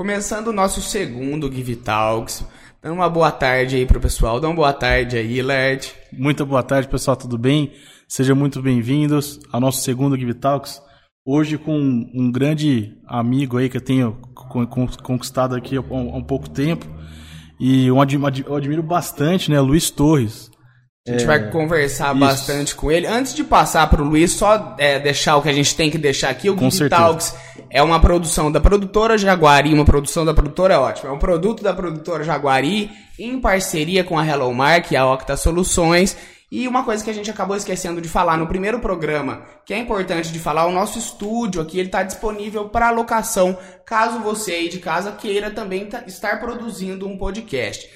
Começando o nosso segundo Give Talks. Dando uma boa tarde aí pro pessoal. Dá uma boa tarde aí, Lerd. Muito boa tarde, pessoal. Tudo bem? Sejam muito bem-vindos ao nosso segundo Give Talks. Hoje com um grande amigo aí que eu tenho conquistado aqui há um pouco tempo. E eu admiro bastante, né? Luiz Torres. A gente é, vai conversar isso. bastante com ele. Antes de passar para o Luiz, só é, deixar o que a gente tem que deixar aqui. O com Geek Talks é uma produção da produtora Jaguari, uma produção da produtora é ótima. É um produto da produtora Jaguari em parceria com a Hello Mark e a Octa Soluções. E uma coisa que a gente acabou esquecendo de falar no primeiro programa, que é importante de falar, o nosso estúdio aqui ele está disponível para locação, caso você aí de casa queira também estar produzindo um podcast.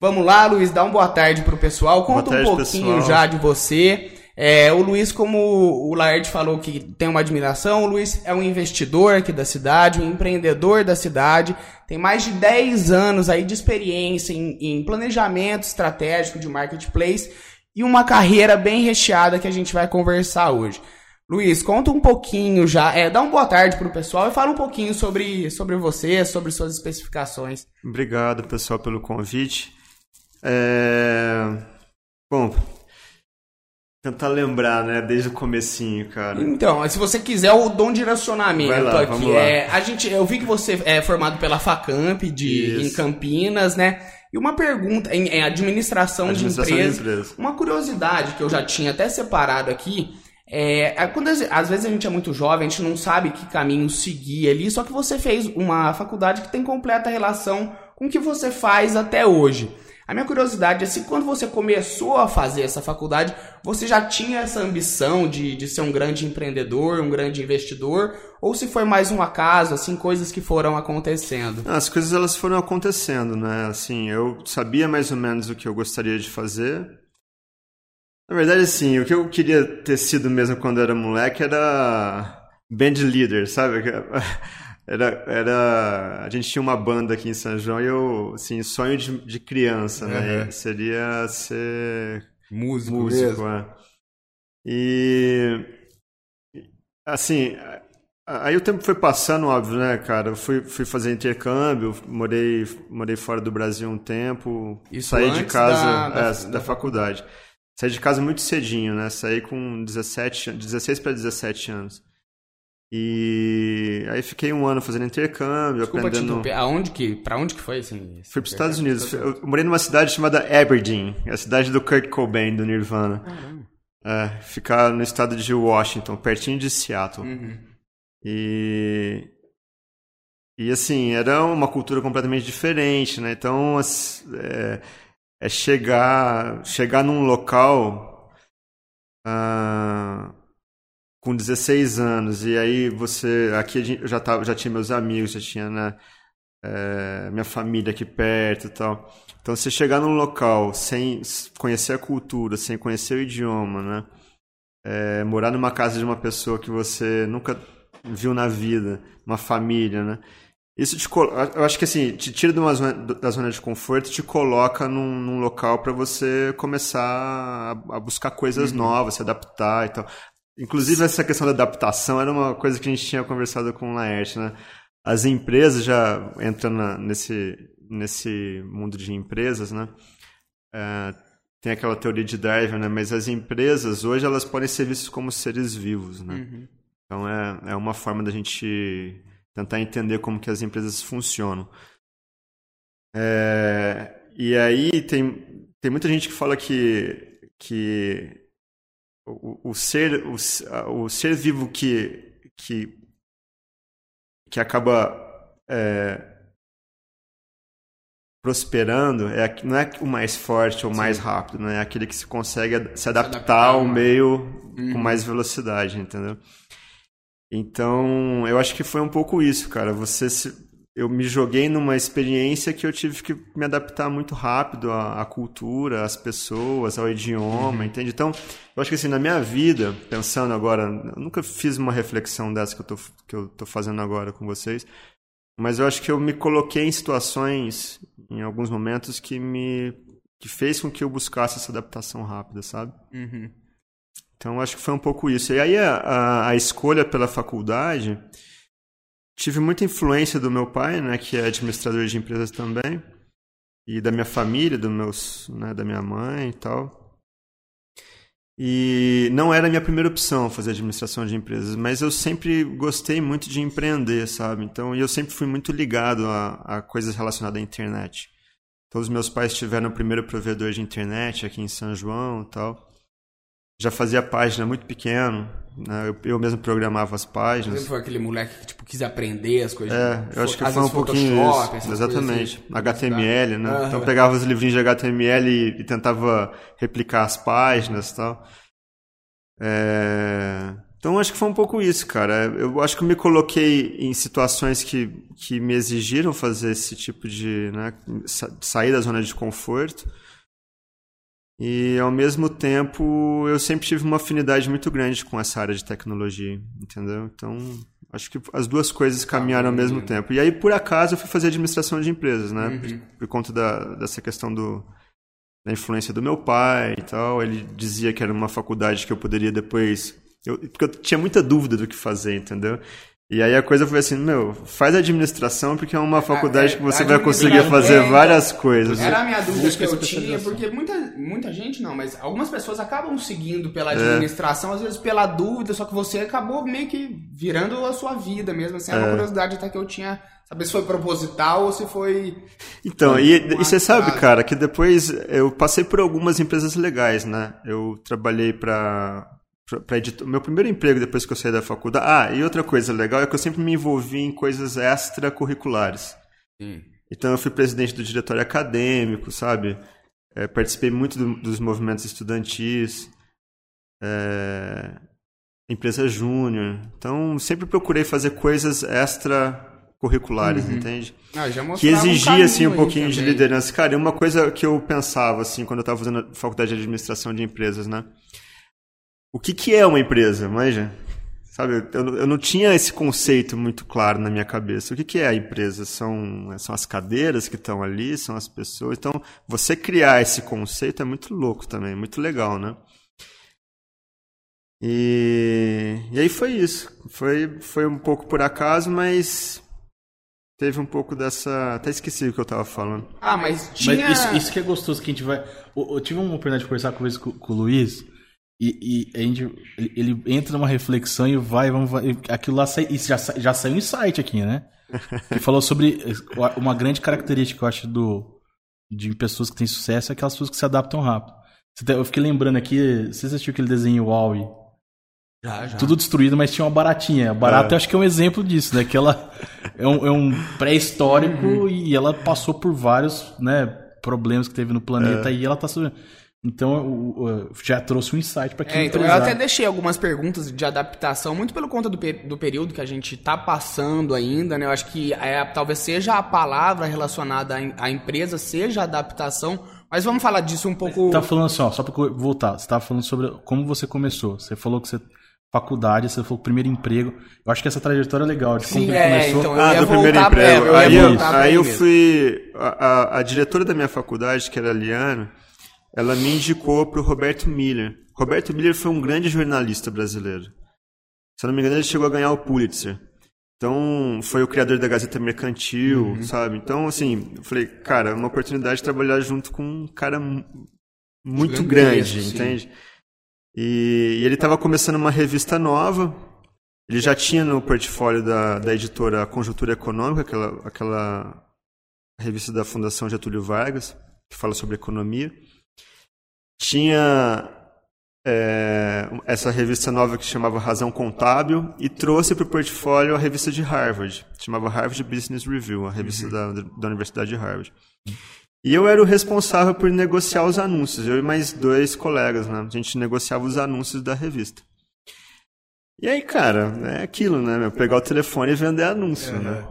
Vamos lá, Luiz, dá uma boa tarde pro pessoal. Conta tarde, um pouquinho pessoal. já de você. É, o Luiz, como o Laerd falou que tem uma admiração, o Luiz é um investidor aqui da cidade, um empreendedor da cidade, tem mais de 10 anos aí de experiência em, em planejamento estratégico de marketplace e uma carreira bem recheada que a gente vai conversar hoje. Luiz, conta um pouquinho já, é, dá uma boa tarde pro pessoal e fala um pouquinho sobre, sobre você, sobre suas especificações. Obrigado, pessoal, pelo convite. É... Bom, tentar lembrar, né, desde o comecinho, cara. Então, se você quiser o dom direcionamento lá, aqui, é, a gente, eu vi que você é formado pela Facamp de em Campinas, né? E uma pergunta em, em administração, administração de, empresa, de empresa. Uma curiosidade que eu já tinha até separado aqui, é, é, quando às vezes a gente é muito jovem, a gente não sabe que caminho seguir ali, só que você fez uma faculdade que tem completa relação com o que você faz até hoje. A minha curiosidade é se quando você começou a fazer essa faculdade, você já tinha essa ambição de, de ser um grande empreendedor, um grande investidor, ou se foi mais um acaso, assim, coisas que foram acontecendo? As coisas elas foram acontecendo, né? Assim, eu sabia mais ou menos o que eu gostaria de fazer. Na verdade, assim, o que eu queria ter sido mesmo quando era moleque era band leader, sabe? Era, era. A gente tinha uma banda aqui em São João e eu, assim, sonho de, de criança, né? Uhum. Seria ser músico. Músico, é. E. Assim. Aí o tempo foi passando, óbvio, né, cara? Eu fui, fui fazer intercâmbio, morei, morei fora do Brasil um tempo, Isso saí de casa da, da, é, da, da faculdade. Saí de casa muito cedinho, né? Saí com 17, 16 para 17 anos. E aí fiquei um ano fazendo intercâmbio, Desculpa aprendendo... Te aonde que, pra onde que foi? Assim, Fui para os Estados Unidos. Eu morei numa cidade chamada Aberdeen, a cidade do Kurt Cobain, do Nirvana. É, ficar no estado de Washington, pertinho de Seattle. Uhum. E... E assim, era uma cultura completamente diferente, né? Então, é, é chegar, chegar num local... Uh, com 16 anos, e aí você. Aqui eu já, tava, já tinha meus amigos, já tinha né, é, minha família aqui perto e tal. Então você chegar num local sem conhecer a cultura, sem conhecer o idioma, né? É, morar numa casa de uma pessoa que você nunca viu na vida, uma família, né? Isso te, eu acho que assim, te tira zona, da zona de conforto e te coloca num, num local para você começar a, a buscar coisas uhum. novas, se adaptar e tal. Inclusive, essa questão da adaptação era uma coisa que a gente tinha conversado com o Laerte, né? As empresas já entrando nesse, nesse mundo de empresas, né? É, tem aquela teoria de Darwin, né? Mas as empresas hoje elas podem ser vistas como seres vivos, né? Uhum. Então é, é uma forma da gente tentar entender como que as empresas funcionam. É, e aí tem, tem muita gente que fala que, que o, o ser o, o, ser vivo que que que acaba é, prosperando é não é o mais forte ou mais rápido, né? É aquele que se consegue se adaptar, adaptar ao meio uhum. com mais velocidade, entendeu? Então, eu acho que foi um pouco isso, cara. Você se, eu me joguei numa experiência que eu tive que me adaptar muito rápido à, à cultura, às pessoas, ao idioma, uhum. entende? Então, eu acho que assim, na minha vida, pensando agora, eu nunca fiz uma reflexão dessa que eu tô, que eu tô fazendo agora com vocês, mas eu acho que eu me coloquei em situações, em alguns momentos, que me que fez com que eu buscasse essa adaptação rápida, sabe? Uhum. Então, eu acho que foi um pouco isso. E aí, a, a, a escolha pela faculdade tive muita influência do meu pai, né, que é administrador de empresas também, e da minha família, do meus, né, da minha mãe e tal. E não era a minha primeira opção fazer administração de empresas, mas eu sempre gostei muito de empreender, sabe? Então, eu sempre fui muito ligado a, a coisas relacionadas à internet. Todos os meus pais tiveram o primeiro provedor de internet aqui em São João e tal. Já fazia página muito pequeno, né? eu, eu, mesmo programava as páginas. Você foi aquele moleque que tipo, quis aprender as coisas. É, eu acho que foi um pouquinho isso. Exatamente. Assim, HTML, né? Então eu pegava os livrinhos de HTML e, e tentava replicar as páginas e tal. É... Então acho que foi um pouco isso, cara. Eu acho que eu me coloquei em situações que, que me exigiram fazer esse tipo de. Né, sair da zona de conforto. E ao mesmo tempo eu sempre tive uma afinidade muito grande com essa área de tecnologia, entendeu? Então acho que as duas coisas caminharam ao mesmo tempo. E aí por acaso eu fui fazer administração de empresas, né? Uhum. Por, por, conta da, dessa questão do, da influência do meu pai e tal. Ele dizia que era uma faculdade que eu poderia depois. Eu, porque eu tinha muita dúvida do que fazer, entendeu? E aí a coisa foi assim, meu, faz administração porque é uma é, faculdade é, que você vai conseguir fazer é, várias coisas. Era a minha dúvida que eu tinha, porque muita, muita gente não, mas algumas pessoas acabam seguindo pela é. administração, é. às vezes pela dúvida, só que você acabou meio que virando a sua vida mesmo, assim, é uma é. curiosidade até que eu tinha, saber se foi proposital ou se foi... Então, e, e você sabe, cara, que depois eu passei por algumas empresas legais, né? Eu trabalhei para para editor. Meu primeiro emprego depois que eu saí da faculdade. Ah, e outra coisa legal é que eu sempre me envolvi em coisas extracurriculares. Sim. Então eu fui presidente do diretório acadêmico, sabe? É, participei muito do, dos movimentos estudantis, é, empresa júnior. Então sempre procurei fazer coisas extracurriculares, uhum. entende? Ah, que exigia um assim um pouquinho de liderança. Cara, uma coisa que eu pensava assim quando eu estava fazendo faculdade de administração de empresas, né? O que, que é uma empresa, manja? Sabe, eu, eu não tinha esse conceito muito claro na minha cabeça. O que, que é a empresa? São, são as cadeiras que estão ali, são as pessoas. Então, você criar esse conceito é muito louco também, muito legal, né? E, e aí foi isso. Foi, foi um pouco por acaso, mas teve um pouco dessa. Até esqueci o que eu tava falando. Ah, mas tinha. Mas isso, isso que é gostoso que a gente vai. Eu, eu tive uma oportunidade de conversar com, com, com o Luiz. E, e a gente, ele entra numa reflexão e vai, vamos, vai, aquilo lá sai, já, já saiu um insight aqui, né? Ele falou sobre uma grande característica, eu acho, do, de pessoas que têm sucesso é aquelas pessoas que se adaptam rápido. Eu fiquei lembrando aqui, você assistiu aquele desenho Wall-E? Já, já. Tudo destruído, mas tinha uma baratinha. A barata é. eu acho que é um exemplo disso, né? Que ela é um, é um pré-histórico uhum. e ela passou por vários né, problemas que teve no planeta é. e ela tá então já trouxe um insight para quem é, então Eu até deixei algumas perguntas de adaptação, muito pelo conta do, do período que a gente está passando ainda, né? Eu acho que é, talvez seja a palavra relacionada à, à empresa, seja adaptação, mas vamos falar disso um pouco. Você tá falando assim, ó, só para voltar, você estava falando sobre como você começou. Você falou que você faculdade, você falou primeiro emprego. Eu acho que essa trajetória é legal, de como Sim, é, começou. Então, ah, do primeiro emprego. eu aí eu, aí eu fui. A, a, a, diretora da minha faculdade, que era a Liana, ela me indicou para o Roberto Miller. Roberto Miller foi um grande jornalista brasileiro. Se eu não me engano, ele chegou a ganhar o Pulitzer. Então, foi o criador da Gazeta Mercantil, uhum. sabe? Então, assim, eu falei, cara, é uma oportunidade de trabalhar junto com um cara muito grande, entende? E, e ele estava começando uma revista nova. Ele já tinha no portfólio da, da editora Conjuntura Econômica, aquela, aquela revista da Fundação Getúlio Vargas, que fala sobre economia tinha é, essa revista nova que chamava Razão Contábil e trouxe para o portfólio a revista de Harvard, chamava Harvard Business Review, a revista uhum. da, da Universidade de Harvard. E eu era o responsável por negociar os anúncios, eu e mais dois colegas, né? A gente negociava os anúncios da revista. E aí, cara, é aquilo, né? Meu, pegar o telefone e vender anúncio, uhum. né?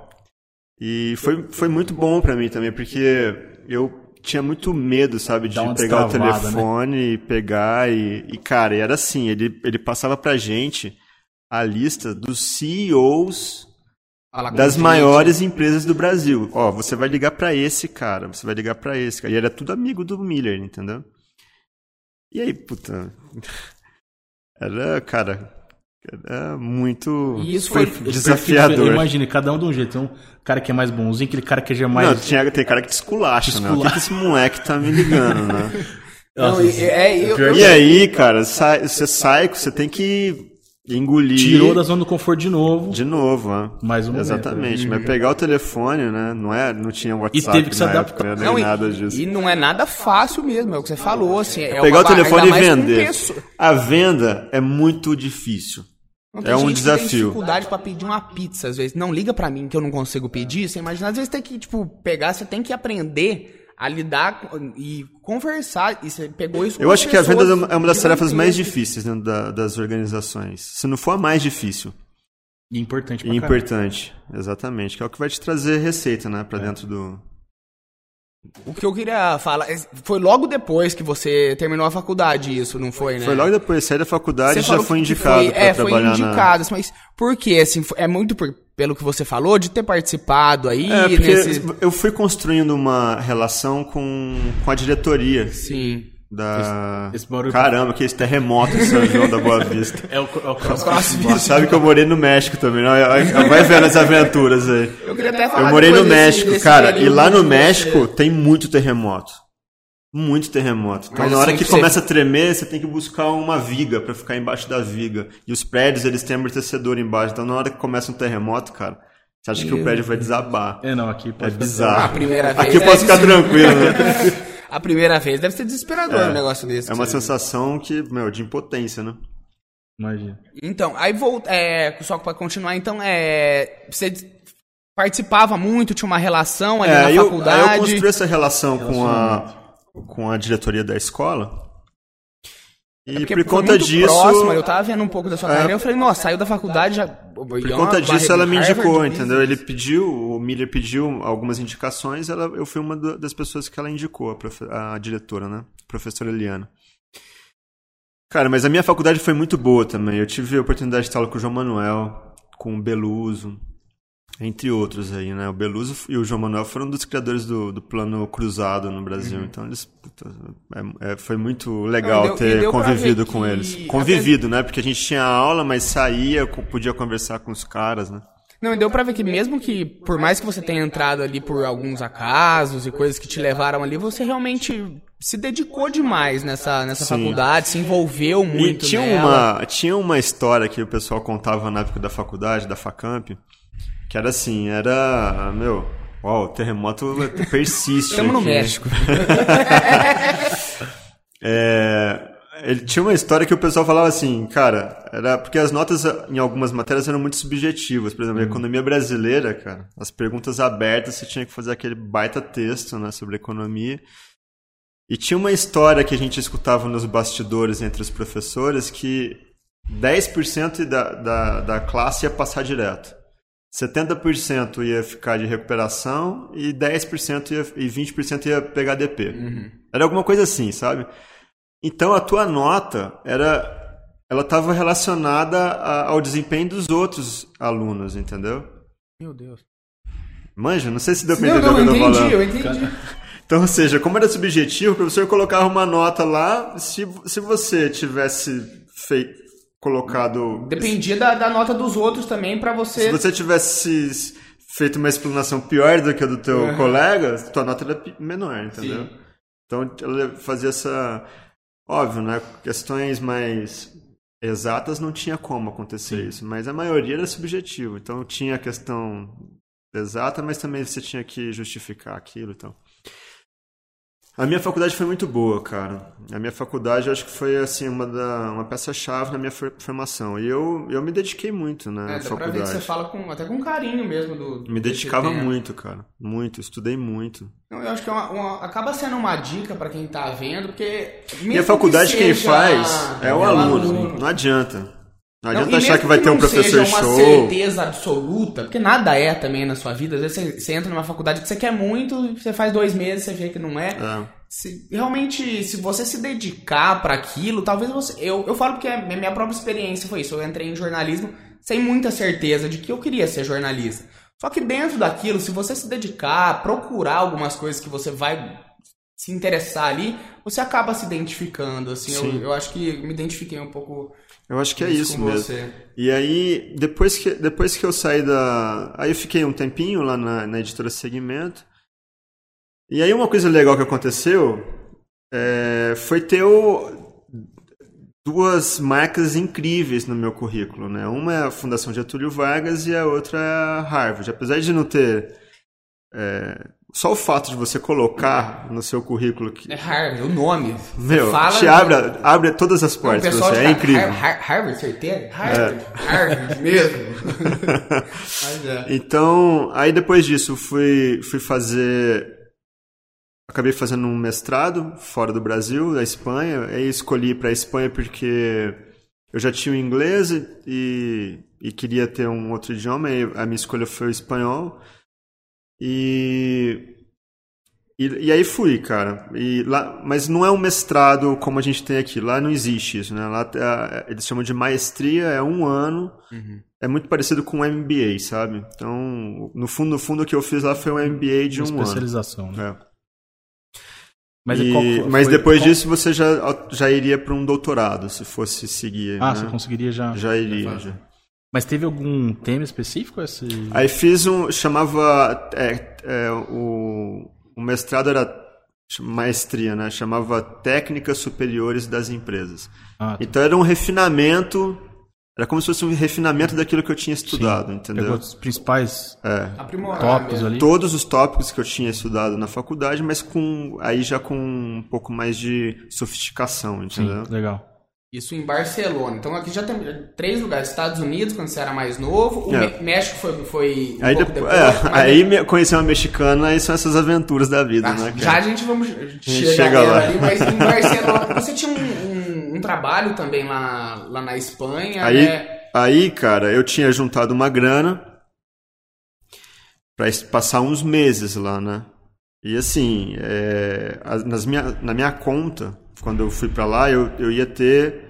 E foi, foi muito bom para mim também, porque eu tinha muito medo, sabe, de pegar o né? telefone né? e pegar e, e, cara, era assim, ele, ele passava pra gente a lista dos CEOs das maiores empresas do Brasil. Ó, você vai ligar para esse cara, você vai ligar para esse cara. E era tudo amigo do Miller, entendeu? E aí, puta. Era, cara, É muito isso foi, desafiador. Imagina, cada um de um jeito. Tem um cara que é mais bonzinho, aquele cara que já é mais. Não, tinha, tem cara que te esculacha, te né? O que, que esse moleque tá me ligando, né? Não, e, é, eu, e aí, cara, sai, você sai, você tem que engolir. Tirou da zona do conforto de novo. De novo, né? Mais um Exatamente. Momento. Mas pegar o telefone, né? Não, é, não tinha WhatsApp. E teve que se adaptar. Época, nem não, nada e, disso. E não é nada fácil mesmo, é o que você falou. Assim, é pegar o telefone e vender. A venda é muito difícil. Não, é um desafio. Tem dificuldade para pedir uma pizza às vezes. Não liga para mim que eu não consigo pedir. Você imagina, às vezes tem que tipo pegar, você tem que aprender a lidar e conversar. E você pegou isso Eu acho que a venda é uma das tarefas mais difíceis dentro da, das organizações. Se não for a mais difícil. E importante pra E importante, exatamente. Que é o que vai te trazer receita, né? Pra é. dentro do. O que eu queria falar, é, foi logo depois que você terminou a faculdade isso, não foi, né? Foi logo depois, saí da faculdade e já foi indicado foi, é, trabalhar foi indicado, na... mas por quê? Assim, é muito por, pelo que você falou, de ter participado aí é, porque nesse... eu fui construindo uma relação com, com a diretoria. Sim. Da... Esse, esse Caramba, que esse terremoto em São João da Boa Vista. É o, é o crossfit. Sabe que eu morei no México também, não? Vai vendo as aventuras aí. Eu queria até falar Eu morei no México, desse, cara, desse e lá no México você. tem muito terremoto. Muito terremoto. Então, Mas na hora que, que começa a tremer, você tem que buscar uma viga para ficar embaixo da viga. E os prédios, eles têm amortecedor embaixo. Então, na hora que começa um terremoto, cara, você acha que o prédio vai desabar. É, não, aqui pode É bizarro. A primeira vez. Aqui eu posso ficar tranquilo, né? a primeira vez deve ser desesperador é, um negócio desse. É uma sensação que, meu, de impotência, né? Imagina. Então, aí volta, é, só para continuar, então, é, você participava muito, tinha uma relação ali é, na eu, faculdade. Aí eu construí essa relação com a, com a diretoria da escola. E é por conta disso. Próxima, eu tava vendo um pouco da sua é, carreira, eu falei, nossa, saiu da faculdade já. Por conta disso, ela me indicou, entendeu? Ele pediu, o Miller pediu algumas indicações, ela, eu fui uma das pessoas que ela indicou, a, profe, a diretora, né? A professora Eliana. Cara, mas a minha faculdade foi muito boa também. Eu tive a oportunidade de estar com o João Manuel, com o Beluso, entre outros aí, né? O Beluso e o João Manuel foram um dos criadores do, do plano cruzado no Brasil. Uhum. Então eles. Puta, é, é, foi muito legal deu, ter convivido com eles. Convivido, né? Porque a gente tinha aula, mas saía, podia conversar com os caras, né? Não, e deu pra ver que mesmo que, por mais que você tenha entrado ali por alguns acasos e coisas que te levaram ali, você realmente se dedicou demais nessa, nessa faculdade, se envolveu muito e tinha nela. Uma, tinha uma história que o pessoal contava na época da faculdade, da FACAMP, que era assim, era. Meu, uau, o terremoto persiste. Estamos no México. é, ele tinha uma história que o pessoal falava assim, cara, era porque as notas em algumas matérias eram muito subjetivas. Por exemplo, a hum. economia brasileira, cara, as perguntas abertas você tinha que fazer aquele baita texto né, sobre economia. E tinha uma história que a gente escutava nos bastidores entre os professores que 10% da, da, da classe ia passar direto. 70% ia ficar de recuperação e 10% ia, e 20% ia pegar DP. Uhum. Era alguma coisa assim, sabe? Então a tua nota era ela estava relacionada a, ao desempenho dos outros alunos, entendeu? Meu Deus. Manja, não sei se deu pra entender o que eu tô entendi, falando. Eu entendi. Então, ou seja, como era subjetivo, o professor colocava uma nota lá, se, se você tivesse feito, colocado. Dependia da, da nota dos outros também para você. Se você tivesse feito uma explanação pior do que a do teu uhum. colega, tua nota era menor, entendeu? Sim. Então ela fazia essa. Óbvio, né? Questões mais exatas não tinha como acontecer Sim. isso, mas a maioria era subjetivo. Então tinha a questão exata, mas também você tinha que justificar aquilo, então. A minha faculdade foi muito boa, cara. A minha faculdade, eu acho que foi assim uma, da, uma peça-chave na minha formação. E eu, eu me dediquei muito na é, faculdade. Pra ver que você fala com, até com carinho mesmo do. Me dedicava muito, cara. Muito, estudei muito. Eu acho que é uma, uma, acaba sendo uma dica para quem tá vendo, porque. E a faculdade que quem faz é o, é aluno, aluno, não adianta. Não adianta não, achar que vai que ter um professor show. uma certeza absoluta, porque nada é também na sua vida. Às vezes você, você, entra numa faculdade que você quer muito, você faz dois meses, você vê que não é. é. Se, realmente, se você se dedicar para aquilo, talvez você. Eu, eu falo porque a minha própria experiência foi isso. Eu entrei em jornalismo sem muita certeza de que eu queria ser jornalista. Só que dentro daquilo, se você se dedicar, procurar algumas coisas que você vai se interessar ali, você acaba se identificando, assim, eu, eu, acho que me identifiquei um pouco. Eu acho que é isso mesmo. Você. E aí, depois que, depois que eu saí da. Aí eu fiquei um tempinho lá na, na editora Segmento. E aí uma coisa legal que aconteceu é, foi ter o, duas marcas incríveis no meu currículo, né? Uma é a Fundação Getúlio Vargas e a outra é a Harvard. Apesar de não ter é, só o fato de você colocar no seu currículo que. É Harvard, o nome. Meu, fala, te abre, abre todas as portas pra você. É incrível. Har Harvard, certeza? Harvard, é. Harvard mesmo. é. Então, aí depois disso, fui, fui fazer. Acabei fazendo um mestrado fora do Brasil, da Espanha. Aí escolhi para a Espanha porque eu já tinha o inglês e, e queria ter um outro idioma. E a minha escolha foi o espanhol. E, e, e, aí fui, cara. E lá, mas não é um mestrado como a gente tem aqui. Lá não existe isso, né? Lá é, eles chamam de maestria, é um ano. Uhum. É muito parecido com um MBA, sabe? Então, no fundo, no fundo, o que eu fiz lá foi um MBA de Uma um especialização, ano. né? É. Mas, e, foi, mas depois qual... disso você já, já iria para um doutorado, se fosse seguir. Ah, né? você conseguiria já. Já iria. Já. Mas teve algum tema específico? Esse... Aí fiz um. chamava. É, é, o, o mestrado era maestria, né? Chamava Técnicas Superiores das Empresas. Ah, tá. Então era um refinamento. Era como se fosse um refinamento daquilo que eu tinha estudado, Sim. entendeu? Pegou os principais é. tópicos ali. Todos os tópicos que eu tinha estudado na faculdade, mas com aí já com um pouco mais de sofisticação, entendeu? Sim, legal. Isso em Barcelona. Então aqui já tem três lugares. Estados Unidos, quando você era mais novo. O é. México foi, foi um aí depois, depois, é, aí depois... conhecer uma mexicana e são essas aventuras da vida, ah, né? Já a gente vamos chegar chega lá. ali, mas em Barcelona você tinha um, um, um, trabalho também lá, lá na Espanha, aí, né? Aí, cara, eu tinha juntado uma grana para passar uns meses lá, né? E assim, é, nas minha, na minha conta quando eu fui para lá, eu, eu ia ter.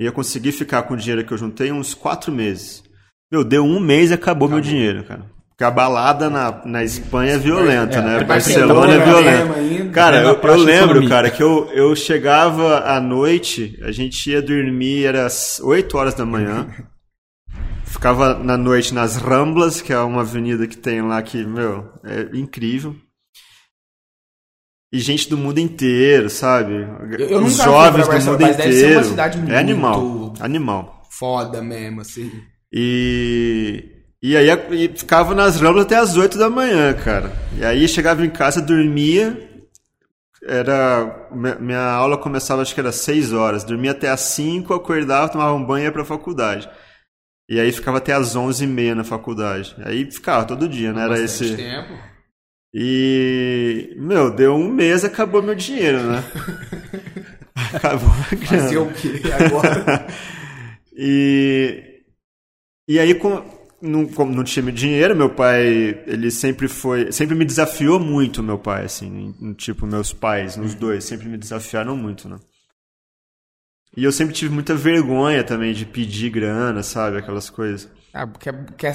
Ia conseguir ficar com o dinheiro que eu juntei uns quatro meses. Meu, deu um mês e acabou, acabou. meu dinheiro, cara. Porque a balada na, na Espanha é violenta, é, né? Barcelona é violenta. Cara, eu, eu lembro, cara, que eu, eu chegava à noite, a gente ia dormir, era 8 horas da manhã. Ficava na noite nas Ramblas, que é uma avenida que tem lá que, meu, é incrível. E gente do mundo inteiro, sabe? Eu, Os jovens do mundo inteiro. é animal. Animal. Foda mesmo, assim. E. E aí e ficava nas ramblas até as 8 da manhã, cara. E aí chegava em casa, dormia. Era. Minha aula começava acho que era 6 horas. Dormia até as 5, acordava, tomava um banho e ia pra faculdade. E aí ficava até as 11 e meia na faculdade. Aí ficava todo dia, né? Era esse. Tempo. E, meu, deu um mês acabou meu dinheiro, né? acabou a grana. Fazer o quê agora? e, e aí, com, não, como não tinha dinheiro, meu pai, ele sempre foi, sempre me desafiou muito, meu pai, assim, tipo, meus pais, nos dois, sempre me desafiaram muito, né? E eu sempre tive muita vergonha também de pedir grana, sabe? Aquelas coisas. Ah, quer, quer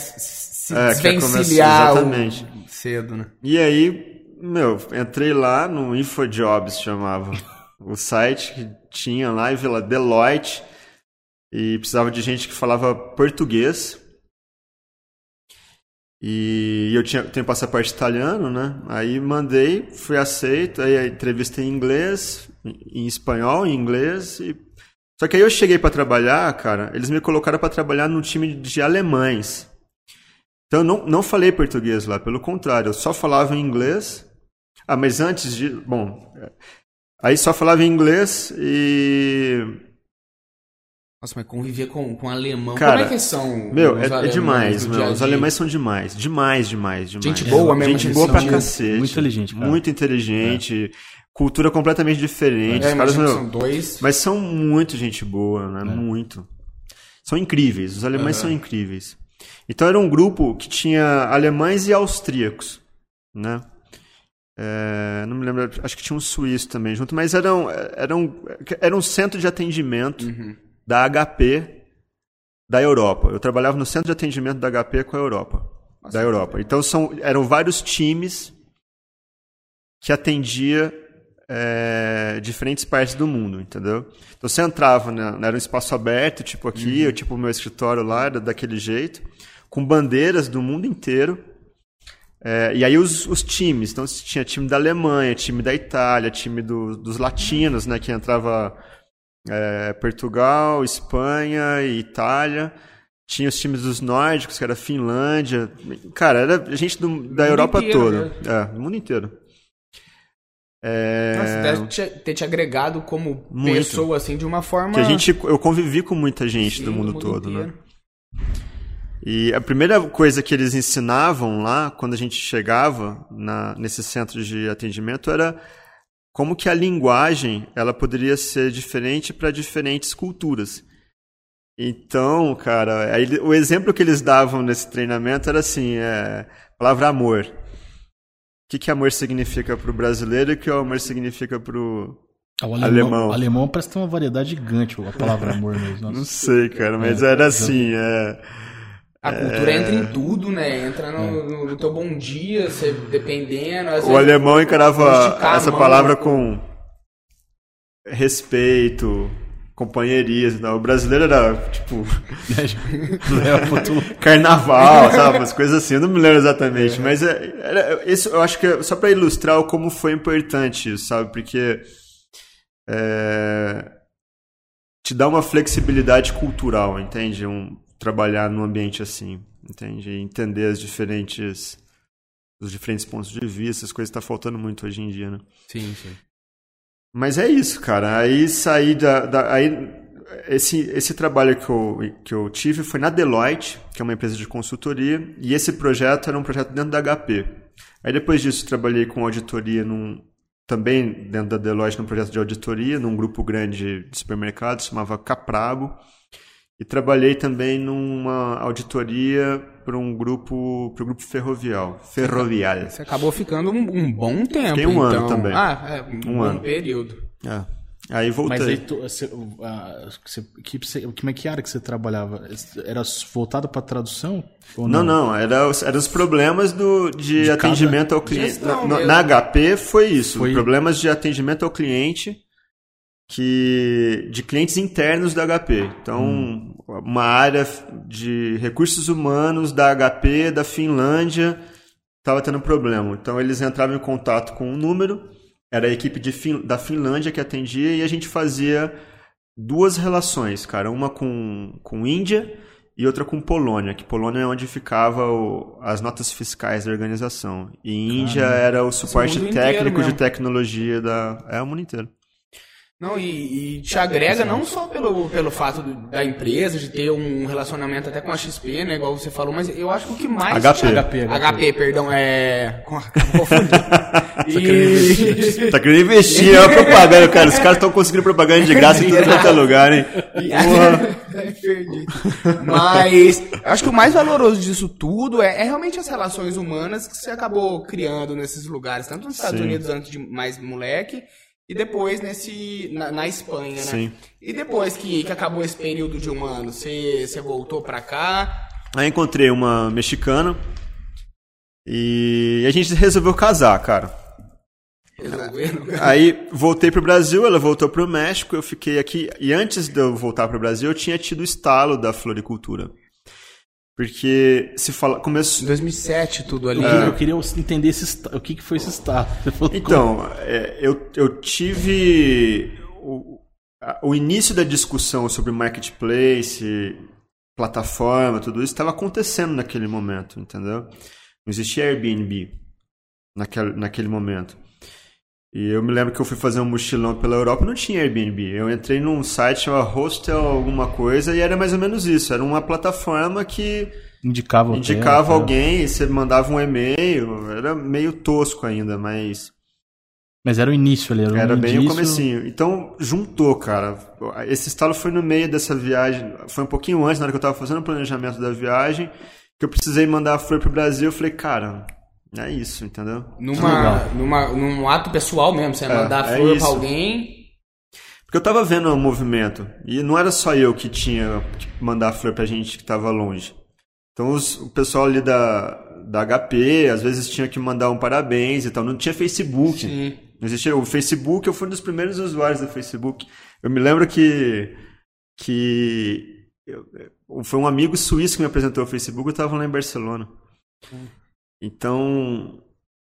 se é, desvencilhar exatamente. cedo, né? E aí, meu, entrei lá no InfoJobs, chamava. o site que tinha lá e vi lá Deloitte. E precisava de gente que falava português. E eu tinha, tenho passaporte italiano, né? Aí mandei, fui aceito. Aí a entrevista em inglês, em espanhol, em inglês e só que aí eu cheguei para trabalhar, cara, eles me colocaram para trabalhar num time de alemães. Então eu não, não falei português lá, pelo contrário, eu só falava inglês. Ah, mas antes de. Bom. Aí só falava inglês e. Nossa, mas conviver com, com alemão. Cara, Como é que são? Meu, é, é demais, meu. Os alemães são demais. Demais, demais, demais. Gente boa mesmo, gente boa pra cacete. Muito inteligente, cara. Muito inteligente. É cultura completamente diferente. É, caras, meu, são dois. Mas são muito gente boa, né? É. Muito. São incríveis. Os alemães uhum. são incríveis. Então era um grupo que tinha alemães e austríacos, né? É, não me lembro, acho que tinha um suíço também junto, mas era um, era um, era um centro de atendimento uhum. da HP da Europa. Eu trabalhava no centro de atendimento da HP com a Europa. Nossa, da Europa. Então são, eram vários times que atendia é, diferentes partes do mundo, entendeu? Então você entrava, né, era um espaço aberto, tipo aqui, uhum. eu, tipo o meu escritório lá, era daquele jeito, com bandeiras do mundo inteiro. É, e aí os, os, times, então tinha time da Alemanha, time da Itália, time do, dos latinos, né, que entrava é, Portugal, Espanha e Itália. Tinha os times dos nórdicos, que era Finlândia. Cara, era gente do, da Europa inteiro, toda. Né? É, do mundo inteiro. É... Nossa, deve ter te agregado como Muito. pessoa, assim, de uma forma... Que a gente, eu convivi com muita gente Sim, do mundo, mundo todo, né? inteiro. né? E a primeira coisa que eles ensinavam lá, quando a gente chegava na, nesse centro de atendimento, era como que a linguagem ela poderia ser diferente para diferentes culturas. Então, cara, aí, o exemplo que eles davam nesse treinamento era assim, é, palavra amor. O que, que amor significa para o brasileiro e o que o amor significa para o alemão, alemão. alemão parece ter uma variedade gigante a palavra amor mesmo. Não sei, cara, mas é, era assim. É, a cultura é... entra em tudo, né? Entra no, é. no, no teu bom dia, você, dependendo. o alemão encarava essa palavra com respeito, companheirismo. O brasileiro era, tipo. carnaval, sabe? Umas coisas assim. Eu não me lembro exatamente. É. Mas é, era, isso, eu acho que é só para ilustrar como foi importante isso, sabe? Porque. É, te dá uma flexibilidade cultural, entende? Um, trabalhar num ambiente assim, entende? Entender as diferentes. Os diferentes pontos de vista, as coisas que tá faltando muito hoje em dia, né? Sim, sim. Mas é isso, cara. Aí saí da. da aí, esse, esse trabalho que eu, que eu tive foi na Deloitte, que é uma empresa de consultoria, e esse projeto era um projeto dentro da HP. Aí depois disso trabalhei com auditoria num, também dentro da Deloitte num projeto de auditoria, num grupo grande de supermercados, chamava Caprabo. E trabalhei também numa auditoria para um grupo, para o grupo ferrovial, ferroviário. Você acabou ficando um, um bom tempo. Fiquei um então. ano também. Ah, é um, um bom ano. período. É. Aí voltei. Mas aí, tu, você, você, que, como é que era que você trabalhava? Era voltado para tradução? não, não, não era, eram os problemas do, de, de atendimento ao cliente. Na, na, HP foi isso, foi... problemas de atendimento ao cliente que de clientes internos da HP. Então, hum. uma área de recursos humanos da HP da Finlândia estava tendo problema. Então, eles entravam em contato com um número, era a equipe fin da Finlândia que atendia e a gente fazia duas relações, cara, uma com com Índia e outra com Polônia, que Polônia é onde ficava o, as notas fiscais da organização. E Índia era o suporte técnico de tecnologia da é o mundo inteiro. Não, e, e, te agrega não só pelo, pelo fato da empresa, de ter um relacionamento até com a XP, né, igual você falou, mas eu acho que o que mais... HP. Te... HP, HP, HP, perdão, é... Confundi. e... Tá querendo investir, é uma propaganda, cara, os caras estão conseguindo propaganda de graça em todo quanto é lugar, hein? Perdi. Mas, acho que o mais valoroso disso tudo é, é, realmente as relações humanas que você acabou criando nesses lugares, tanto nos Estados Sim. Unidos antes de mais moleque, e depois nesse na, na, Espanha, né? Sim. E depois que, que acabou esse período de um ano, você, você voltou para cá? Aí encontrei uma mexicana e a gente resolveu casar, cara. Aí voltei pro Brasil, ela voltou pro México, eu fiquei aqui. E antes de eu voltar pro Brasil, eu tinha tido o estalo da floricultura. Porque se fala. Começou... 2007 tudo ali. É. Eu queria entender esse, o que, que foi esse estado. Então, é, eu, eu tive. O, o início da discussão sobre marketplace, plataforma, tudo isso estava acontecendo naquele momento, entendeu? Não existia Airbnb naquele, naquele momento. E eu me lembro que eu fui fazer um mochilão pela Europa e não tinha Airbnb. Eu entrei num site chamado Hostel alguma coisa e era mais ou menos isso. Era uma plataforma que indicava, indicava alguém, e você mandava um e-mail. Era meio tosco ainda, mas... Mas era o início ali, era, era bem o comecinho. Então, juntou, cara. Esse estalo foi no meio dessa viagem, foi um pouquinho antes, na hora que eu tava fazendo o planejamento da viagem, que eu precisei mandar a flor pro Brasil. Eu falei, cara, é isso, entendeu? Numa, numa, num ato pessoal mesmo, você é, mandar é flor é pra alguém. Porque eu tava vendo o movimento. E não era só eu que tinha que mandar flor pra gente que tava longe. Então os, o pessoal ali da, da HP, às vezes tinha que mandar um parabéns e tal. Não tinha Facebook. Sim. Não existia o Facebook, eu fui um dos primeiros usuários do Facebook. Eu me lembro que que eu, foi um amigo suíço que me apresentou o Facebook, eu estava lá em Barcelona. Então,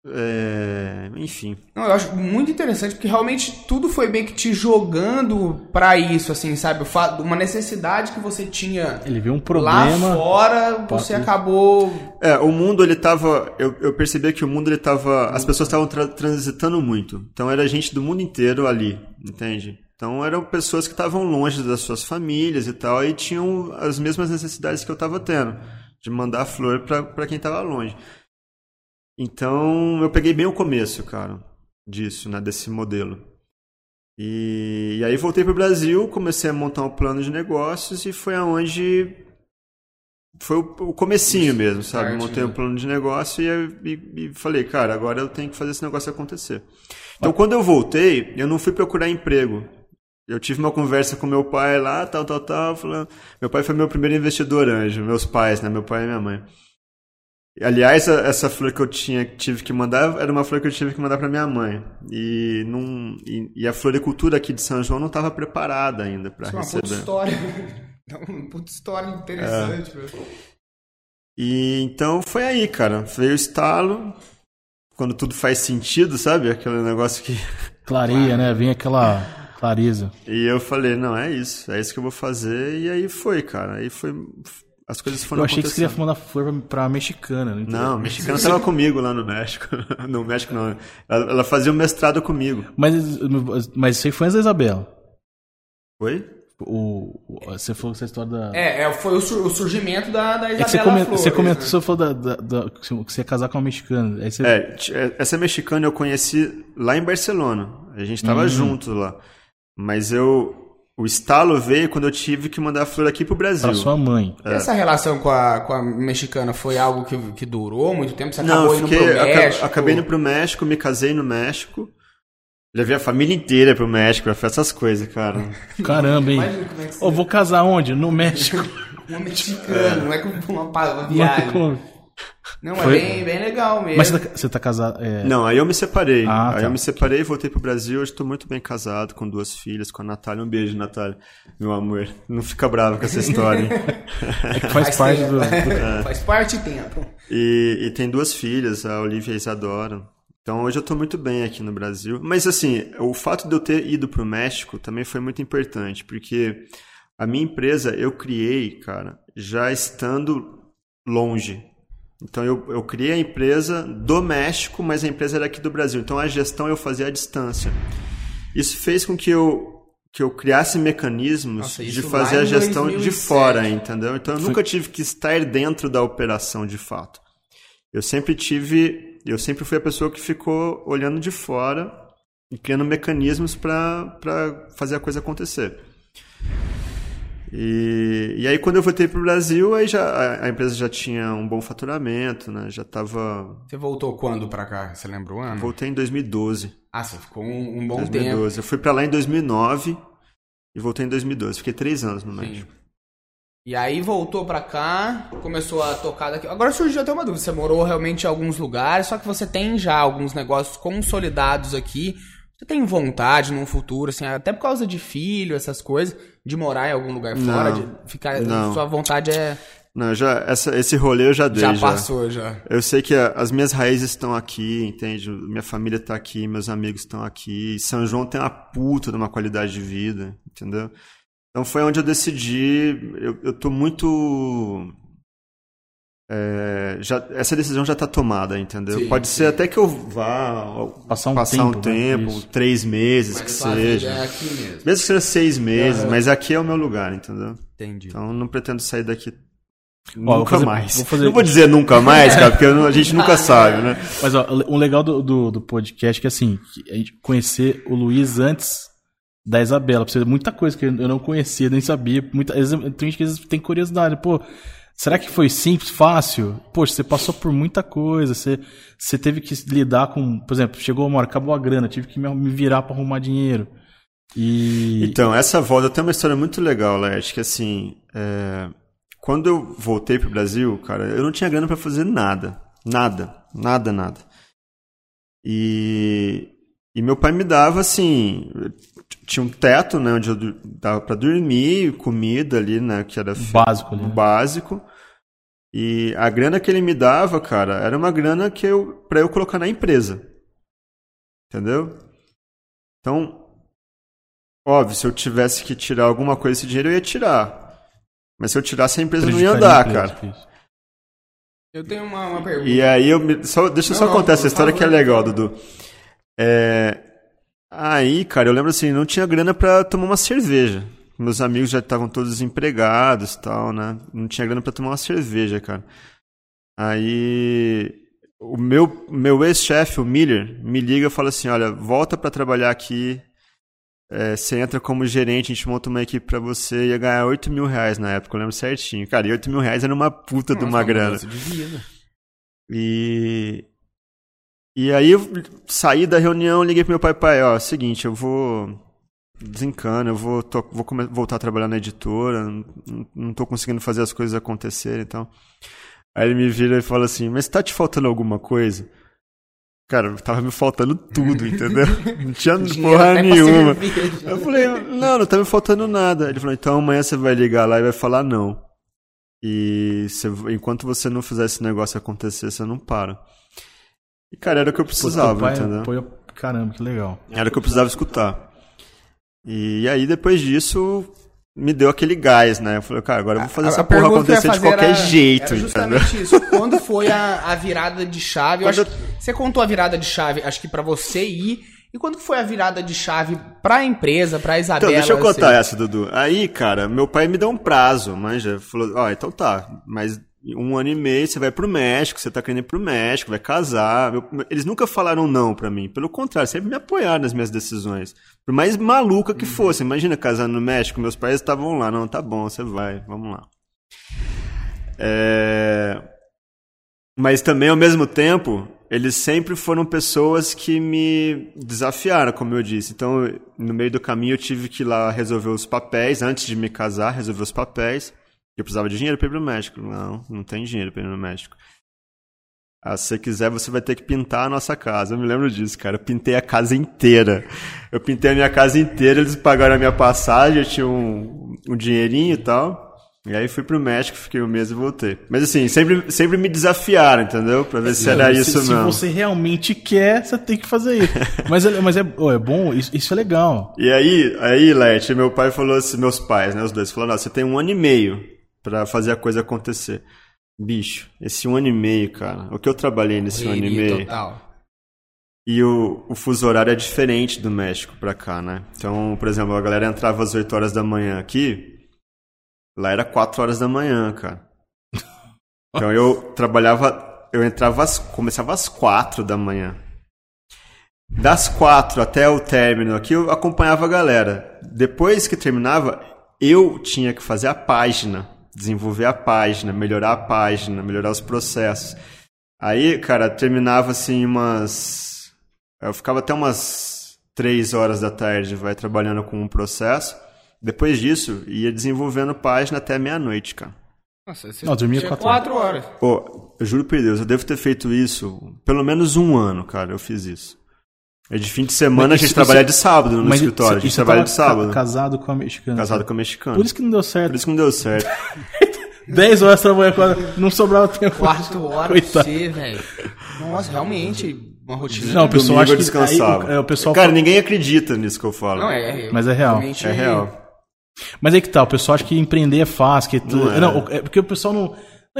é, enfim. Não, eu acho muito interessante porque realmente tudo foi meio que te jogando para isso, assim, sabe? Uma necessidade que você tinha. Ele viu um problema. Lá fora, você acabou. É, o mundo ele tava. Eu, eu percebi que o mundo ele tava. As pessoas estavam tra transitando muito. Então era gente do mundo inteiro ali, entende? Então eram pessoas que estavam longe das suas famílias e tal, e tinham as mesmas necessidades que eu estava tendo, de mandar flor para quem estava longe. Então eu peguei bem o começo, cara, disso, né, desse modelo. E, e aí voltei para o Brasil, comecei a montar um plano de negócios e foi aonde foi o, o comecinho mesmo, sabe? Montei um plano de negócio e, e, e, falei, cara, agora eu tenho que fazer esse negócio acontecer. Então, quando eu voltei, eu não fui procurar emprego. Eu tive uma conversa com meu pai lá, tal, tal, tal, falando... Meu pai foi meu primeiro investidor anjo, meus pais, né? Meu pai e minha mãe. Aliás, essa flor que eu tinha, tive que mandar era uma flor que eu tive que mandar para minha mãe. E, não, e, e, a floricultura aqui de São João não estava preparada ainda para receber. Isso é uma puta história. uma puta história interessante. É. E então foi aí, cara. Veio o estalo. Quando tudo faz sentido, sabe? Aquele negócio que. Clareia, né? Vem aquela clareza. E eu falei, não, é isso. É isso que eu vou fazer. E aí foi, cara. Aí foi as coisas foram Eu achei que você ia mandar flor pra mexicana. Não, não a mexicana estava comigo lá no México. No México não. Ela, ela fazia um mestrado comigo. Mas, mas isso aí foi antes da Isabela. Oi? O, você falou essa história da. É, é foi o, surgimento da, da Isabela. É você, Flores, você comentou, né? você falou da, da, da, que você ia casar com uma mexicana. Você... É, é, essa mexicana eu conheci lá em Barcelona. A gente estava uhum. junto lá. Mas eu, o estalo veio quando eu tive que mandar a flor aqui pro Brasil. Pra sua mãe. É. Essa relação com a, com a mexicana foi algo que, que durou muito tempo? Você acabou Não, indo fiquei, pro México? Acabei indo pro México, me casei no México. Levei a família inteira pro México pra fazer essas coisas, cara. Caramba, hein? Ô, é oh, vou casar onde? No México. uma mexicana, não é como uma, uma viagem. Não, Foi? é bem, bem legal mesmo. Mas você tá, você tá casado? É... Não, aí eu me separei. Ah, aí tá. eu me separei, voltei pro Brasil. Hoje tô muito bem casado, com duas filhas, com a Natália. Um beijo, Natália, meu amor. Não fica bravo com essa história, hein? é que faz, faz parte tempo. do. É. Faz parte do tempo. E, e tem duas filhas, a Olivia e a Isadora. Então hoje eu tô muito bem aqui no Brasil. Mas assim, o fato de eu ter ido pro México também foi muito importante, porque a minha empresa eu criei, cara, já estando longe então eu, eu criei a empresa do México, mas a empresa era aqui do Brasil. Então a gestão eu fazia à distância. Isso fez com que eu que eu criasse mecanismos Nossa, de fazer a gestão 2007. de fora, entendeu? Então eu Foi... nunca tive que estar dentro da operação de fato. Eu sempre tive, eu sempre fui a pessoa que ficou olhando de fora e criando mecanismos para fazer a coisa acontecer. E, e aí quando eu voltei para o Brasil, aí já, a, a, empresa já tinha um bom faturamento, né? Já estava. Você voltou quando para cá? Você lembra o ano? Voltei em 2012. Ah, você ficou um, um bom 2012. tempo. Eu fui para lá em 2009 e voltei em 2012. Fiquei três anos no México. E aí voltou para cá, começou a tocar daqui. Agora surgiu até uma dúvida. Você morou realmente em alguns lugares, só que você tem já alguns negócios consolidados aqui. Você tem vontade num futuro, assim, até por causa de filho, essas coisas, de morar em algum lugar fora, não, de ficar. Não. Sua vontade é. Não, já, essa, esse rolê eu já dei. Já, já. passou, já. Eu sei que a, as minhas raízes estão aqui, entende? Minha família está aqui, meus amigos estão aqui. São João tem uma puta de uma qualidade de vida, entendeu? Então foi onde eu decidi. Eu, eu tô muito é, já, essa decisão já está tomada, entendeu? Sim, Pode sim. ser até que eu vá passar um passar tempo, um tempo né? três meses mas que seja. É aqui mesmo. mesmo que seja seis meses, mas aqui é o meu lugar, entendeu? Entendi. Então não pretendo sair daqui nunca fazer, mais. Vou fazer... Não vou dizer nunca mais, cara, porque a gente nunca sabe, né? Mas ó, o legal do, do, do podcast é que assim, a gente conhecer o Luiz antes da Isabela, você muita coisa que eu não conhecia, nem sabia. Muita, tem gente que tem curiosidade, pô Será que foi simples, fácil? Poxa, você passou por muita coisa, você, você teve que lidar com, por exemplo, chegou uma hora, acabou a grana, tive que me virar para arrumar dinheiro. E... Então, essa volta tem uma história muito legal, Leste, que assim, é... quando eu voltei pro Brasil, cara, eu não tinha grana para fazer nada. Nada. Nada, nada. E E meu pai me dava assim, tinha um teto, né, onde eu dava para dormir, comida ali, né, que era básico, né? básico. E a grana que ele me dava, cara, era uma grana que eu para eu colocar na empresa. Entendeu? Então, óbvio, se eu tivesse que tirar alguma coisa desse dinheiro, eu ia tirar. Mas se eu tirasse a empresa não ia andar, cara. Eu tenho uma, uma pergunta. E aí eu me, só, deixa eu só contar essa história que é legal, Dudu. É, aí, cara, eu lembro assim, não tinha grana para tomar uma cerveja. Meus amigos já estavam todos desempregados tal, né? Não tinha grana para tomar uma cerveja, cara. Aí o meu, meu ex-chefe, o Miller, me liga e fala assim: olha, volta para trabalhar aqui. É, você entra como gerente, a gente monta uma equipe para você ia ganhar 8 mil reais na época, eu lembro certinho. Cara, e 8 mil reais era uma puta Nossa, de uma grana. E, e aí eu saí da reunião, liguei pro meu pai, pai, ó, seguinte, eu vou desencana, eu vou, tô, vou voltar a trabalhar na editora, não, não tô conseguindo fazer as coisas acontecerem, então. Aí ele me vira e fala assim, mas tá te faltando alguma coisa? Cara, tava me faltando tudo, entendeu? Não tinha porra nenhuma. Eu falei, não, não tá me faltando nada. Ele falou, então amanhã você vai ligar lá e vai falar não. E você, enquanto você não fizer esse negócio acontecer, você não para. E, cara, era o que eu precisava, pai, entendeu? Apoio, caramba, que legal. Era o que eu precisava escutar. E aí, depois disso, me deu aquele gás, né? Eu falei, cara, agora eu vou fazer a, essa a porra acontecer de qualquer era, jeito. Era justamente entendeu? isso. Quando foi a, a virada de chave? Eu acho que você contou a virada de chave, acho que para você ir. E quando foi a virada de chave pra empresa, pra Isabela? Então, deixa eu contar assim? essa, Dudu. Aí, cara, meu pai me deu um prazo, manja. Falou, ó, oh, então tá, mas um ano e meio você vai pro México, você tá querendo ir pro México, vai casar. Eles nunca falaram não para mim. Pelo contrário, sempre me apoiaram nas minhas decisões. Por mais maluca que fosse. Imagina casar no México, meus pais estavam lá. Não, tá bom, você vai, vamos lá. É... Mas também, ao mesmo tempo, eles sempre foram pessoas que me desafiaram, como eu disse. Então, no meio do caminho, eu tive que ir lá resolver os papéis, antes de me casar, resolver os papéis. Eu precisava de dinheiro para ir pro México. Não, não tem dinheiro para ir no México. Ah, se você quiser, você vai ter que pintar a nossa casa. Eu me lembro disso, cara. Eu pintei a casa inteira. Eu pintei a minha casa inteira, eles pagaram a minha passagem, eu tinha um, um dinheirinho e tal. E aí fui pro México, fiquei um mês e voltei. Mas assim, sempre, sempre me desafiaram, entendeu? Pra ver se era isso se, mesmo. Se você realmente quer, você tem que fazer isso. mas é, mas é, oh, é bom, isso, isso, é legal. E aí, aí, Lete, meu pai falou assim, meus pais, né, os dois, falaram, você tem um ano e meio para fazer a coisa acontecer. Bicho, esse um ano e meio, cara, o que eu trabalhei nesse Correria, ano e meio. Total. E o, o fuso horário é diferente do México pra cá, né? Então, por exemplo, a galera entrava às 8 horas da manhã aqui, lá era 4 horas da manhã, cara. Então eu trabalhava, eu entrava, às, começava às 4 da manhã. Das 4 até o término aqui, eu acompanhava a galera. Depois que terminava, eu tinha que fazer a página desenvolver a página, melhorar a página, melhorar os processos. Aí, cara, terminava assim umas. Eu ficava até umas três horas da tarde, vai trabalhando com um processo. Depois disso, ia desenvolvendo página até meia-noite, cara. Nossa, você Não, dormia quatro, quatro horas. Pô, eu juro por Deus, eu devo ter feito isso pelo menos um ano, cara, eu fiz isso. É de fim de semana mas a gente trabalha de sábado no mas escritório. a gente trabalha de sábado. Casado com a mexicana. Casado com a mexicana. Por isso que não deu certo. Por isso que não deu certo. 10 horas trabalhando, não sobrava tempo. 4 horas você, velho. Nossa, realmente, uma rotina. Não, o pessoal acha que descansava. Aí, é, o pessoal Cara, fala... ninguém acredita nisso que eu falo. Não, é, mas é real. É real. Mas aí que tá, o pessoal acha que empreender é fácil, que não, é. não é porque o pessoal não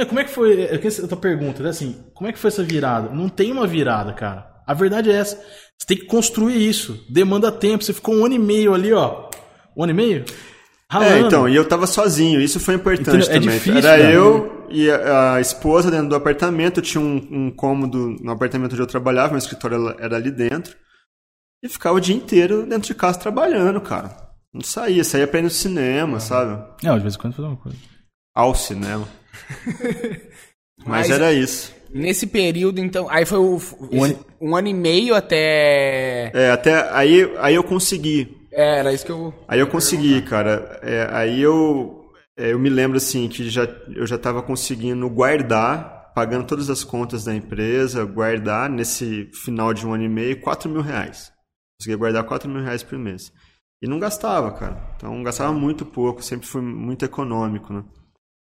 como é que foi? É essa pergunta, né? assim, como é que foi essa virada? Não tem uma virada, cara. A verdade é essa. Você tem que construir isso. Demanda tempo. Você ficou um ano e meio ali, ó. Um ano e meio? Ralando. É, então, e eu tava sozinho, isso foi importante então, também. É difícil, Era né? eu e a, a, esposa dentro do apartamento, tinha um, um, cômodo no apartamento onde eu trabalhava, meu escritório era ali dentro. E ficava o dia inteiro dentro de casa trabalhando, cara. Não saía, saía pra ir no cinema, ah. sabe? Não, de vez em quando fazer uma coisa. Ao cinema. Mas, Mas era isso. Nesse período, então, aí foi o, um, esse, um ano e meio até. É, até aí, aí eu consegui. É, era isso que eu. Aí eu consegui, cara. É, aí eu, é, eu me lembro assim que já, eu já estava conseguindo guardar, pagando todas as contas da empresa, guardar nesse final de um ano e meio, 4 mil reais. Conseguia guardar 4 mil reais por mês. E não gastava, cara. Então gastava muito pouco, sempre fui muito econômico, né?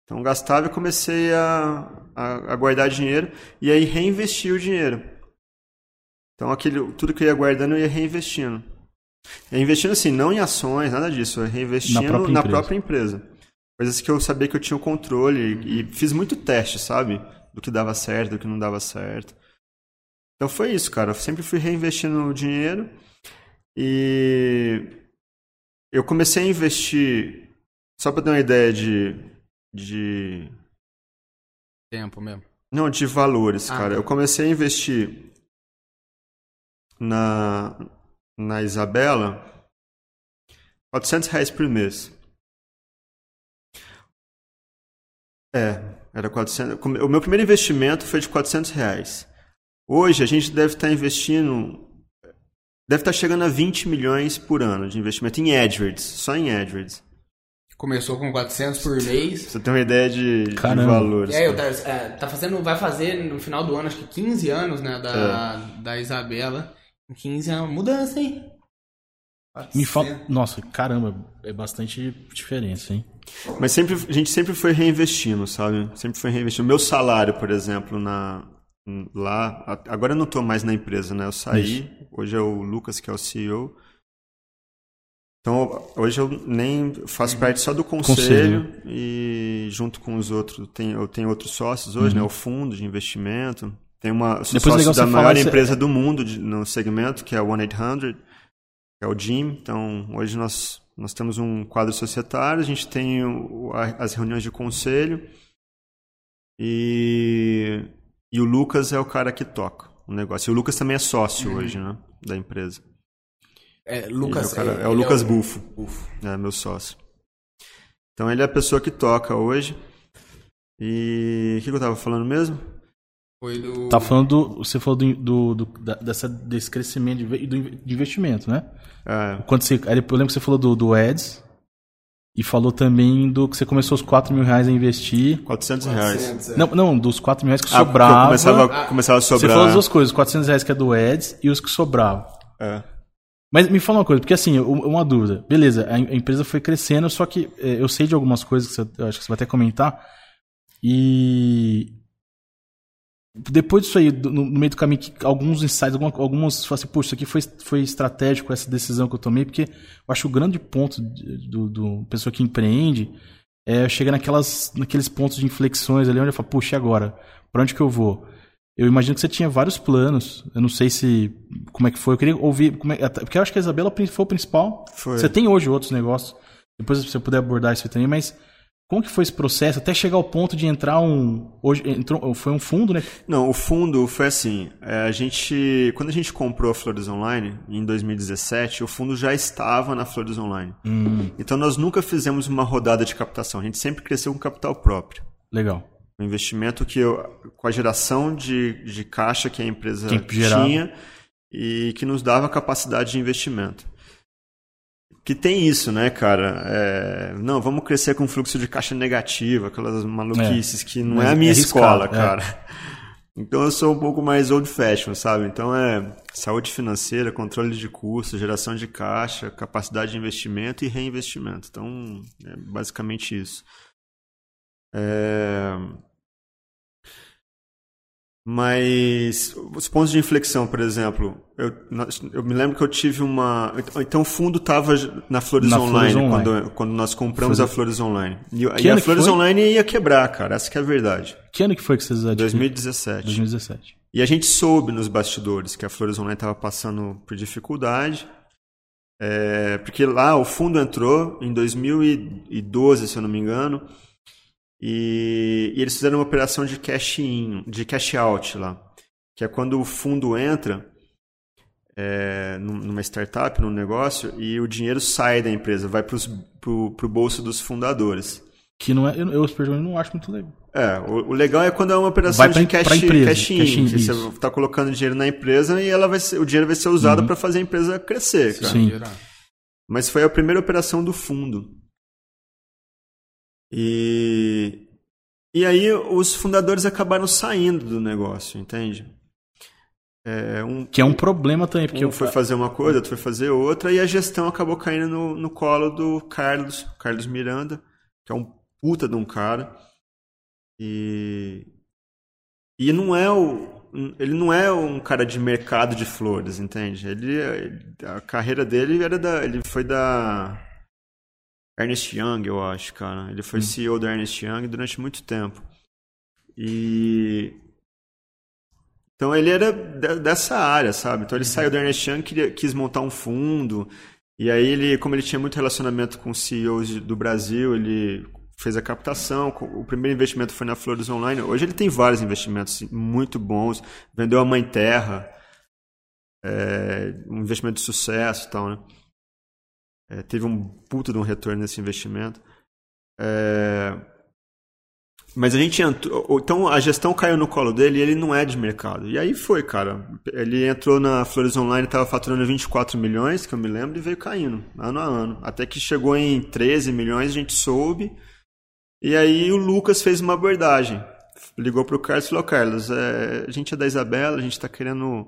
Então gastava e comecei a, a, a guardar dinheiro e aí reinvesti o dinheiro. Então aquele, tudo que eu ia guardando eu ia reinvestindo. Reinvestindo assim, não em ações, nada disso, eu reinvestindo na própria, na própria empresa. Coisas que eu sabia que eu tinha o controle e, e fiz muito teste, sabe? Do que dava certo, do que não dava certo. Então foi isso, cara. Eu sempre fui reinvestindo o dinheiro e eu comecei a investir, só para ter uma ideia de, de. Tempo mesmo. Não, de valores, ah, cara. Tá. Eu comecei a investir na, na Isabela 400 reais por mês. É, era 400. O meu primeiro investimento foi de 400 reais. Hoje a gente deve estar investindo deve estar chegando a 20 milhões por ano de investimento em AdWords, só em AdWords. Começou com 400 por mês. Você tem uma ideia de, de valores. É, eu tá, é, tá, fazendo, vai fazer no final do ano, acho que 15 anos, né, da, é. da Isabela. 15 anos, mudança, hein? Me fala, nossa, caramba, é bastante diferença, hein? Mas sempre, a gente sempre foi reinvestindo, sabe? Sempre foi reinvestindo. Meu salário, por exemplo, na, lá. Agora eu não estou mais na empresa, né? Eu saí. Isso. Hoje é o Lucas que é o CEO. Então hoje eu nem faço parte só do conselho, conselho. e junto com os outros tem, eu tenho outros sócios hoje, né? uhum. né? O fundo de investimento. Tem uma sou Depois sócio da maior empresa do mundo de, no segmento que é o One 800, que é o Jim. Então hoje nós nós temos um quadro societário, a gente tem as reuniões de conselho e e o Lucas é o cara que toca o negócio. E o Lucas também é sócio uhum. hoje, né? Da empresa. É, Lucas, é o, cara, é, é o Lucas é o... Bufo. Bufo. É, meu sócio. Então ele é a pessoa que toca hoje. E o que, eu tava falando mesmo? Foi do. Tá falando do. Você falou do, do, do dessa, desse crescimento de, do, de investimento, né? É. Quando você, eu lembro que você falou do, do Ads. E falou também do que você começou os 4 mil reais a investir. 400 reais. É. Não, não, dos 4 mil reais que ah, sobrava. Começava, ah, começava a sobrar. Você falou as duas coisas, 400 reais que é do Eds e os que sobravam. É. Mas me fala uma coisa, porque assim, uma dúvida. Beleza, a empresa foi crescendo, só que é, eu sei de algumas coisas que você, acho que você vai até comentar. E depois disso aí, no, meio do caminho, alguns insights, algumas, algumas assim, poxa, isso aqui foi, foi estratégico essa decisão que eu tomei, porque eu acho que o grande ponto do, do pessoa que empreende é chegar naquelas, naqueles pontos de inflexões ali onde eu falo, puxa, e agora? Para onde que eu vou? Eu imagino que você tinha vários planos. Eu não sei se. Como é que foi. Eu queria ouvir. É, porque eu acho que a Isabela foi o principal. Foi. Você tem hoje outros negócios. Depois, se você puder abordar isso também, mas como que foi esse processo até chegar ao ponto de entrar um hoje entrou, foi um fundo, né? Não, o fundo foi assim. É, a gente quando a gente comprou a Flores Online em 2017, o fundo já estava na Flores Online. Hum. Então nós nunca fizemos uma rodada de captação. A gente sempre cresceu com capital próprio. Legal. Um investimento que eu, com a geração de, de caixa que a empresa tinha e que nos dava capacidade de investimento que tem isso, né, cara? É, não, vamos crescer com fluxo de caixa negativo, aquelas maluquices é, que não é a minha é escola, cara. Então eu sou um pouco mais old fashion, sabe? Então é saúde financeira, controle de custos, geração de caixa, capacidade de investimento e reinvestimento. Então é basicamente isso. É... Mas os pontos de inflexão, por exemplo, eu, eu me lembro que eu tive uma. Então o fundo estava na Flores na Online, Flores Online. Quando, quando nós compramos a Flores Online. E, e a Flores Online ia quebrar, cara. Essa que é a verdade. Que ano que foi que vocês adquiriram? 2017. 2017. E a gente soube nos bastidores que a Flores Online estava passando por dificuldade. É, porque lá o fundo entrou em 2012, se eu não me engano. E, e, eles fizeram uma operação de cash in, de cash out lá, que é quando o fundo entra é, numa startup, num negócio, e o dinheiro sai da empresa, vai para o bolso dos fundadores. Que não é, eu, eu não acho muito legal. É, o, o, legal é quando é uma operação de cash, empresa, cash in, cash in que você está colocando dinheiro na empresa e ela vai ser, o dinheiro vai ser usado uhum. para fazer a empresa crescer. Cara. Sim. Mas foi a primeira operação do fundo. E, e aí os fundadores acabaram saindo do negócio, entende? É, um, que é um problema também. Porque um foi fazer uma coisa, outro foi fazer outra, e a gestão acabou caindo no, no colo do Carlos, Carlos Miranda, que é um puta de um cara. E, e não é o, ele não é um cara de mercado de flores, entende? Ele, a carreira dele era da, ele foi da Ernest Young, eu acho, cara. Ele foi hum. CEO da Ernest Young durante muito tempo. E então ele era dessa área, sabe? Então ele uhum. saiu da Ernest Young, queria, quis montar um fundo. E aí ele, como ele tinha muito relacionamento com CEOs do Brasil, ele fez a captação. O primeiro investimento foi na Flores Online. Hoje ele tem vários investimentos muito bons. Vendeu a Mãe Terra, é, um investimento de sucesso e tal, né? É, teve um puta de um retorno nesse investimento. É, mas a gente entrou. Então a gestão caiu no colo dele e ele não é de mercado. E aí foi, cara. Ele entrou na Flores Online, estava faturando 24 milhões, que eu me lembro, e veio caindo, ano a ano. Até que chegou em 13 milhões, a gente soube. E aí o Lucas fez uma abordagem. Ligou para o Carlos e falou: Carlos, é, a gente é da Isabela, a gente está querendo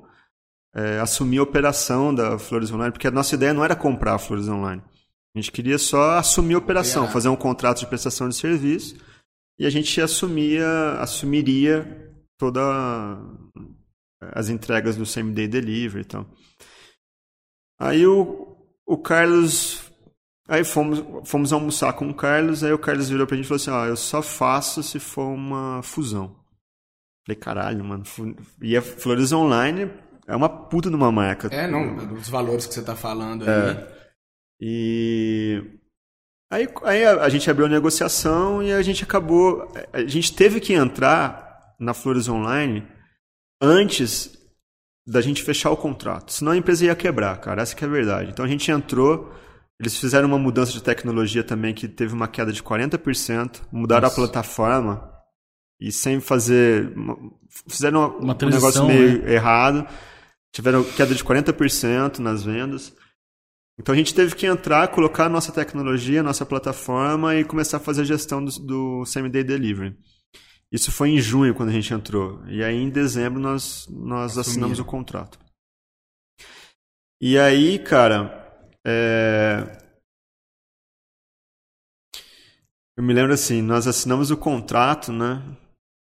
é, assumir a operação da Flores Online, porque a nossa ideia não era comprar a Flores Online. A gente queria só assumir a operação, fazer um contrato de prestação de serviço e a gente assumia, assumiria toda as entregas do same day delivery e tal. Aí o, o Carlos Aí fomos, fomos almoçar com o Carlos, aí o Carlos virou pra gente e falou assim, ó, eu só faço se for uma fusão. Falei, caralho, mano. E a Flores Online é uma puta numa marca. É, não, dos valores que você tá falando é. aí. E aí, aí a, a, gente abriu a negociação e a gente acabou. A gente teve que entrar na Flores Online antes da gente fechar o contrato. Senão a empresa ia quebrar, cara. Essa que é a verdade. Então a gente entrou eles fizeram uma mudança de tecnologia também que teve uma queda de 40%, mudaram Nossa. a plataforma e sem fazer. Fizeram uma um negócio meio né? errado, tiveram queda de 40% nas vendas. Então a gente teve que entrar, colocar a nossa tecnologia, a nossa plataforma e começar a fazer a gestão do, do same-day delivery. Isso foi em junho quando a gente entrou. E aí em dezembro nós, nós assinamos o contrato. E aí, cara, é... Eu me lembro assim, nós assinamos o contrato, né?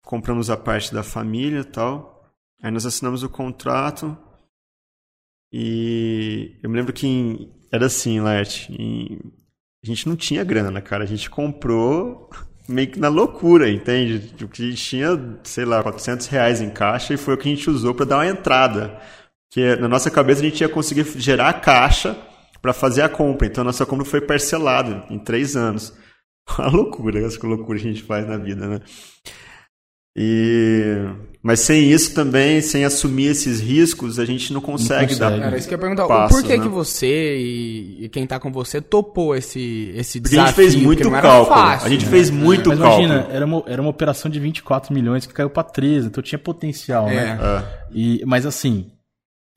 Compramos a parte da família e tal. Aí nós assinamos o contrato e eu me lembro que em... era assim, Lert, em... a gente não tinha grana, cara. A gente comprou meio que na loucura, entende? A gente tinha, sei lá, 400 reais em caixa e foi o que a gente usou para dar uma entrada. Que na nossa cabeça a gente ia conseguir gerar caixa para fazer a compra. Então, a nossa compra foi parcelada em três anos. Uma loucura, essa loucura a gente faz na vida, né? E... Mas sem isso também, sem assumir esses riscos, a gente não consegue, não consegue. dar. Era isso que eu ia perguntar. Passos, por que, né? que você e, quem tá com você topou esse, esse porque desafio? a gente fez muito cálculo. Fácil, a gente né? fez muito Mas cálculo. Imagina, era uma, era uma operação de 24 milhões que caiu para 13, então tinha potencial, né? é. né? É. E, mas assim,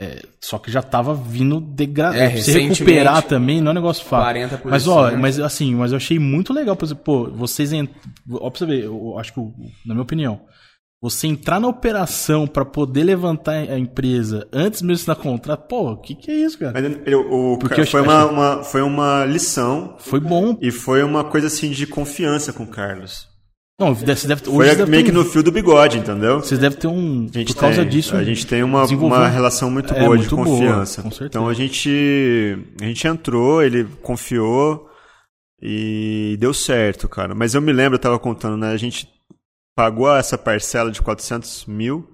é, só que já tava vindo degradado. É, se recuperar também não é um negócio fácil. 40%. Mas, ó, mas assim, mas eu achei muito legal, por exemplo, pô, vocês. Ent... Ó, pra você ver, eu acho que, na minha opinião, você entrar na operação para poder levantar a empresa antes mesmo de contrato, pô, o que, que é isso, cara? Mas eu, o, Porque foi, uma, uma, foi uma lição. Foi bom. E foi uma coisa assim de confiança com o Carlos. Não, você deve, Foi meio que um, no fio do bigode, entendeu? Vocês devem ter um. A gente por causa tem, disso. A gente tem uma, uma relação muito é, boa muito de confiança. Boa, então a gente, a gente entrou, ele confiou e deu certo, cara. Mas eu me lembro, eu tava contando, né? A gente pagou essa parcela de 400 mil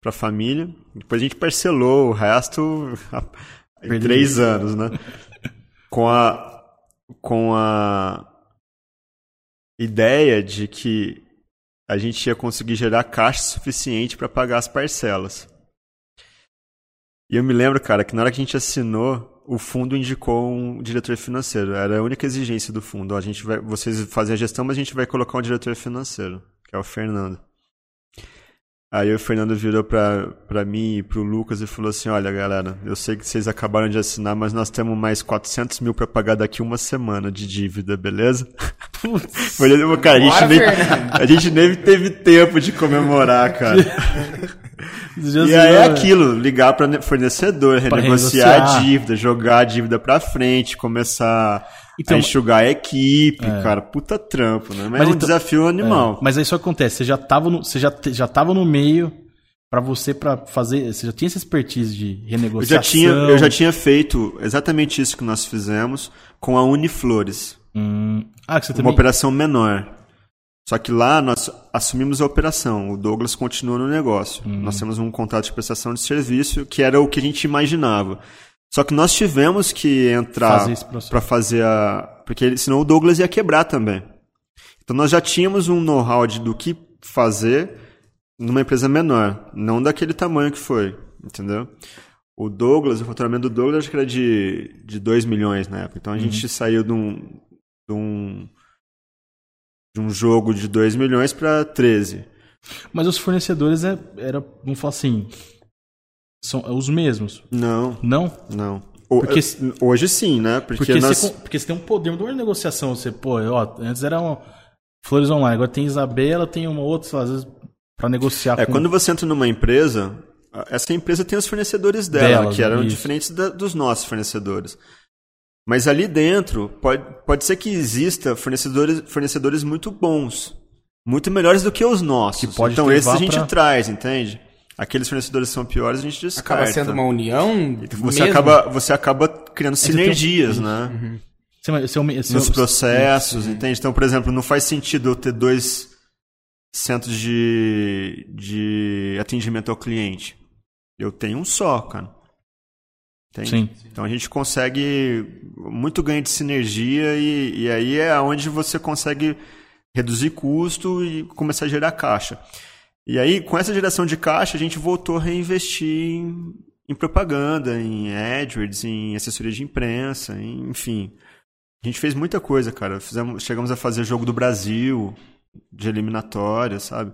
pra família. Depois a gente parcelou o resto em três anos, né? Com a. Com a ideia de que a gente ia conseguir gerar caixa suficiente para pagar as parcelas. E eu me lembro, cara, que na hora que a gente assinou, o fundo indicou um diretor financeiro. Era a única exigência do fundo. A gente vai, vocês fazem a gestão, mas a gente vai colocar um diretor financeiro, que é o Fernando. Aí o Fernando virou pra, pra mim e pro Lucas e falou assim: Olha, galera, eu sei que vocês acabaram de assinar, mas nós temos mais 400 mil pra pagar daqui uma semana de dívida, beleza? Putz, cara, a gente, nem, a gente nem teve tempo de comemorar, cara. e aí é aquilo, ligar para fornecedor, renegociar a dívida, jogar a dívida para frente, começar então, a enxugar a equipe, é. cara, puta trampo, né? Mas, mas é um então, desafio animal. É. Mas aí isso acontece, você já tava no, você já, já tava no meio para você para fazer, você já tinha essa expertise de renegociação. Eu já tinha, eu já tinha feito exatamente isso que nós fizemos com a Uniflores. Hum. Ah, que você também... Uma operação menor. Só que lá nós assumimos a operação, o Douglas continua no negócio. Hum. Nós temos um contrato de prestação de serviço que era o que a gente imaginava. Só que nós tivemos que entrar para fazer a. Porque senão o Douglas ia quebrar também. Então nós já tínhamos um know-how do que fazer numa empresa menor, não daquele tamanho que foi, entendeu? O Douglas, o faturamento do Douglas acho que era de, de 2 milhões na época. Então a uhum. gente saiu de um, de um, de um jogo de 2 milhões para 13. Mas os fornecedores é, era, vamos falar assim, são os mesmos? Não. Não? Não. Porque, hoje sim, né? Porque, porque, nós... você, porque você tem um poder, uma negociação. Você, pô, ó, antes era um Flores Online, agora tem Isabela, tem uma outra, às vezes, para negociar. É, com... quando você entra numa empresa, essa empresa tem os fornecedores dela, Delas, que eram isso. diferentes da, dos nossos fornecedores. Mas ali dentro, pode, pode ser que exista fornecedores, fornecedores muito bons, muito melhores do que os nossos. Então, esses a gente pra... traz, entende? Aqueles fornecedores são piores, a gente descarta. Acaba sendo uma união. Você, acaba, você acaba criando sinergias, um... né? Uhum. Nos processos, entende? Então, por exemplo, não faz sentido eu ter dois centros de, de atendimento ao cliente. Eu tenho um só, cara. Entende? Sim. Então a gente consegue muito ganho de sinergia e, e aí é onde você consegue reduzir custo e começar a gerar caixa. E aí, com essa geração de caixa, a gente voltou a reinvestir em, em propaganda, em AdWords, em assessoria de imprensa, em, enfim. A gente fez muita coisa, cara. Fizemos, chegamos a fazer jogo do Brasil, de eliminatória, sabe?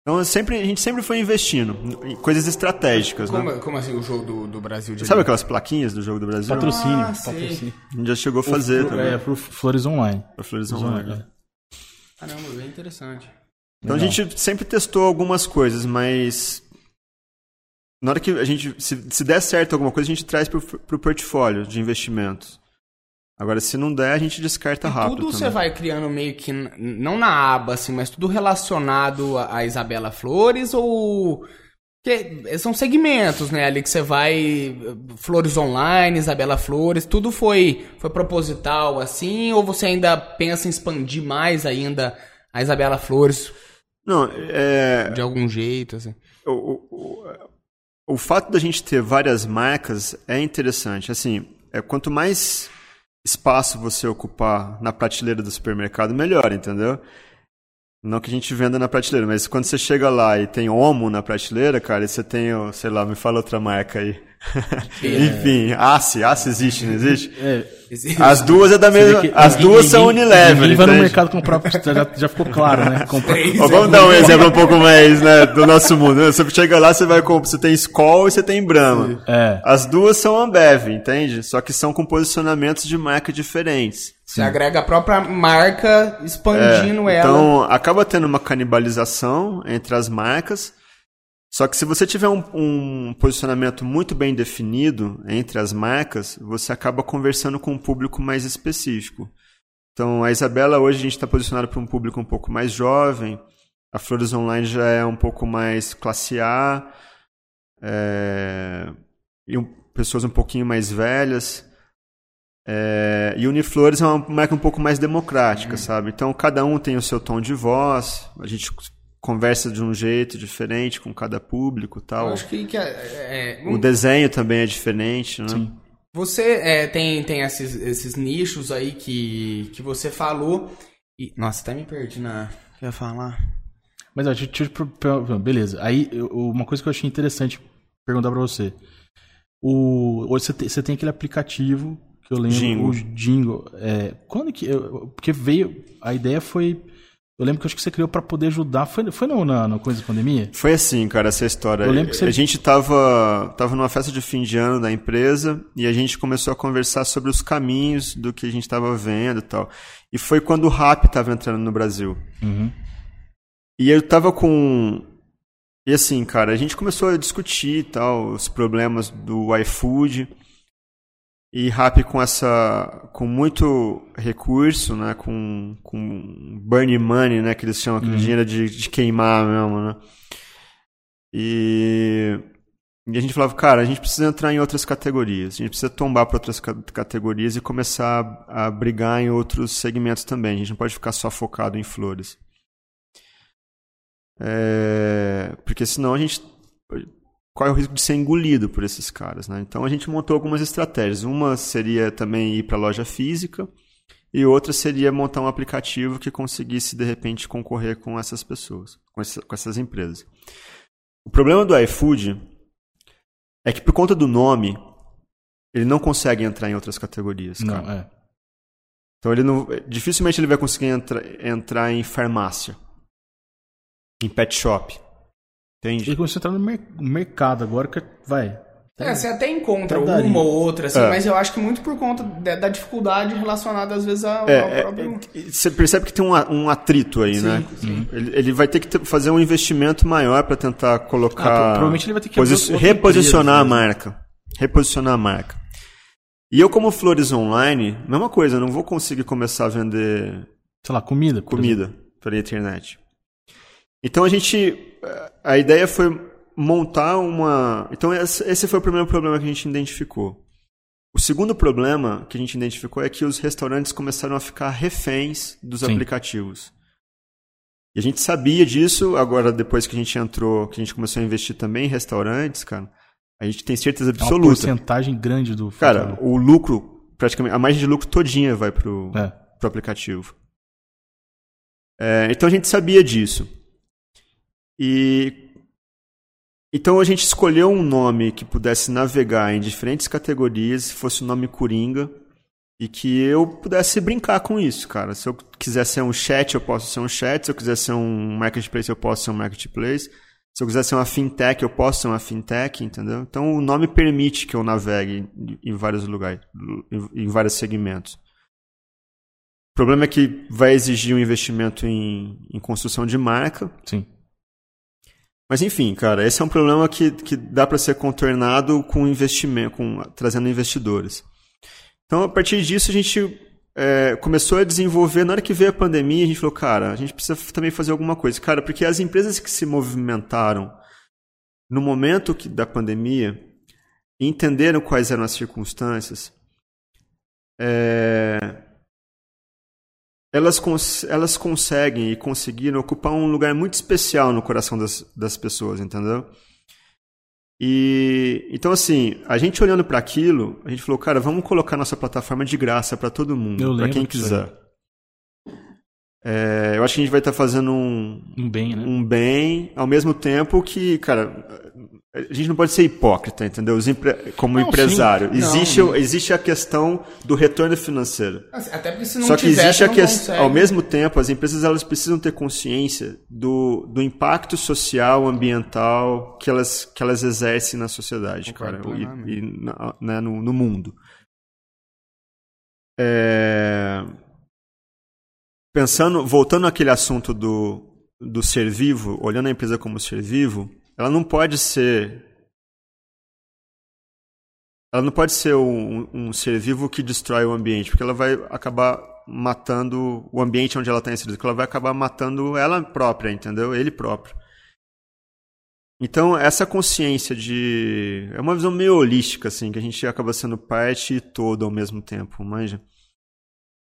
Então sempre, a gente sempre foi investindo em coisas estratégicas, como, né? Como assim o jogo do, do Brasil? De Sabe aquelas plaquinhas do jogo do Brasil? Patrocínio. Ah, patrocínio. A gente já chegou a fazer o, também. É, pro Flores Online. Pro Flores Online. Online. É. Caramba, bem interessante. Então Legal. a gente sempre testou algumas coisas, mas na hora que a gente se, se der certo alguma coisa, a gente traz pro, pro portfólio de investimentos. Agora, se não der, a gente descarta e rápido. Tudo você vai criando meio que, não na aba, assim, mas tudo relacionado a Isabela Flores ou. Porque são segmentos, né? Ali que você vai. Flores Online, Isabela Flores, tudo foi, foi proposital, assim? Ou você ainda pensa em expandir mais ainda a Isabela Flores? Não, é. De algum jeito, assim. O, o, o, fato da gente ter várias marcas é interessante. Assim, é, quanto mais espaço você ocupar na prateleira do supermercado, melhor, entendeu? Não que a gente venda na prateleira, mas quando você chega lá e tem Omo na prateleira, cara, e você tem, sei lá, me fala outra marca aí. É. Enfim, Ace, Ace existe, não existe? É, existe. As duas é da mesma. As ninguém, duas são Unilever. Ninguém vai no mercado comprar, já, já ficou claro, né? Comprar. vamos dar um exemplo um pouco mais, né, do nosso mundo. Você chega lá, você vai comprar, você tem Skol e você tem Brahma. É. As duas são Ambev, entende? Só que são com posicionamentos de marca diferentes. Você agrega a própria marca expandindo é, ela. Então, acaba tendo uma canibalização entre as marcas. Só que se você tiver um, um, posicionamento muito bem definido entre as marcas, você acaba conversando com um público mais específico. Então, a Isabela hoje a gente está posicionado para um público um pouco mais jovem, a Flores Online já é um pouco mais classe A, é, e um, pessoas um pouquinho mais velhas. É, e Uniflores é uma marca um pouco mais democrática, uhum. sabe? Então, cada um tem o seu tom de voz, a gente conversa de um jeito diferente com cada público tal. Eu acho que, que é, é, o desenho também é diferente, né? Sim. Você é, tem, tem esses, esses nichos aí que, que você falou. E, nossa, até me perdi na. Eu ia falar. Mas, ó, deixa eu, beleza. Aí, uma coisa que eu achei interessante perguntar pra você. O, você, tem, você tem aquele aplicativo que eu lembro, Jingle. o Jingle. É, quando que. Eu, porque veio. A ideia foi eu lembro que acho que você criou para poder ajudar. Foi, foi na, na coisa da pandemia? Foi assim, cara, essa história. Eu lembro que você... A gente tava, tava numa festa de fim de ano da empresa e a gente começou a conversar sobre os caminhos do que a gente estava vendo e tal. E foi quando o rap estava entrando no Brasil. Uhum. E eu tava com e assim, cara, a gente começou a discutir tal, os problemas do iFood. E Rap com essa. com muito recurso, né? Com, com burn money, né? Que eles chamam, aquele uhum. dinheiro de, de queimar mesmo, né? E, e a gente falava, cara, a gente precisa entrar em outras categorias. A gente precisa tombar para outras categorias e começar a, a brigar em outros segmentos também. A gente não pode ficar só focado em flores. É, porque senão a gente corre o risco de ser engolido por esses caras. Né? Então a gente montou algumas estratégias. Uma seria também ir para a loja física e outra seria montar um aplicativo que conseguisse de repente concorrer com essas pessoas, com, essa, com essas empresas. O problema do iFood é que por conta do nome ele não consegue entrar em outras categorias. Cara. Não, é. Então ele não, dificilmente ele vai conseguir entra, entrar em farmácia em pet shop. Entende? Ele começou a entrar no mer mercado agora que vai. É, você até encontra uma ou outra, assim, é. mas eu acho que muito por conta de, da dificuldade relacionada, às vezes, ao, é, ao é, próprio... É, você percebe que tem um, um atrito aí, sim, né? Sim. Ele, ele, vai ter que ter, fazer um investimento maior para tentar colocar... Ah, provavelmente ele vai ter que... Reposicionar a marca. Reposicionar a marca. E eu, como Flores Online, mesma coisa, eu não vou conseguir começar a vender... Sei lá, comida. Comida pela internet. Então a gente. A ideia foi montar uma. Então esse foi o primeiro problema que a gente identificou. O segundo problema que a gente identificou é que os restaurantes começaram a ficar reféns dos Sim. aplicativos. E a gente sabia disso, agora depois que a gente entrou, que a gente começou a investir também em restaurantes, cara, a gente tem certeza absoluta. É uma porcentagem grande do Cara, o lucro, praticamente, a margem de lucro todinha vai pro, é. pro aplicativo. É, então a gente sabia disso. E então a gente escolheu um nome que pudesse navegar em diferentes categorias, se fosse o um nome Coringa, e que eu pudesse brincar com isso, cara. Se eu quiser ser um chat, eu posso ser um chat. Se eu quiser ser um marketplace, eu posso ser um marketplace. Se eu quiser ser uma fintech, eu posso ser uma fintech, entendeu? Então o nome permite que eu navegue em vários lugares, em vários segmentos. O problema é que vai exigir um investimento em, em construção de marca. Sim. Mas enfim, cara, esse é um problema que, que dá para ser contornado com investimento, com, trazendo investidores. Então, a partir disso, a gente é, começou a desenvolver. Na hora que veio a pandemia, a gente falou, cara, a gente precisa também fazer alguma coisa. Cara, porque as empresas que se movimentaram no momento que, da pandemia entenderam quais eram as circunstâncias, é, elas, cons elas conseguem e conseguiram ocupar um lugar muito especial no coração das, das pessoas, entendeu? E então assim, a gente olhando para aquilo, a gente falou, cara, vamos colocar nossa plataforma de graça para todo mundo, para quem quiser. É, eu acho que a gente vai estar tá fazendo um, um bem, né? Um bem, ao mesmo tempo que, cara, a gente não pode ser hipócrita, entendeu? Como não, empresário. Existe, não. existe a questão do retorno financeiro. Assim, até porque se não Só que tiver, existe a questão. Ao mesmo tempo, as empresas elas precisam ter consciência do, do impacto social, ambiental que elas, que elas exercem na sociedade, Concordo cara, e, e na, né, no, no, mundo. É... Pensando, voltando àquele assunto do, do ser vivo, olhando a empresa como ser vivo ela não pode ser. Ela não pode ser um, um ser vivo que destrói o ambiente, porque ela vai acabar matando o ambiente onde ela está inserida, porque ela vai acabar matando ela própria, entendeu? Ele próprio. Então, essa consciência de. É uma visão meio holística, assim, que a gente acaba sendo parte e todo ao mesmo tempo, manja?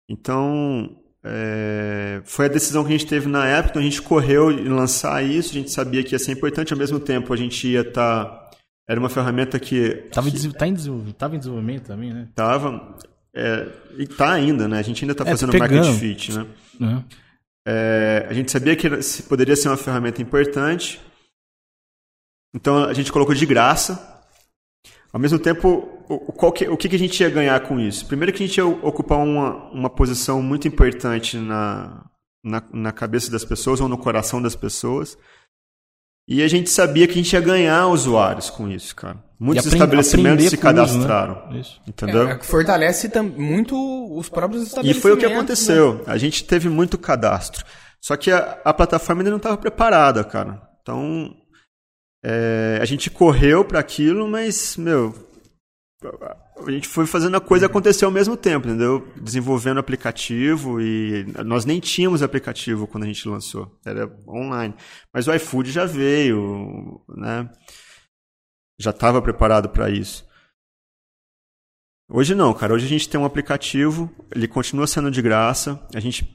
Então, é, foi a decisão que a gente teve na época, então a gente correu em lançar isso, a gente sabia que ia ser importante, ao mesmo tempo a gente ia estar. Tá, era uma ferramenta que. Estava que, tá em, em desenvolvimento também, né? Tava. É, e está ainda, né? A gente ainda está é, fazendo market fit, né? Uhum. A gente sabia que poderia ser uma ferramenta importante, então a gente colocou de graça. Ao mesmo tempo, o, que, o que a gente ia ganhar com isso? Primeiro que a gente ia ocupar uma, uma posição muito importante na, na, na cabeça das pessoas ou no coração das pessoas. E a gente sabia que a gente ia ganhar usuários com isso, cara. Muitos estabelecimentos se cadastraram. Uso, né? Entendeu? É, fortalece muito os próprios estabelecimentos. E foi o que aconteceu. Né? A gente teve muito cadastro. Só que a, a plataforma ainda não estava preparada, cara. Então, É, a gente correu para aquilo, mas, meu, a gente foi fazendo a coisa acontecer ao mesmo tempo, entendeu? Desenvolvendo aplicativo e nós nem tínhamos aplicativo quando a gente lançou, era online. Mas o iFood já veio, né? Já estava preparado para isso. Hoje não, cara. Hoje a gente tem um aplicativo, ele continua sendo de graça. A gente,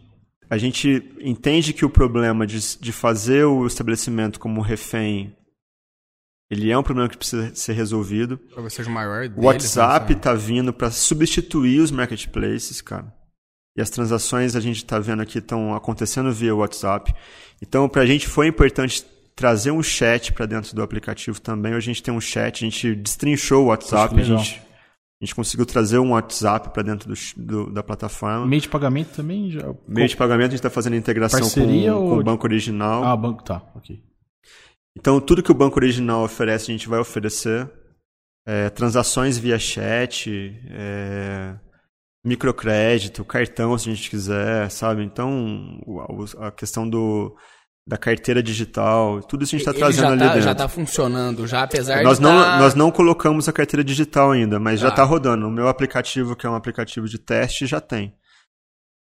a gente entende que o problema de, de fazer o estabelecimento como refém ele é um problema que precisa ser resolvido. Talvez seja o maior O WhatsApp está vindo para substituir os marketplaces, cara. E as transações a gente está vendo aqui estão acontecendo via WhatsApp. Então, para a gente foi importante trazer um chat para dentro do aplicativo também. Hoje a gente tem um chat, a gente destrinchou o WhatsApp, a gente, a gente conseguiu trazer um WhatsApp para dentro do, do, da plataforma. Meio de pagamento também? Já... Meio de pagamento a gente está fazendo integração com, ou... com, o banco original. Ah, banco, tá, ok. Então, tudo que o banco original oferece, a gente vai oferecer. É, transações via chat, é, microcrédito, cartão, se a gente quiser, sabe? Então, a questão do, da carteira digital, tudo isso a gente está trazendo ali tá, dentro. Já está funcionando, já apesar nós de não, tá... Nós não colocamos a carteira digital ainda, mas tá. já está rodando. O meu aplicativo, que é um aplicativo de teste, já tem.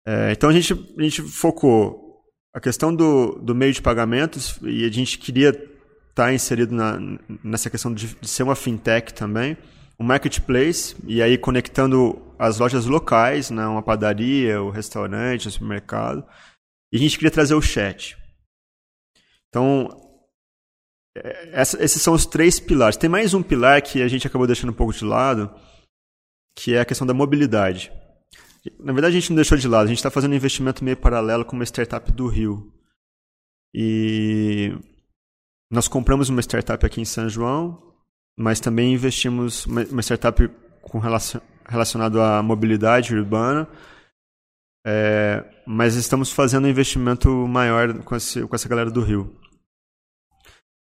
É, então a gente, a gente focou a questão do, do meio de pagamentos e a gente queria está inserido na, nessa questão de, de, ser uma fintech também, um marketplace, e aí conectando as lojas locais, né, uma padaria, o restaurante, o supermercado, e a gente queria trazer o chat. Então, é, essa, esses são os três pilares. Tem mais um pilar que a gente acabou deixando um pouco de lado, que é a questão da mobilidade. Na verdade, a gente não deixou de lado, a gente está fazendo um investimento meio paralelo com uma startup do Rio. E nós compramos uma startup aqui em São João, mas também investimos uma startup com relacion, relacionado à mobilidade urbana. É, mas estamos fazendo um investimento maior com, esse, com essa galera do Rio.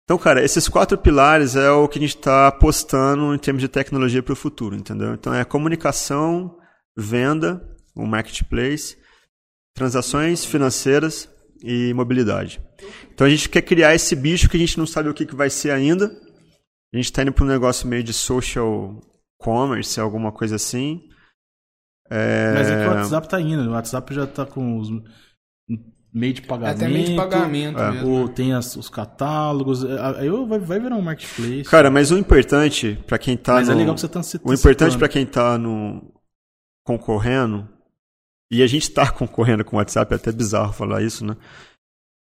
Então, cara, esses quatro pilares é o que a gente está apostando em termos de tecnologia para o futuro, entendeu? Então, é comunicação, venda, o marketplace, transações financeiras e mobilidade. Então a gente quer criar esse bicho que a gente não sabe o que, que vai ser ainda. A gente está indo para um negócio meio de social commerce, alguma coisa assim. É... Mas é que o WhatsApp está indo. O WhatsApp já está com os meio de pagamento. Até meio de pagamento é. Ou tem as, os catálogos. É, aí vai, vai virar um marketplace. Cara, mas o importante para quem está Mas no... é legal que você está O importante para quem está no concorrendo e a gente está concorrendo com o WhatsApp, é até bizarro falar isso, né?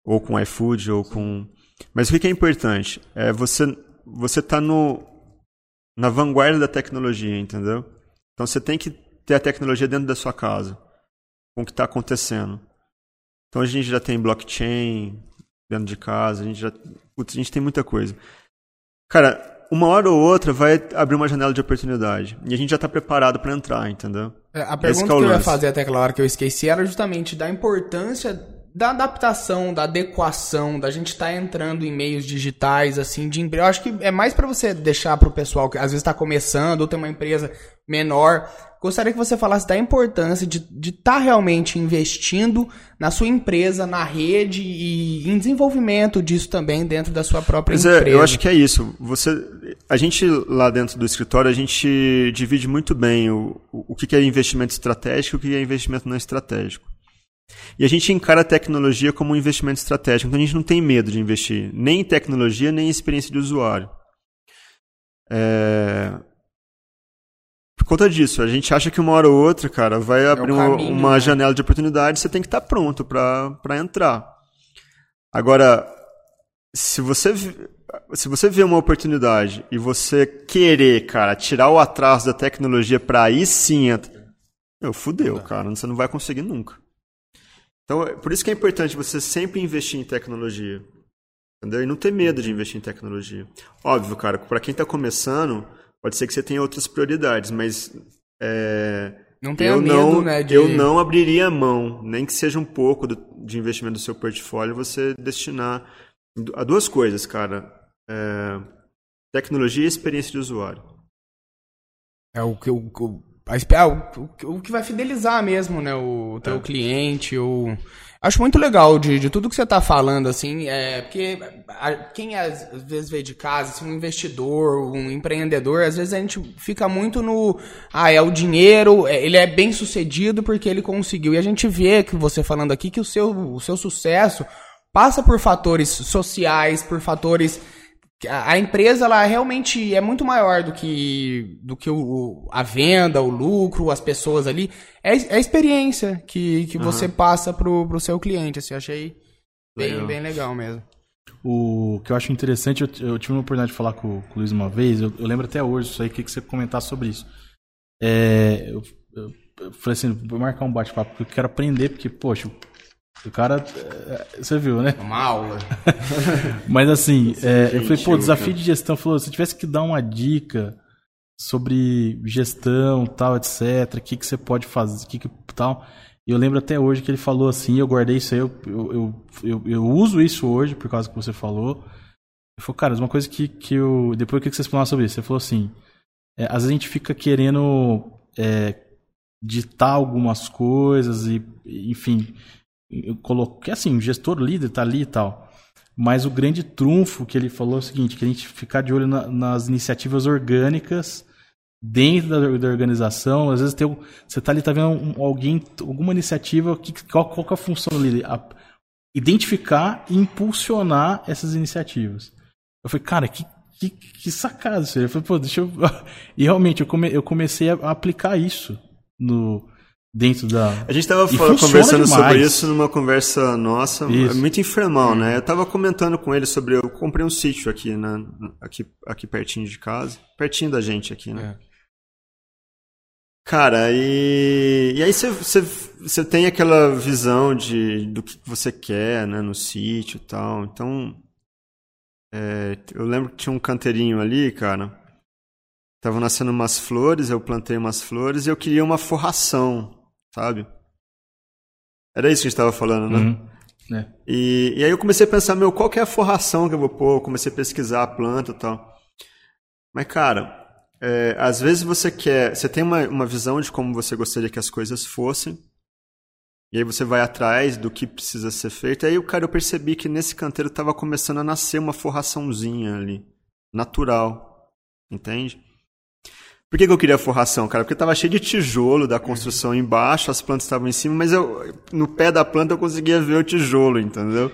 Ou com iFood, ou com. Mas o que é importante? É você você tá no na vanguarda da tecnologia, entendeu? Então você tem que ter a tecnologia dentro da sua casa, com o que está acontecendo. Então a gente já tem blockchain dentro de casa, a gente já, putz, a gente tem muita coisa. Cara, uma hora ou outra vai abrir uma janela de oportunidade. E a gente já está preparado para entrar, entendeu? É, a pergunta é que eu ia fazer até aquela hora que eu esqueci era justamente da importância da adaptação, da adequação, da gente estar tá entrando em meios digitais, assim, de emprego. Eu acho que é mais para você deixar para o pessoal que às vezes está começando ou tem uma empresa menor. Gostaria que você falasse da importância de estar tá realmente investindo na sua empresa, na rede e em desenvolvimento disso também dentro da sua própria Mas empresa. É, eu acho que é isso. Você, a gente lá dentro do escritório, a gente divide muito bem o, o, o que é investimento estratégico e o que é investimento não estratégico. E a gente encara a tecnologia como um investimento estratégico, então a gente não tem medo de investir nem em tecnologia, nem em experiência de usuário. É... Por conta disso, a gente acha que uma hora ou outra, cara, vai é abrir é caminho, uma, né? janela de oportunidade, você tem que estar pronto para entrar. Agora, se você se você vê uma oportunidade e você querer, cara, tirar o atraso da tecnologia para aí sim, meu, fudeu, cara, você não vai conseguir nunca. Então, é por isso que é importante você sempre investir em tecnologia. Entendeu? E não ter medo de investir em tecnologia. Óbvio, cara, para quem está começando, pode ser que você tenha outras prioridades, mas. É, não tenha medo, não, né? De... Eu não abriria a mão, nem que seja um pouco do, de investimento do seu portfólio, você destinar a duas coisas, cara. É, tecnologia e experiência de usuário. É o que eu, a, o, o, que vai fidelizar mesmo, né, o teu é. cliente, o... Acho muito legal de, de tudo que você está falando, assim, é, porque a, quem às vezes veio de casa, assim, um investidor, um empreendedor, às vezes a gente fica muito no, ah, é o dinheiro, é, ele é bem sucedido porque ele conseguiu. E a gente vê que você falando aqui que o seu, o seu sucesso passa por fatores sociais, por fatores a empresa ela realmente é muito maior do que do que o, a venda, o lucro, as pessoas ali. É, é a experiência que, que uhum. você passa pro, pro seu cliente. Assim, eu achei bem legal. bem legal mesmo. O que eu acho interessante, eu, eu tive uma oportunidade de falar com, com o Luiz uma vez, eu, eu lembro até hoje isso aí, que você comentar sobre isso. É, eu, eu, eu falei assim, vou marcar um bate-papo, porque eu quero aprender, porque, poxa, o cara, é, você viu, né? Uma aula. Mas assim, é, eu falei, pô, desafio de gestão, falou, se tivesse que dar uma dica sobre gestão, tal, etc, o que, que você pode fazer, o que, que tal. E eu lembro até hoje que ele falou assim, eu guardei isso aí, eu, eu, eu, eu, uso isso hoje por causa que você falou. Ele falou, cara, uma coisa que, que eu. Depois o que, que você falou sobre isso? Você falou assim, é, às vezes a gente fica querendo é, ditar algumas coisas e, enfim, eu coloquei assim, o gestor líder tá ali e tal. Mas o grande trunfo que ele falou é o seguinte, que a gente ficar de olho na, nas iniciativas orgânicas dentro da, da, organização. Às vezes tem, você tá ali, tá vendo um, alguém, alguma iniciativa, que, qual, qual que é a função ali? A, identificar e impulsionar essas iniciativas. Eu falei, cara, que, que, que sacada isso aí. Eu pô, deixa eu... E realmente, eu, come, eu comecei a aplicar isso no dentro da. A gente estava conversando demais. sobre isso numa conversa nossa, isso. muito informal, né? Eu estava comentando com ele sobre. Eu comprei um sítio aqui, né? Aqui, aqui pertinho de casa, pertinho da gente aqui, né? É. Cara, e, e aí você tem aquela visão de, do que você quer, né, no sítio e tal. Então, é, eu lembro que tinha um canteirinho ali, cara. Estavam nascendo umas flores, eu plantei umas flores e eu queria uma forração sabe? Era isso que a gente estava falando, né? Uhum. É. E, e aí eu comecei a pensar, meu, qual que é a forração que eu vou pôr? Eu comecei a pesquisar a planta e tal. Mas, cara, é, às vezes você quer. Você tem uma, uma visão de como você gostaria que as coisas fossem. E aí você vai atrás do que precisa ser feito. E aí, cara, eu percebi que nesse canteiro estava começando a nascer uma forraçãozinha ali. Natural. Entende? Por que, que eu queria forração, cara? Porque estava cheio de tijolo da construção embaixo, as plantas estavam em cima, mas eu, no pé da planta eu conseguia ver o tijolo, entendeu?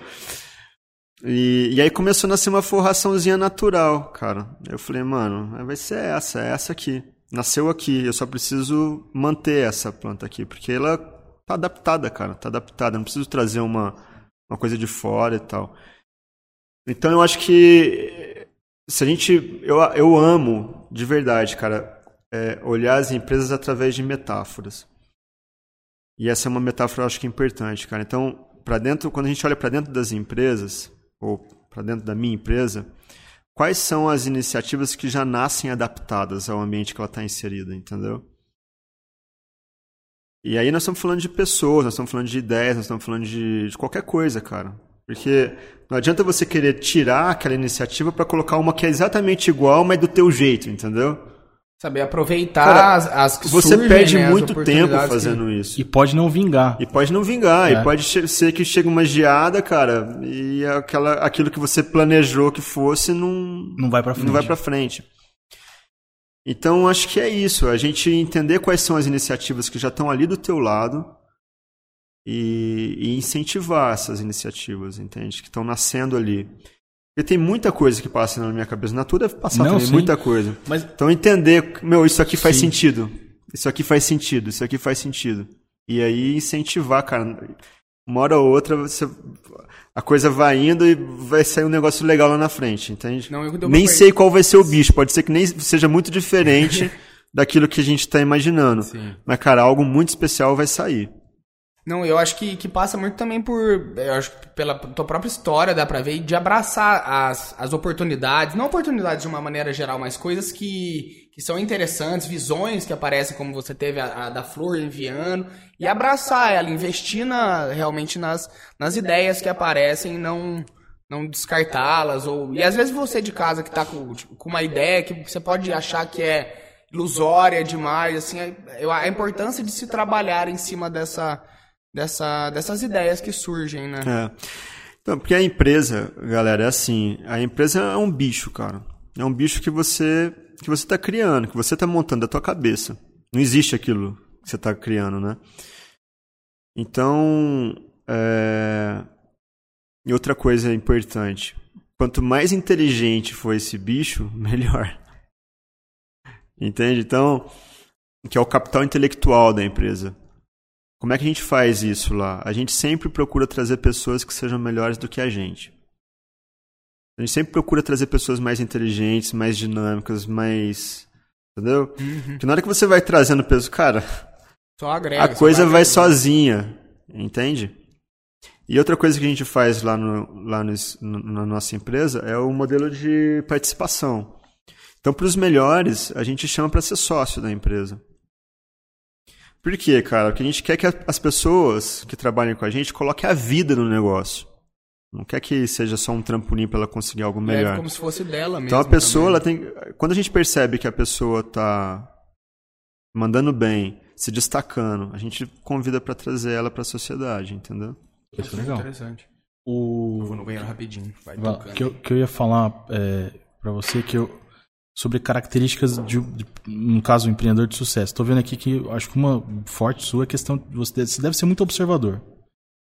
E, e aí começou a nascer uma forraçãozinha natural, cara. Eu falei, mano, vai ser essa, é essa aqui. Nasceu aqui, eu só preciso manter essa planta aqui, porque ela tá adaptada, cara, tá adaptada. Não preciso trazer uma, uma coisa de fora e tal. Então eu acho que se a gente. Eu, eu amo, de verdade, cara, é, olhar as empresas através de metáforas. E essa é uma metáfora, eu acho que é importante, cara. Então, para dentro, quando a gente olha para dentro das empresas ou para dentro da minha empresa, quais são as iniciativas que já nascem adaptadas ao ambiente que ela está inserida, entendeu? E aí nós estamos falando de pessoas, nós estamos falando de ideias, nós estamos falando de, de qualquer coisa, cara. Porque não adianta você querer tirar aquela iniciativa para colocar uma que é exatamente igual, mas do teu jeito, entendeu? Saber aproveitar Cara, as, as que Você surgem, perde né, muito tempo fazendo que... isso. E pode não vingar. E pode não vingar. É. E pode ser que chegue uma geada, cara, e aquela, aquilo que você planejou que fosse não, não vai para frente. Não vai pra frente. Então, acho que é isso. A gente entender quais são as iniciativas que já estão ali do teu lado e, e incentivar essas iniciativas, entende? Que estão nascendo ali. Porque tem muita coisa que passa na minha cabeça. Na tua deve passar Não, também sim. muita coisa. Mas... Então entender, meu, isso aqui faz sim. sentido. Isso aqui faz sentido, isso aqui faz sentido. E aí incentivar, cara. Uma hora ou outra você, a coisa vai indo e vai sair um negócio legal lá na frente, entende? Não, nem sei qual vai ser o bicho, pode ser que nem seja muito diferente daquilo que a gente está imaginando. Sim. Mas, cara, algo muito especial vai sair. Não, eu acho que, que passa muito também por. Eu acho que pela tua própria história dá pra ver, de abraçar as, as oportunidades, não oportunidades de uma maneira geral, mas coisas que, que são interessantes, visões que aparecem, como você teve a, a da Flor enviando, e abraçar ela, investir na, realmente nas, nas ideias que aparecem, não não descartá-las. ou E às vezes você de casa que tá com, tipo, com uma ideia que você pode achar que é ilusória demais, assim, a, a importância de se trabalhar em cima dessa, dessa, dessas ideias que surgem, né? É. Então, porque a empresa, galera, é assim, a empresa é um bicho, cara. É um bicho que você que você está criando, que você está montando da tua cabeça. Não existe aquilo que você está criando, né? Então, é... e outra coisa importante, quanto mais inteligente for esse bicho, melhor. Entende? Então, que é o capital intelectual da empresa. Como é que a gente faz isso lá? A gente sempre procura trazer pessoas que sejam melhores do que a gente. A gente sempre procura trazer pessoas mais inteligentes, mais dinâmicas, mais. Entendeu? Uhum. Que na hora que você vai trazendo peso, cara. Só agrega, a coisa vai, vai sozinha. Entende? E outra coisa que a gente faz lá, no, lá no, na nossa empresa é o modelo de participação. Então, para os melhores, a gente chama para ser sócio da empresa. Por quê, cara? Porque a gente quer que as pessoas que trabalham com a gente coloquem a vida no negócio. Não quer que seja só um trampolim para ela conseguir algo é melhor. É como se fosse dela mesmo. Então a pessoa, ela tem. Quando a gente percebe que a pessoa está mandando bem, se destacando, a gente convida para trazer ela para a sociedade, entendeu? Isso é legal. Interessante. O... Eu vou no banheiro rapidinho. Vai que, eu, que eu ia falar é, para você que eu sobre características de, de, no caso, um empreendedor de sucesso. Estou vendo aqui que acho que uma forte sua é a questão de você, deve, você deve ser muito observador.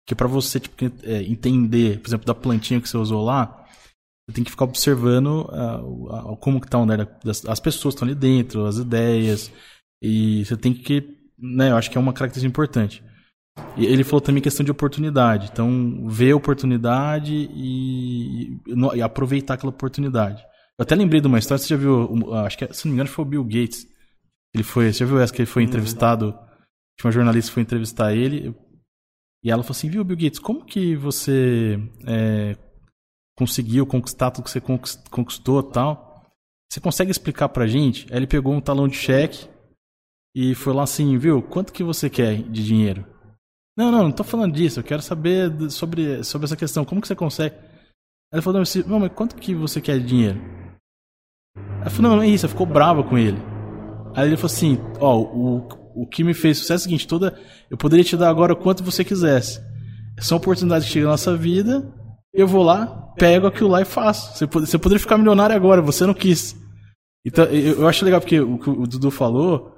Que para você tipo, é, entender, por exemplo, da plantinha que você usou lá, você tem que ficar observando uh, como que tá andando as pessoas estão ali dentro, as ideias, e você tem que, né, eu acho que é uma característica importante. E ele falou também questão de oportunidade, então ver a oportunidade e, e, e aproveitar aquela oportunidade. Eu até lembrei de uma história, você já viu, acho que, se não me engano, foi o Bill Gates. Ele foi, você já viu essa que ele foi uhum. entrevistado? Uma jornalista que foi entrevistar ele. E ela falou assim: Viu, Bill Gates, como que você é, conseguiu conquistar tudo que você conquistou e tal? Você consegue explicar pra gente? Aí ele pegou um talão de cheque e foi lá assim: Viu, quanto que você quer de dinheiro? Não, não, não tô falando disso. Eu quero saber sobre, sobre essa questão. Como que você consegue? Ela falou: Não, mas quanto que você quer de dinheiro? Ela falou, não, não é isso, ela ficou brava com ele. Aí ele falou assim, ó, o, o que me fez sucesso é o seguinte, toda, eu poderia te dar agora quanto você quisesse. São oportunidades que chegam na nossa vida, eu vou lá, pego aquilo lá e faço. Você, você poderia ficar milionário agora, você não quis. Então, eu, eu acho legal porque o que o Dudu falou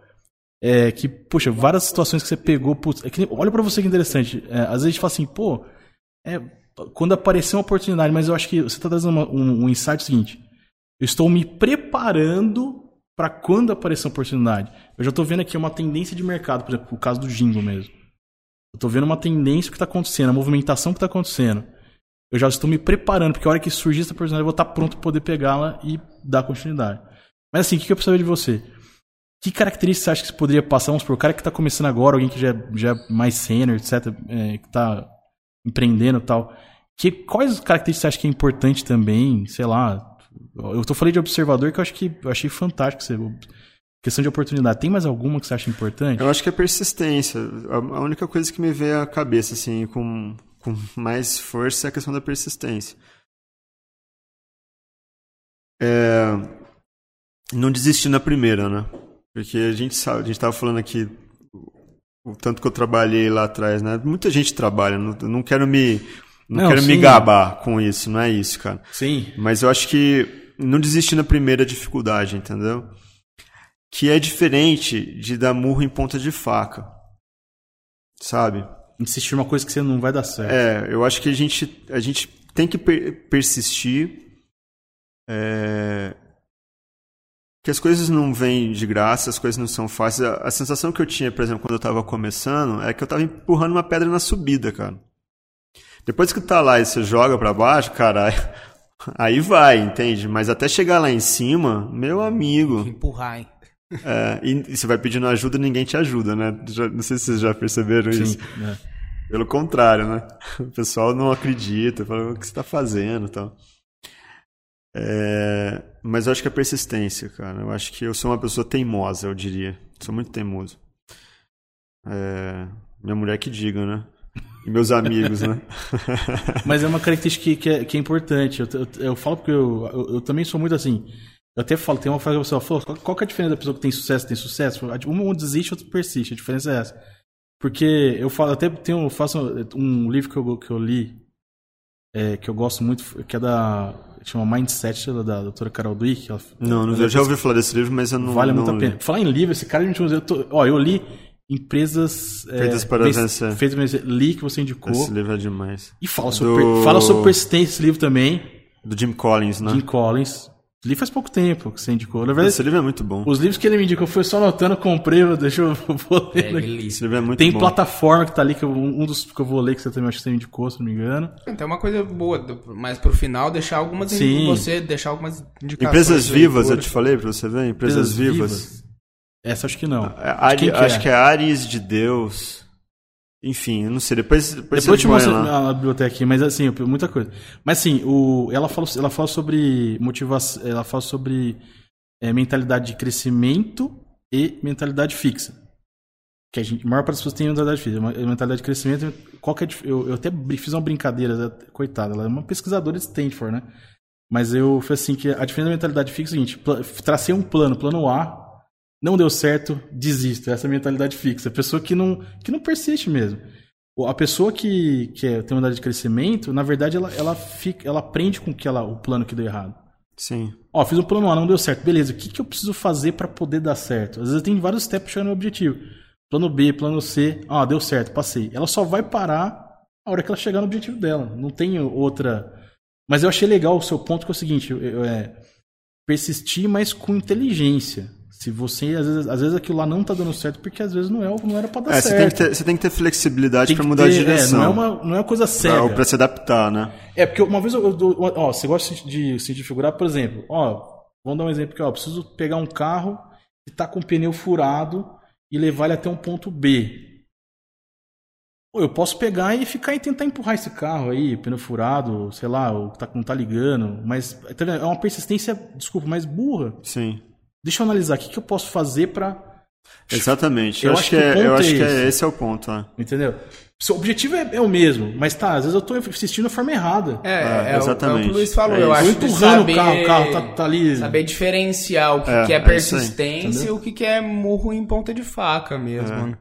é que, poxa, várias situações que você pegou, putz, é que, olha para você que interessante. É, às vezes a gente fala assim, pô, é, quando aparecer uma oportunidade, mas eu acho que você tá trazendo uma, um, um insight seguinte. Eu estou me preparando para quando aparecer a oportunidade. Eu já estou vendo aqui uma tendência de mercado, por exemplo, o caso do jingle mesmo. Eu estou vendo uma tendência que está acontecendo, a movimentação que está acontecendo. Eu já estou me preparando, porque a hora que surgir essa oportunidade eu vou estar tá pronto para poder pegá-la e dar continuidade. Mas assim, o que eu preciso de você? Que características você acha que você poderia passar? Vamos por o cara que está começando agora, alguém que já, já é mais sênior, etc., é, que está empreendendo e tal. Que, quais características você acha que é importante também, sei lá, eu tô falando de observador que eu acho que eu achei fantástico. Você, questão de oportunidade. Tem mais alguma que você acha importante? Eu acho que é persistência. A única coisa que me vem à cabeça, assim, com, com mais força é a questão da persistência. É... Não desistir na primeira, né? Porque a gente sabe, a gente tava falando aqui o tanto que eu trabalhei lá atrás, né? Muita gente trabalha, não, não quero me não, não quero sim. me gabar com isso, não é isso, cara. Sim. Mas eu acho que não desistir na primeira dificuldade, entendeu? Que é diferente de dar murro em ponta de faca. Sabe? Insistir numa coisa que você não vai dar certo. É, eu acho que a gente, a gente tem que per persistir. É... Que as coisas não vêm de graça, as coisas não são fáceis. A, a sensação que eu tinha, por exemplo, quando eu estava começando, é que eu estava empurrando uma pedra na subida, cara. Depois que tá lá e você joga para baixo, cara, aí vai, entende? Mas até chegar lá em cima, meu amigo. Empurrar, hein? É, e, você vai pedindo ajuda ninguém te ajuda, né? Já, não sei se vocês já perceberam Sim, isso. É. Pelo contrário, né? O pessoal não acredita, fala o que você está fazendo tal. É, mas eu acho que é persistência, cara. Eu acho que eu sou uma pessoa teimosa, eu diria. Sou muito teimoso. É, minha mulher que diga, né? E meus amigos, né? Mas é uma característica que, que, é, que é importante. Eu, eu, eu, falo porque eu, eu, também sou muito assim. Eu até falo, tem uma frase que a pessoa falou, qual que é a diferença da pessoa que tem sucesso e tem sucesso? Um desiste, outro persiste. A diferença é essa. Porque eu falo, até tenho, eu faço um livro que eu, que eu li, é, que eu gosto muito, que é da. chama Mindset, da, da doutora Carol Dweck. Ela, não, não eu já ouvi falar desse livro, mas eu não. Vale não muito a pena. Falar em livro, esse cara, gente, eu tô, ó, eu li Empresas Feitas é, para vencer. Feitas para vencer. Li que você indicou. Esse livro é demais. E fala sobre, Do... fala sobre persistência esse livro também. Do Jim Collins, né? Jim Collins. Li faz pouco tempo que você indicou. Na verdade, Esse livro é muito bom. Os livros que ele me indicou foi só anotando, comprei, deixa eu vou ler. É, Esse livro é muito Tem bom. plataforma que tá ali, que eu, um dos que eu vou ler, que você também acho que você me indicou, se não me engano. Tem uma coisa boa, mas pro final deixar algumas Sim. você deixar algumas indicações. Empresas vivas, eu te falei pra você ver? Empresas, Empresas vivas. vivas. Essa acho que não. É, Ari, que acho é? que é Ares de Deus. Enfim, eu não sei. Depois, depois, depois eu te mostro na biblioteca aqui, mas assim, muita coisa. Mas assim, o, ela, fala, ela fala sobre motivação, ela fala sobre é, mentalidade de crescimento e mentalidade fixa. Que a, gente, a maior parte das pessoas tem mentalidade fixa. Mentalidade de crescimento, qual que é, eu, eu até fiz uma brincadeira, coitada, ela é uma pesquisadora de Stanford, né? Mas eu falei assim que a diferença da mentalidade fixa é o seguinte: tracei um plano, plano A, não deu certo, desisto. Essa é a mentalidade fixa. A pessoa que não, que não persiste mesmo. A pessoa que, que é, tem uma idade de crescimento, na verdade, ela, ela, fica, ela aprende com que ela, o plano que deu errado. Sim. Ó, fiz um plano A, não deu certo. Beleza, o que, que eu preciso fazer para poder dar certo? Às vezes tem vários steps chegando no objetivo. Plano B, plano C. Ah, deu certo, passei. Ela só vai parar a hora que ela chegar no objetivo dela. Não tem outra. Mas eu achei legal o seu ponto, que é o seguinte: é, persistir, mas com inteligência. Se você, às vezes, às vezes aquilo lá não tá dando certo, porque às vezes não, é, não era pra dar é, certo. Você tem, que ter, você tem que ter flexibilidade para mudar ter, de direção. É, não, é uma, não é uma coisa séria. Pra, pra se adaptar, né? É, porque uma vez eu, eu ó, você gosta de se figurar, por exemplo, ó, vamos dar um exemplo aqui, ó, preciso pegar um carro que tá com o pneu furado e levar ele até um ponto B. eu posso pegar e ficar e tentar empurrar esse carro aí, pneu furado, sei lá, o tá, não tá ligando, mas tá é uma persistência, desculpa, mais burra. Sim. Deixa eu analisar o que, que eu posso fazer para. Exatamente. Eu, eu acho, que, é, eu é acho que é, esse é o ponto. É. Entendeu? O objetivo é, é, o mesmo, mas tá, às vezes eu tô assistindo a forma errada. É, é, é exatamente. O, é o que o Luiz falou, é eu acho. empurrando saber, o carro, o carro tá, tá, ali. Saber diferenciar o que é, que é persistência e o que, que é murro em ponta de faca mesmo.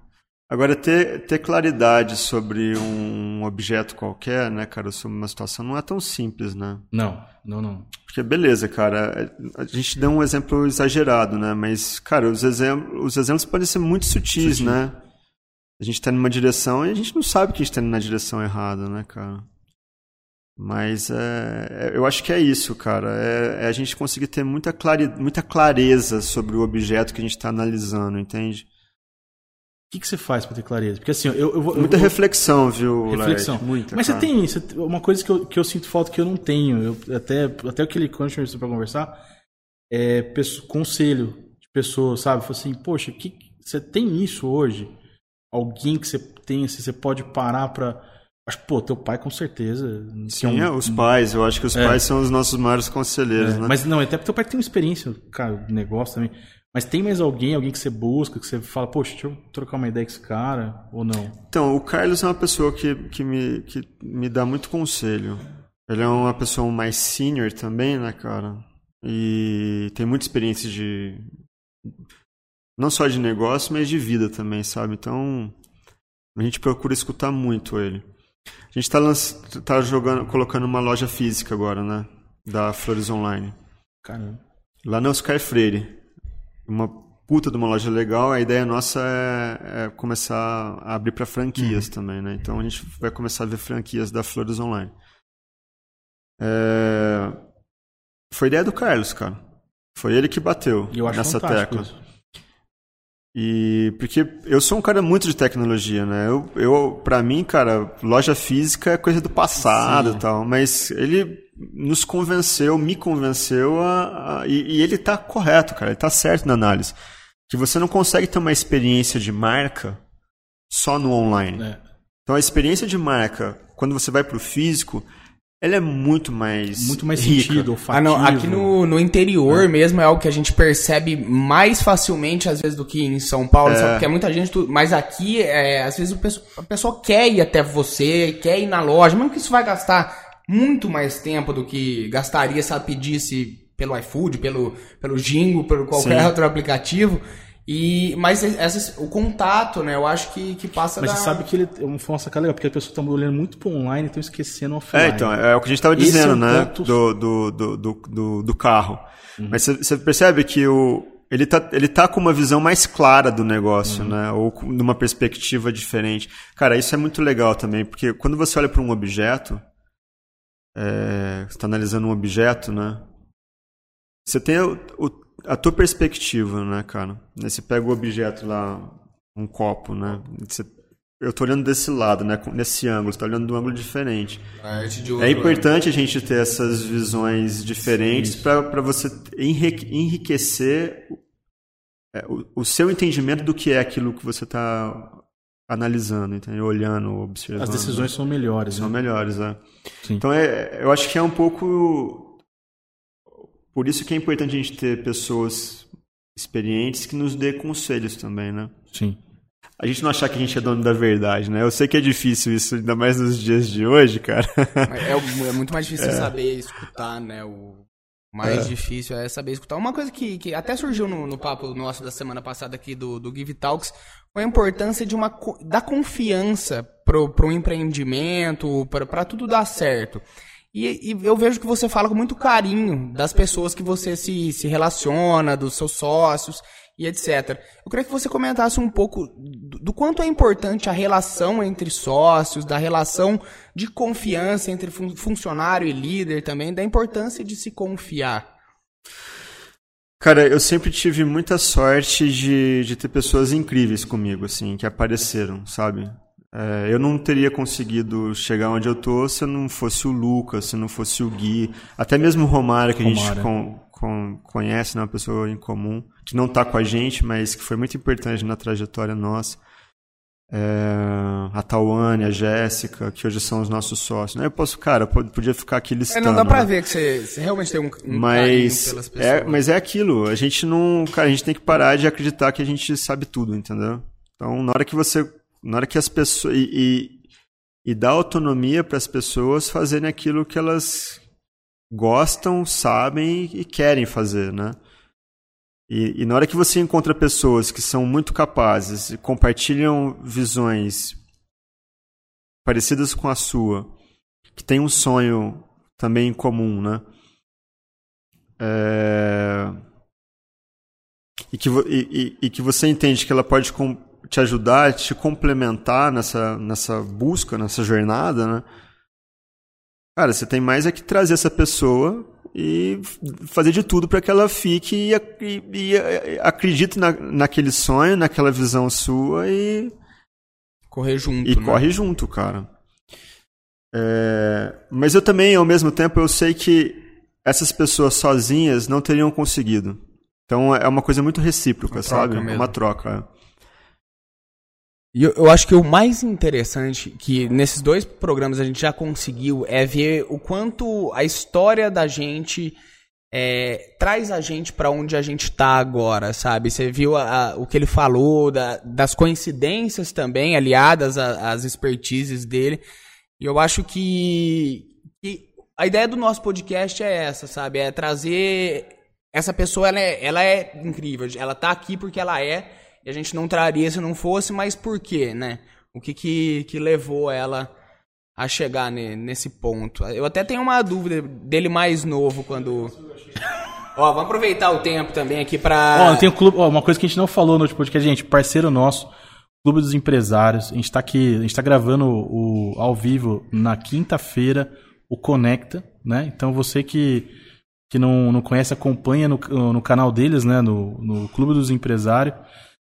Agora, ter, ter claridade sobre um objeto qualquer, né, cara, sobre uma situação, não é tão simples, né? Não, não, não. Porque, beleza, cara, a gente deu um exemplo exagerado, né? Mas, cara, os, exemplos, os exemplos podem ser muito sutis, Sutil. né? A gente tá numa direção e a gente não sabe que a gente tá indo na direção errada, né, cara? Mas é, é, eu acho que é isso, cara. É, é a gente conseguir ter muita, clare, muita clareza sobre o objeto que a gente está analisando, entende? O que, que você faz para ter clareza? Porque assim, eu, eu vou. Muita reflexão, viu, Reflexão. Muita. Mas cara. você tem isso, uma coisa que eu, que eu sinto falta que eu não tenho. Eu, até, até aquele quando a gente para conversar, é conselho de pessoas, sabe? Falei assim, poxa, que, você tem isso hoje? Alguém que você tem, assim, você pode parar para Acho que, pô, teu pai com certeza. Sim, é um, os pais. Eu acho que os é. pais são os nossos maiores conselheiros, é. né? Mas não, até porque teu pai tem uma experiência, cara, negócio também. Mas tem mais alguém, alguém que você busca, que você fala, poxa, deixa eu trocar uma ideia com esse cara, ou não? Então, o Carlos é uma pessoa que, que, me, que me dá muito conselho. Ele é uma pessoa mais senior também, né, cara? E tem muita experiência de. Não só de negócio, mas de vida também, sabe? Então, a gente procura escutar muito ele. A gente está tá jogando, colocando uma loja física agora, né? Da Flores Online. Caramba. Lá na Oscar Freire uma puta de uma loja legal, a ideia nossa é, é começar a abrir para franquias uhum. também, né? Então a gente vai começar a ver franquias da Flores Online. É... Foi ideia do Carlos, cara. Foi ele que bateu nessa tecla. Isso. E porque eu sou um cara muito de tecnologia, né? Eu, eu para mim, cara, loja física é coisa do passado Sim. e tal, mas ele nos convenceu, me convenceu a, a e, e, ele tá correto, cara, ele tá certo na análise. Que você não consegue ter uma experiência de marca só no online. É. Então a experiência de marca, quando você vai pro físico, ela é muito mais muito mais rica. sentido, Ah, não, aqui no, no interior é. mesmo é algo que a gente percebe mais facilmente às vezes do que em São Paulo, é. sabe? Porque é muita gente, mas aqui é, às vezes a pessoa quer ir até você, quer ir na loja, mesmo que isso vai gastar muito mais tempo do que gastaria se ela pedisse pelo iFood, pelo, pelo Jingo, pelo qualquer Sim. outro aplicativo. E, mas essa, o contato, né? Eu acho que, que passa Mas da... você sabe que ele é uma sacada legal, porque a pessoa tá olhando muito pro online e estão esquecendo offline. É, então, é o que a gente tava dizendo, é um né? Ponto... Do, do, do, do, do, carro. Uhum. Mas você percebe que o, ele tá, ele tá com uma visão mais clara do negócio, uhum. né? Ou com uma perspectiva diferente. Cara, isso é muito legal também, porque quando você olha para um objeto, é, você está analisando um objeto, né? Você tem o, o, a tua perspectiva, né, cara? Você pega o objeto lá, um copo, né? Você, eu tô olhando desse lado, né? Nesse ângulo, você tá olhando de um ângulo diferente. é importante a gente ter essas visões diferentes para você enriquecer é, o, o, seu entendimento do que é aquilo que você está analisando, entendeu? olhando, observando. As decisões são melhores. São né? melhores, é. Sim. Então é, eu acho que é um pouco por isso que é importante a gente ter pessoas experientes que nos dê conselhos também, né? Sim. A gente não achar que a gente é dono da verdade, né? Eu sei que é difícil isso, ainda mais nos dias de hoje, cara. É, é muito mais difícil é. saber escutar, né? O mais é. difícil é saber escutar. Uma coisa que, que até surgiu no, no papo nosso da semana passada aqui do, do Give Talks foi a importância de uma, da confiança pro, pro empreendimento, para tudo dar certo. E, e, eu vejo que você fala com muito carinho das pessoas que você se, se relaciona, dos seus sócios e etc. Eu queria que você comentasse um pouco do, do, quanto é importante a relação entre sócios, da relação de confiança entre fun funcionário e líder também, da importância de se confiar. Cara, eu sempre tive muita sorte de, de ter pessoas incríveis comigo, assim, que apareceram, sabe? É, eu não teria conseguido chegar onde eu tô se não fosse o Lucas, se não fosse o Gui, até mesmo o Romário, que Romário. a gente com, com, conhece, né, uma pessoa em comum, que não está com a gente, mas que foi muito importante na trajetória nossa. É, a Tawane, a Jéssica, que hoje são os nossos sócios. Né? Eu posso, cara, podia ficar aqui listando. É, não dá pra né? ver que você, você, realmente tem um, um mas pelas é, pessoas. É, mas é aquilo, a gente não. Cara, a gente tem que parar de acreditar que a gente sabe tudo, entendeu? Então, na hora que você na hora que as pessoas. E, e, e dar autonomia para as pessoas fazerem aquilo que elas gostam, sabem e querem fazer, né? E, e, na hora que você encontra pessoas que são muito capazes e compartilham visões parecidas com a sua, que tem um sonho também em comum, né? É... E, que, e, e, que você entende que ela pode com, te ajudar, te complementar nessa, nessa busca, nessa jornada, né? Cara, você tem mais é que trazer essa pessoa e fazer de tudo para que ela fique e, e, e acredite na, naquele sonho, naquela visão sua e. Correr junto. E né? corre junto, cara. É, mas eu também, ao mesmo tempo, eu sei que essas pessoas sozinhas não teriam conseguido. Então é uma coisa muito recíproca, uma sabe? Mesmo. Uma troca. E eu, eu, acho que o mais interessante que nesses dois programas a gente já conseguiu é ver o quanto a história da gente é, traz a gente para onde a gente está agora, sabe? Você viu a, a, o que ele falou, da, das coincidências também, aliadas às expertises dele. E eu acho que, que, a ideia do nosso podcast é essa, sabe? É trazer. Essa pessoa, ela é, ela é incrível. Ela tá aqui porque ela é e a gente não traria se não fosse, mas por quê, né? O que que, que levou ela a chegar ne, nesse ponto? Eu até tenho uma dúvida dele mais novo quando... Ó, vamos aproveitar o tempo também aqui pra... Ó, tem um clube, ó, uma coisa que a gente não falou no último podcast, gente, parceiro nosso, Clube dos Empresários, a gente tá aqui, a gente tá gravando o, o ao vivo na quinta-feira, o Conecta, né? Então você que que não, não conhece, acompanha no, no canal deles, né? No, no Clube dos Empresários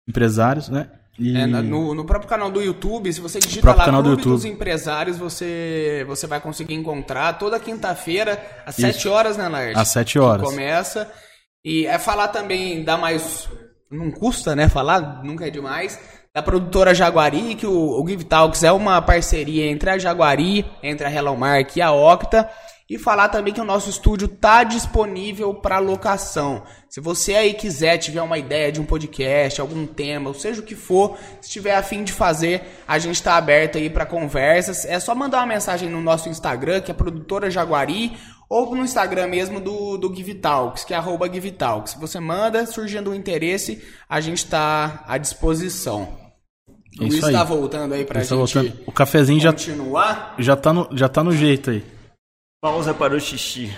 empresários, né? E... É, no, no, próprio canal do YouTube, se você digita lá canal Clube do dos Empresários, você, você vai conseguir encontrar toda quinta-feira, às Isso. 7 horas, né, Lars? Às 7 horas. Começa. E é falar também, dá mais. Não custa, né? Falar, nunca é demais. Da produtora Jaguari, que o, o Give Talks é uma parceria entre a Jaguari, entre a Hello Mark e a Octa. E falar também que o nosso estúdio está disponível para locação. Se você aí quiser, tiver uma ideia de um podcast, algum tema, ou seja o que for, se tiver afim de fazer, a gente está aberto aí para conversas. É só mandar uma mensagem no nosso Instagram, que é produtora Jaguari, ou no Instagram mesmo do, do GiveTalks, que é arroba GiveTalks. Você manda, surgindo o interesse, a gente está à disposição. É Luiz está voltando aí pra Ele tá gente. O cafezinho continuar. já, já, tá no, já tá no jeito aí. Pausa para o xixi.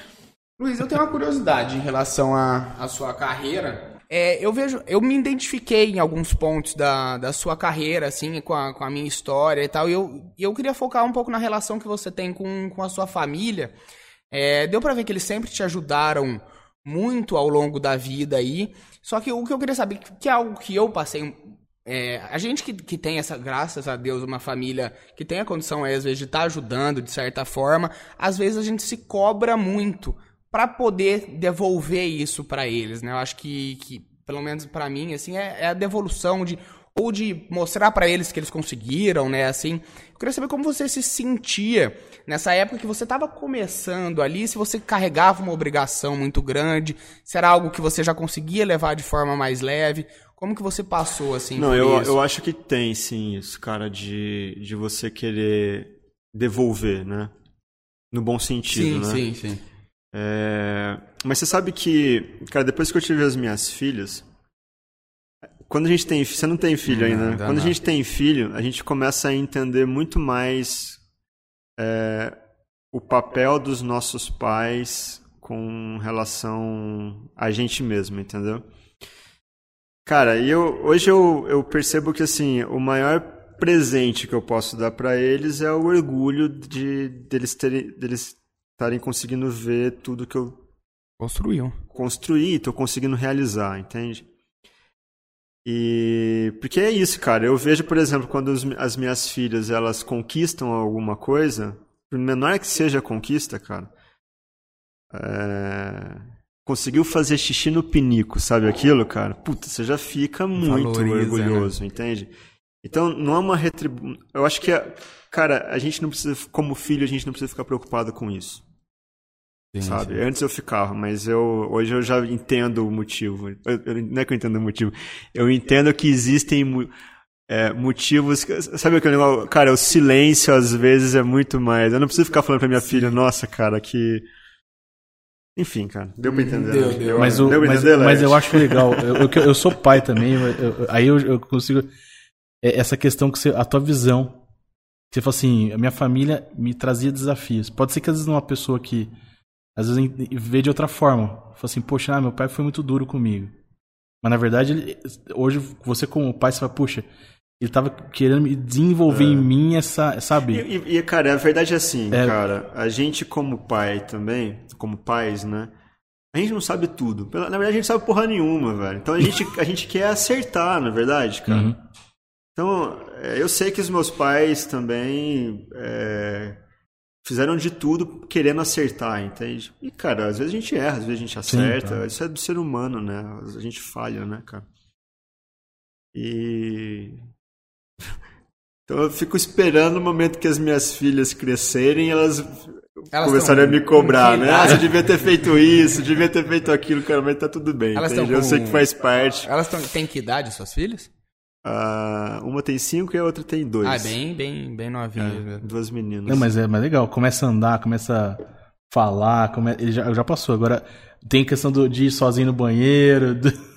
Luiz, eu tenho uma curiosidade em relação à, sua carreira. É, eu vejo, eu me identifiquei em alguns pontos da, da sua carreira, assim, com a, com a minha história e tal. E eu, eu queria focar um pouco na relação que você tem com, com a sua família. É, deu para ver que eles sempre te ajudaram muito ao longo da vida aí. Só que o que eu queria saber, que é algo que eu passei. É, a gente que, que tem essa, graças a Deus, uma família que tem a condição, às vezes, de estar tá ajudando de certa forma, às vezes a gente se cobra muito para poder devolver isso para eles, né? Eu acho que, que pelo menos para mim, assim, é, é, a devolução de ou de mostrar para eles que eles conseguiram, né? Assim, eu queria saber como você se sentia nessa época que você estava começando ali, se você carregava uma obrigação muito grande, se era algo que você já conseguia levar de forma mais leve, como que você passou assim? Não, eu, isso? eu acho que tem sim isso, cara, de, de você querer devolver, né? No bom sentido, sim, né? Sim, sim, é... Mas você sabe que, cara, depois que eu tive as minhas filhas, quando a gente tem. Você não tem filho ainda, né? Quando a gente tem filho, a gente começa a entender muito mais é, o papel dos nossos pais com relação a gente mesmo, entendeu? Cara, e eu, hoje eu, eu percebo que assim, o maior presente que eu posso dar para eles é o orgulho de deles terem deles estarem conseguindo ver tudo que eu construiu. Construí, tô conseguindo realizar, entende? E porque é isso, cara. Eu vejo, por exemplo, quando as minhas filhas elas conquistam alguma coisa, por menor que seja a conquista, cara, é... conseguiu fazer xixi no pinico, sabe aquilo, cara? Puta, você já fica muito Valoriza, né? orgulhoso, né? entende? Então, não é uma retribuição. Eu acho que, cara, a gente não precisa, como filho, a gente não precisa ficar preocupado com isso. Sim, sabe? Sim. Antes eu ficava, mas eu hoje eu já entendo o motivo. Eu, eu, não é que eu entendo o motivo. Eu entendo que existem é, motivos. Sabe aquele negócio? Cara, o silêncio às vezes é muito mais. Eu não preciso ficar falando pra minha filha, nossa, cara, que. Enfim, cara, deu pra entender. Deu, deu. Mas, o, deu mas, entender, mas eu acho legal. Eu, eu, eu sou pai também, eu, aí eu, eu consigo. É, essa questão que você. A tua visão. Você fala assim, a minha família me trazia desafios. Pode ser que às vezes uma pessoa que às vezes vê de outra forma. Fala assim, poxa, ah, meu pai foi muito duro comigo. Mas na verdade, ele, hoje você como pai, você fala, puxa, ele tava querendo desenvolver é. em mim essa, sabe? E, e, cara, a verdade é assim, é... cara, a gente como pai também, como pais, né? A gente não sabe tudo. Na verdade, a gente sabe porra nenhuma, velho. Então a gente, a gente quer acertar, na verdade, cara. Uhum. Então, é, eu sei que os meus pais também é, fizeram de tudo querendo acertar, entende? E, cara, às vezes a gente erra, às vezes a gente acerta. Sim, tá. Isso é do ser humano, né? A gente falha, né, cara? E. Então eu fico esperando o momento que as minhas filhas crescerem elas, elas começarem a me cobrar, né? Ah, você devia ter feito isso, devia ter feito aquilo, cara, mas tá tudo bem. Elas entende? Eu sei que faz parte. Elas tão... têm que idade, suas filhas? Uh, uma tem cinco e a outra tem dois. Ah, bem, bem, bem novinha. É, duas meninas. Não, mas é mais legal. Começa a andar, começa a falar, come... ele já, já passou. Agora tem questão do, de ir sozinho no banheiro. Do...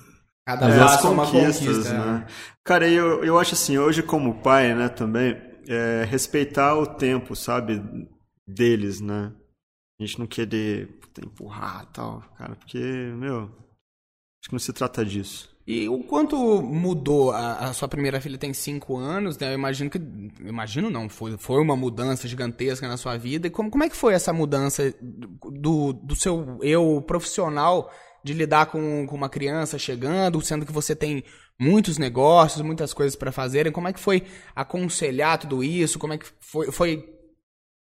Cada vez as conquistas, né? Cara, eu, eu acho assim, hoje como pai, né, também, é, respeitar o tempo, sabe, deles, né? A gente não querer puta, empurrar tal, cara, porque, meu, acho que não se trata disso. E o quanto mudou? A, a, sua primeira filha tem cinco anos, né? Eu imagino que. Imagino não, foi, foi uma mudança gigantesca na sua vida. E como, como é que foi essa mudança do, do seu eu profissional de lidar com, com uma criança chegando, sendo que você tem muitos negócios, muitas coisas para fazerem? Como é que foi aconselhar tudo isso? Como é que foi. foi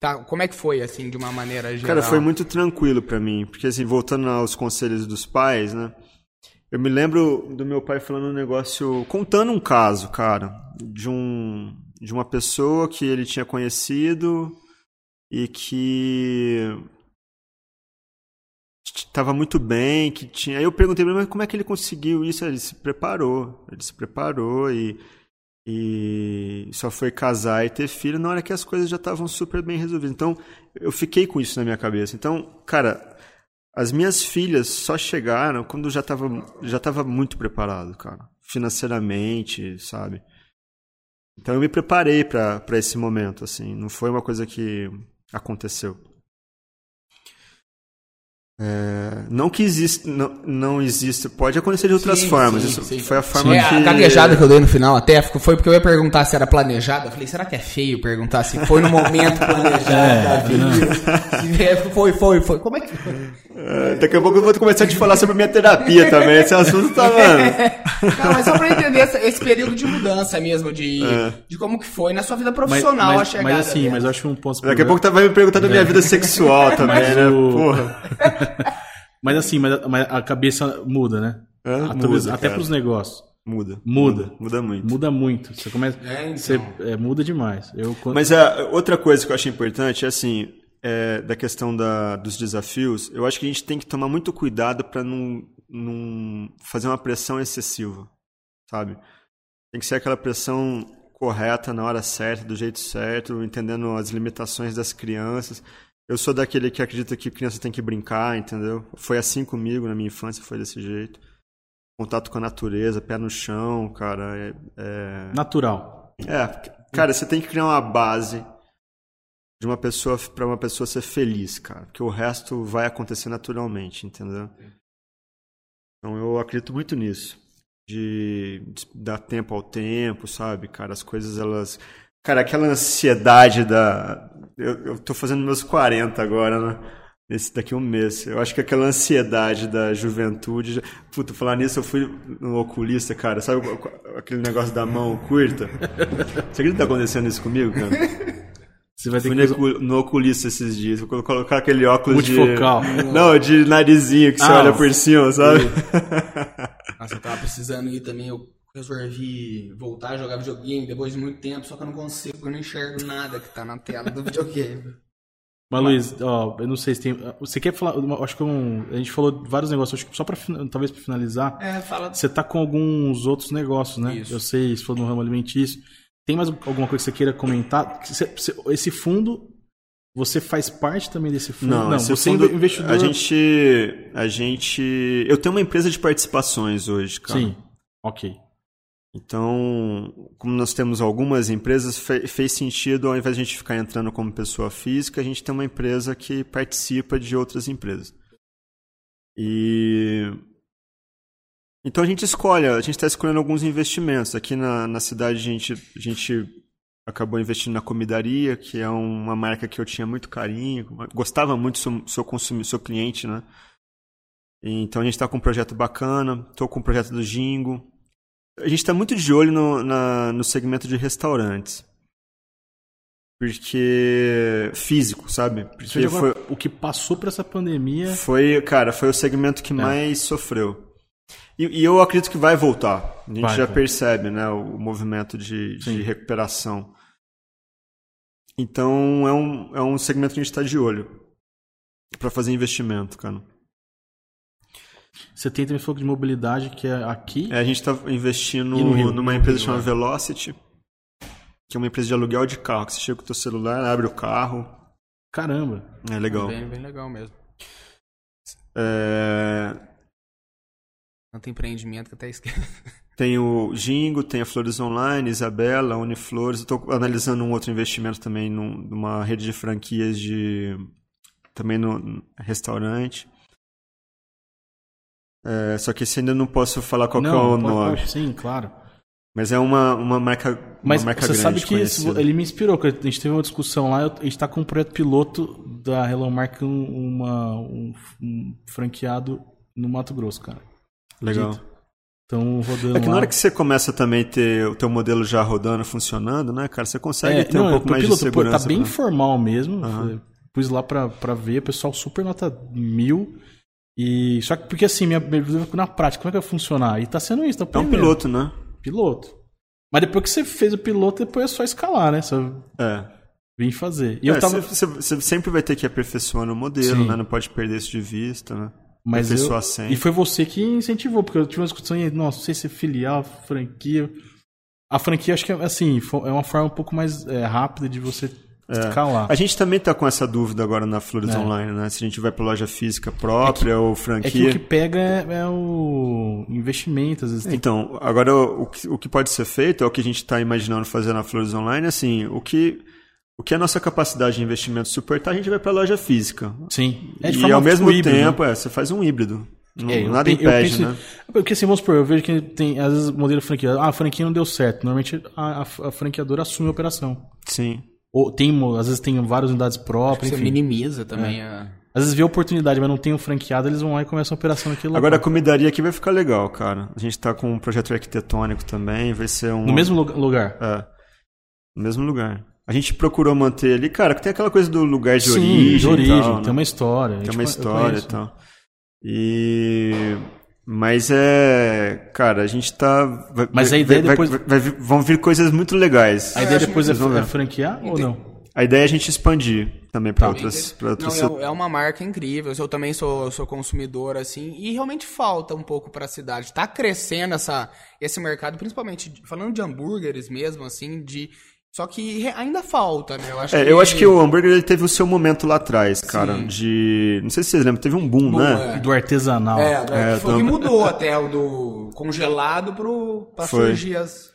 tá, como é que foi, assim, de uma maneira geral? Cara, foi muito tranquilo para mim. Porque, assim, voltando aos conselhos dos pais, né? Eu me lembro do meu pai falando um negócio, contando um caso, cara, de um de uma pessoa que ele tinha conhecido e que estava muito bem, que tinha. Aí eu perguntei para ele, mas como é que ele conseguiu isso? Ele se preparou, ele se preparou e E só foi casar e ter filho na hora que as coisas já estavam super bem resolvidas. Então, eu fiquei com isso na minha cabeça. Então, cara, as minhas filhas só chegaram quando eu já estava já tava muito preparado, cara. Financeiramente, sabe? Então eu me preparei para esse momento, assim. Não foi uma coisa que aconteceu. É, não que existe, não, não existe, pode acontecer de outras sim, formas. Sim, Isso sim. foi a forma que... A gaguejada que eu dei no final até foi porque eu ia perguntar se era planejada. Eu falei, será que é feio perguntar se foi no momento planejado é, da vida? É, foi, foi, foi. Como é que foi? É, daqui a pouco eu vou começar a te falar sobre a minha terapia também. Esse assunto tá, mano. Não, mas só pra entender esse, esse período de mudança mesmo, de, é. de como que foi na sua vida profissional mas, mas, a chegada. Mas assim, mas eu acho um ponto... Daqui a pouco tá, vai me perguntar da minha vida sexual também, né? Porra. Mas assim, mas, mas, a cabeça muda, né? É, muda, até pros negócios. Muda. Muda. Muda muito. Muda muito. Você começa. É, então. você, é, muda demais. Eu... Mas a, outra coisa que eu acho importante é assim. É, da questão da, dos desafios, eu acho que a gente tem que tomar muito cuidado para não, não fazer uma pressão excessiva, sabe? Tem que ser aquela pressão correta na hora certa, do jeito certo, entendendo as limitações das crianças. Eu sou daquele que acredita que criança tem que brincar, entendeu? Foi assim comigo na minha infância, foi desse jeito. Contato com a natureza, pé no chão, cara. É, é... Natural. É, cara, você tem que criar uma base de uma pessoa para uma pessoa ser feliz, cara, porque o resto vai acontecer naturalmente, entendeu? Então eu acredito muito nisso, de, de dar tempo ao tempo, sabe, cara, as coisas elas Cara, aquela ansiedade da. Eu, eu tô fazendo meus 40 agora, né? Nesse, daqui um mês. Eu acho que aquela ansiedade da juventude. Puta, falar nisso, eu fui no oculista, cara. Sabe aquele negócio da mão curta? Você acredita que tá acontecendo isso comigo, cara? Você vai ter Fui que... no oculista esses dias. Vou colocar aquele óculos Multifocal. de. Não, de narizinho que você ah, olha por cima, sabe? Nossa, eu tava precisando ir também. Eu resolvi voltar a jogar videogame depois de muito tempo, só que eu não consigo, porque eu não enxergo nada que tá na tela do videogame. Mas, Luiz, ó, eu não sei se tem. Você quer falar. Acho que um, a gente falou vários negócios, acho que só pra talvez pra finalizar. É, fala. Você tá com alguns outros negócios, né? Isso. Eu sei, se for no ramo alimentício. Tem mais alguma coisa que você queira comentar? Esse fundo, você faz parte também desse fundo? Não, não você fundo, é investidor. A gente. A gente. Eu tenho uma empresa de participações hoje, cara. Sim. Ok. Então, como nós temos algumas empresas, fez sentido, ao invés de a gente ficar entrando como pessoa física, a gente tem uma empresa que participa de outras empresas. E. Então a gente escolhe, a gente está escolhendo alguns investimentos. Aqui na, na cidade a gente, a gente acabou investindo na Comidaria, que é uma marca que eu tinha muito carinho, gostava muito do seu, consumidor, seu cliente, né? Então a gente está com um projeto bacana, estou com o um projeto do Jingo, a gente está muito de olho no, na, no segmento de restaurantes. Porque. físico, sabe? Porque foi, o que passou por essa pandemia. Foi, cara, foi o segmento que é. mais sofreu. E, e, eu acredito que vai voltar. A gente vai, já vai. percebe, né? O movimento de, de recuperação. Então é um, é um segmento que a gente está de olho para fazer investimento, cara. Você tem também foco de mobilidade que é aqui. É, a gente está investindo Rio, numa empresa chamada Velocity, que é uma empresa de aluguel de carro. Que você chega com o seu celular, abre o carro. Caramba. É legal. É bem, bem legal mesmo. É... Tanto empreendimento que até esquece. Tem o Jingo, tem a Flores Online, Isabela, Uniflores. Estou analisando um outro investimento também numa rede de franquias de também no restaurante. É, só que esse ainda não posso falar qual não, é o nome. Pode, sim, claro. Mas é uma, uma marca. Mas uma marca você sabe que ele me inspirou, a gente teve uma discussão lá, a gente está com um projeto piloto da Hello Mark, uma, um, um, franqueado no Mato Grosso, cara. Legal. Então, rodando. É que na hora que você começa também a ter o teu modelo já rodando, funcionando, né, cara, você consegue é, ter não, um pouco mais piloto, de segurança. Pô, tá bem pra... informal mesmo. Uhum. Pus lá pra, pra ver, o pessoal super nota mil. E só que porque assim, minha, na prática, como é que vai funcionar? E tá sendo isso, tá É um piloto, né? Piloto. Mas depois que você fez o piloto, depois é só escalar, né? Só é. Vim fazer. E é, eu tava... Você, você, sempre vai ter que aperfeiçoar no modelo, Sim. né? Não pode perder isso de vista, né? Mas eu... E foi você que incentivou, porque eu tive uma discussão e, nossa, não sei se é filial, franquia. A franquia, acho que é assim, é uma forma um pouco mais é, rápida de você é. ficar lá. A gente também está com essa dúvida agora na Flores é. Online, né? Se a gente vai para loja física própria é que, ou franquia. É que o que pega é, é o investimento, às vezes. Tem... Então, agora o, o que pode ser feito é o que a gente está imaginando fazer na Flores Online, assim, o que o que a nossa capacidade de investimento suportar, a gente vai para a loja física. Sim. É e ao mesmo híbrido, tempo, né? é, você faz um híbrido. É, nada eu, impede, eu penso, né? Porque assim, vamos supor, eu vejo que tem, às vezes, modelo franquia. Ah, a franquia não deu certo. Normalmente a, a, a franqueadora assume a operação. Sim. Ou tem, às vezes tem várias unidades próprias. Você minimiza também é. a. Às vezes vê oportunidade, mas não tem um franqueado, eles vão lá e começam a operação naquele Agora a comidaria aqui vai ficar legal, cara. A gente tá com um projeto arquitetônico também, vai ser um. No mesmo lugar? É. No mesmo lugar. A gente procurou manter ali, cara, que tem aquela coisa do lugar de Sim, origem. De origem, tal, tem né? uma história. Tem uma história e tal. E. Mas é. Cara, a gente tá. Vai, Mas a ideia vai, depois. Vai, vão vir coisas muito legais. A ideia depois é, é franquear ou não? A ideia é a gente expandir também para tá. outras, pra outras. Não, é, é uma marca incrível. Eu também sou, sou consumidor, assim, e realmente falta um pouco para a cidade. Está crescendo essa, esse mercado, principalmente falando de hambúrgueres mesmo, assim, de só que ainda falta, né? Eu acho, é, que... eu acho que o hambúrguer ele teve o seu momento lá atrás, cara. Sim. De. Não sei se vocês lembram, teve um boom, boom né? É. Do artesanal. É, é, foi do... que mudou até o do congelado pro, pra foi. surgir as.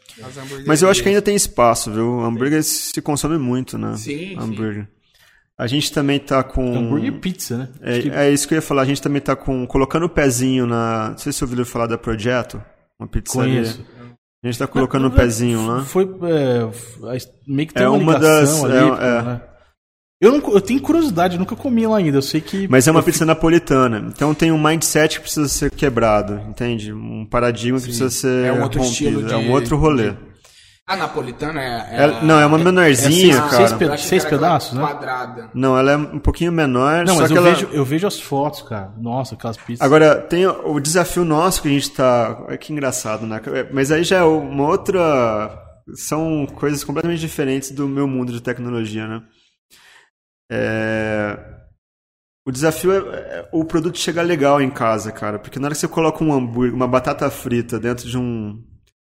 Mas eu acho que ainda tem espaço, viu? O hambúrguer sim. se consome muito, né? Sim. Hambúrguer. Sim. A gente também tá com. Hambúrguer e pizza, né? É, que... é, isso que eu ia falar. A gente também tá com. colocando o pezinho na. Não sei se você ouviu falar da Projeto, uma pizzaria. Conheço. A gente tá colocando o um pezinho lá. Foi. É, meio que tem é uma, uma das. Ali, é, é. Né? Eu, não, eu tenho curiosidade, nunca comi lá ainda. Eu sei que. Mas é uma pizza fico... napolitana. Então tem um mindset que precisa ser quebrado, entende? Um paradigma Sim. que precisa ser. É um outro rompido. estilo. De... É um outro rolê. De... A napolitana é. é ela, não, é uma menorzinha, é, cara. Seis, pe seis pedaços, né? Quadrada. Não, ela é um pouquinho menor. Não, mas eu, ela... vejo, eu vejo as fotos, cara. Nossa, aquelas pizzas. Agora, tem o desafio nosso que a gente tá. É que engraçado, né? Mas aí já é uma outra. São coisas completamente diferentes do meu mundo de tecnologia, né? É... O desafio é, é o produto chegar legal em casa, cara. Porque na hora que você coloca um hambúrguer, uma batata frita dentro de um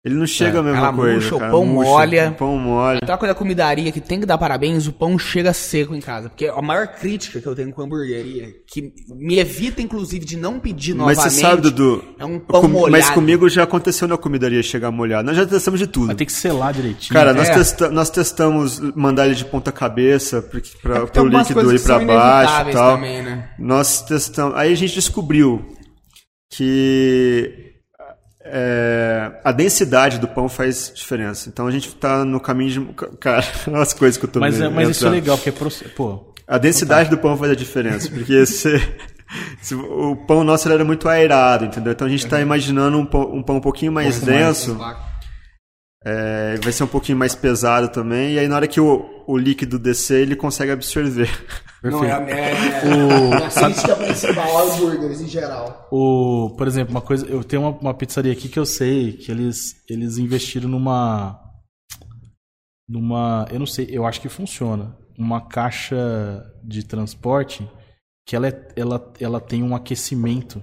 ele não chega é, a mesma ela coisa. Murcha, cara. o pão murcha, molha. O pão molha. A coisa da comidaria que tem que dar parabéns, o pão chega seco em casa. Porque a maior crítica que eu tenho com a hamburgueria, que me evita, inclusive, de não pedir novamente. Mas você sabe, Dudu. É um pão com, molhado. Mas comigo já aconteceu na comidaria chegar molhado. Nós já testamos de tudo. Vai ter que selar direitinho. Cara, nós, é. testa, nós testamos mandar ele de ponta cabeça para é o líquido ir para baixo e tal. Também, né? Nós testamos. Aí a gente descobriu que é, a densidade do pão faz diferença. Então a gente está no caminho de. Cara, as coisas que eu tô Mas, é, mas isso é legal, porque é. Pô, a densidade do pão faz a diferença. Porque se, se, o pão nosso era muito aerado, entendeu? Então a gente está imaginando um pão, um pão um pouquinho mais denso. Mais é, vai ser um pouquinho mais pesado também. E aí, na hora que o, o líquido descer, ele consegue absorver. Não, é, é, o... é a crítica principal aos em geral. O, por exemplo, uma coisa. Eu tenho uma, uma pizzaria aqui que eu sei que eles, eles investiram numa. Numa. Eu não sei, eu acho que funciona. Uma caixa de transporte que ela, é, ela, ela tem um aquecimento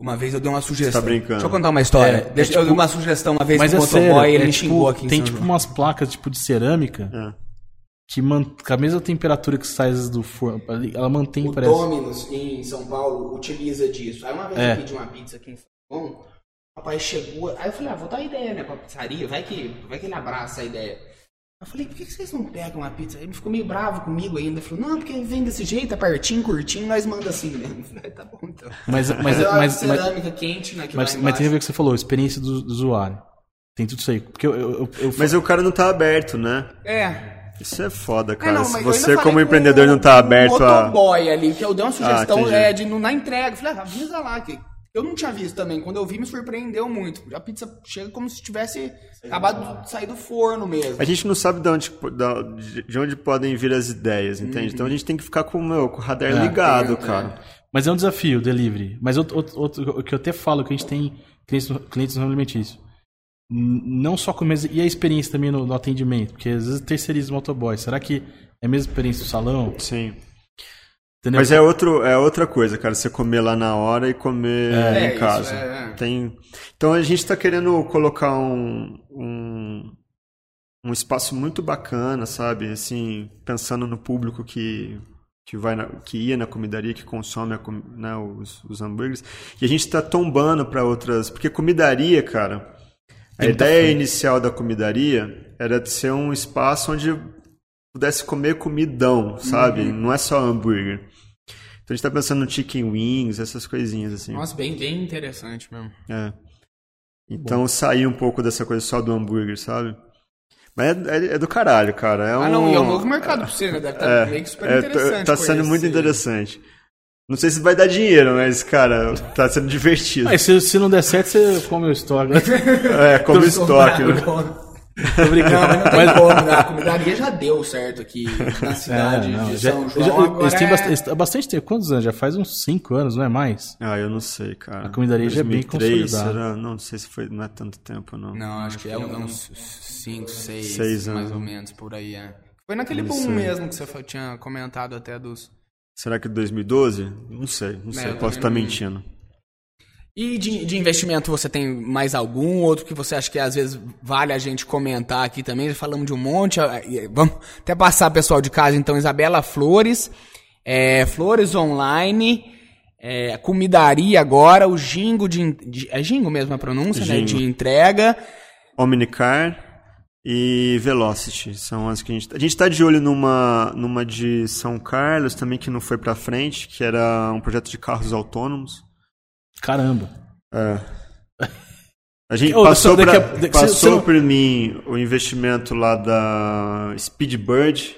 uma vez eu dei uma sugestão. Você tá brincando. Deixa eu contar uma história. É, Deixa, é tipo, eu dei uma sugestão uma vez mas pro é motoboy ele é tipo, xingou aqui Tem tipo João. umas placas tipo de cerâmica é. que man, com a mesma temperatura que sai do forno, ela mantém, o parece. O Domino's em São Paulo utiliza disso. Aí uma vez é. eu pedi uma pizza aqui em São Paulo, o rapaz chegou, aí eu falei, ah, vou dar uma ideia, né, pra pizzaria, vai que, vai que ele abraça a ideia. Eu falei, por que vocês não pegam a pizza? Ele ficou meio bravo comigo ainda. Falou, não, porque vem desse jeito, é pertinho, curtinho, nós manda assim mesmo. Falei, tá bom então. Mas, mas, mas, mas, cerâmica quente, né? mas, mas tem a ver com o que você falou, experiência do, do usuário. Tem tudo isso aí. Porque eu, eu, eu, mas o cara não tá aberto, né? É. Isso é foda, cara. É, não, Se você, como empreendedor, não tá aberto a. boy ali, que eu dei uma sugestão ah, é, de na entrega. Falei, ah, avisa lá que eu não tinha visto também. Quando eu vi, me surpreendeu muito. A pizza chega como se tivesse acabado de sair do forno mesmo. A gente não sabe de onde, de onde podem vir as ideias, entende? Uhum. Então a gente tem que ficar com o, meu, com o radar é, ligado, é, cara. É. Mas é um desafio o delivery. Mas outro, outro, o que eu até falo, que a gente tem clientes, clientes no alimentício. Não só com e a experiência também no, no atendimento, porque às vezes terceiriza o motoboy. Será que é a mesma experiência do salão? Sim. Entendeu? Mas é, outro, é outra coisa, cara, você comer lá na hora e comer é, em casa. Isso, é, é. Tem... Então a gente está querendo colocar um, um, um espaço muito bacana, sabe? Assim, pensando no público que que vai na, que ia na comidaria, que consome a, né, os, os hambúrgueres. E a gente está tombando para outras, porque comidaria, cara, a ideia inicial da comidaria era de ser um espaço onde pudesse comer comidão, sabe? Uhum. Não é só hambúrguer. Então a gente tá pensando no chicken wings, essas coisinhas assim. Nossa, bem, bem interessante mesmo. É. Então Bom. sair um pouco dessa coisa só do hambúrguer, sabe? Mas é, é, é do caralho, cara. É um... Ah, não, e é um novo mercado pra você, né? Deve estar tá é, meio que super é, interessante. Tá sendo muito interessante. Não sei se vai dar dinheiro, mas, cara, tá sendo divertido. Ah, se, se não der certo, você come o estoque. Né? é, come o estoque. Né? Tô brincando, mas não tem como, né? A comidaria já deu certo aqui na cidade é, não, de já, São João. Já, agora tem é... bastante, bastante tempo. Quantos anos? Já faz uns 5 anos, não é mais? Ah, eu não sei, cara. A comidaria 2003, já é bem consolidada. Não, não sei se foi, não é tanto tempo, não. Não, acho que é uns 5, 6, mais ou menos, por aí, é. Foi naquele boom mesmo que você tinha comentado até dos... Será que 2012? Não sei, não sei, é, posso estar tá mentindo. E de, de, investimento você tem mais algum? Outro que você acha que às vezes vale a gente comentar aqui também? Falamos de um monte. Vamos até passar, pessoal de casa, então, Isabela Flores, é, Flores Online, é, Comidaria agora, o Jingo de, de. É Jingo mesmo a pronúncia, né? De entrega. Omnicar e Velocity. São as que a gente. A gente está de olho numa, numa de São Carlos também, que não foi para frente, que era um projeto de carros autônomos. Caramba. É. A gente passou, pra, a, passou você... por mim o investimento lá da Speedbird,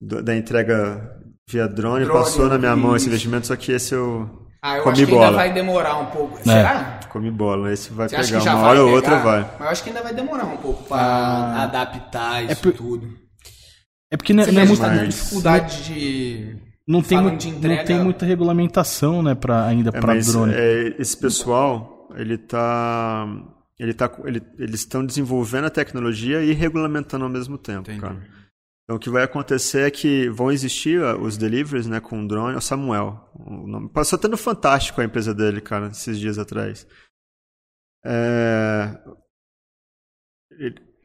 da entrega via drone, drone passou na minha mão esse investimento, só que esse eu ah, eu comi acho que bola. ainda vai demorar um pouco. É. Será? Comi bola, esse vai Você pegar, uma hora ou outra vai. Mas eu acho que ainda vai demorar um pouco para ah, adaptar isso é por... tudo. É porque não, é, não é muita dificuldade de não tem, muito, entrega... não tem muita regulamentação, né, pra, ainda é, para drone. É, esse pessoal, ele tá, ele tá, ele, eles estão desenvolvendo a tecnologia e regulamentando ao mesmo tempo, Entendi. cara. Então, o que vai acontecer é que vão existir os deliveries, né, com drone. É o Samuel, o nome. Passou até no Fantástico a empresa dele, cara, esses dias atrás. É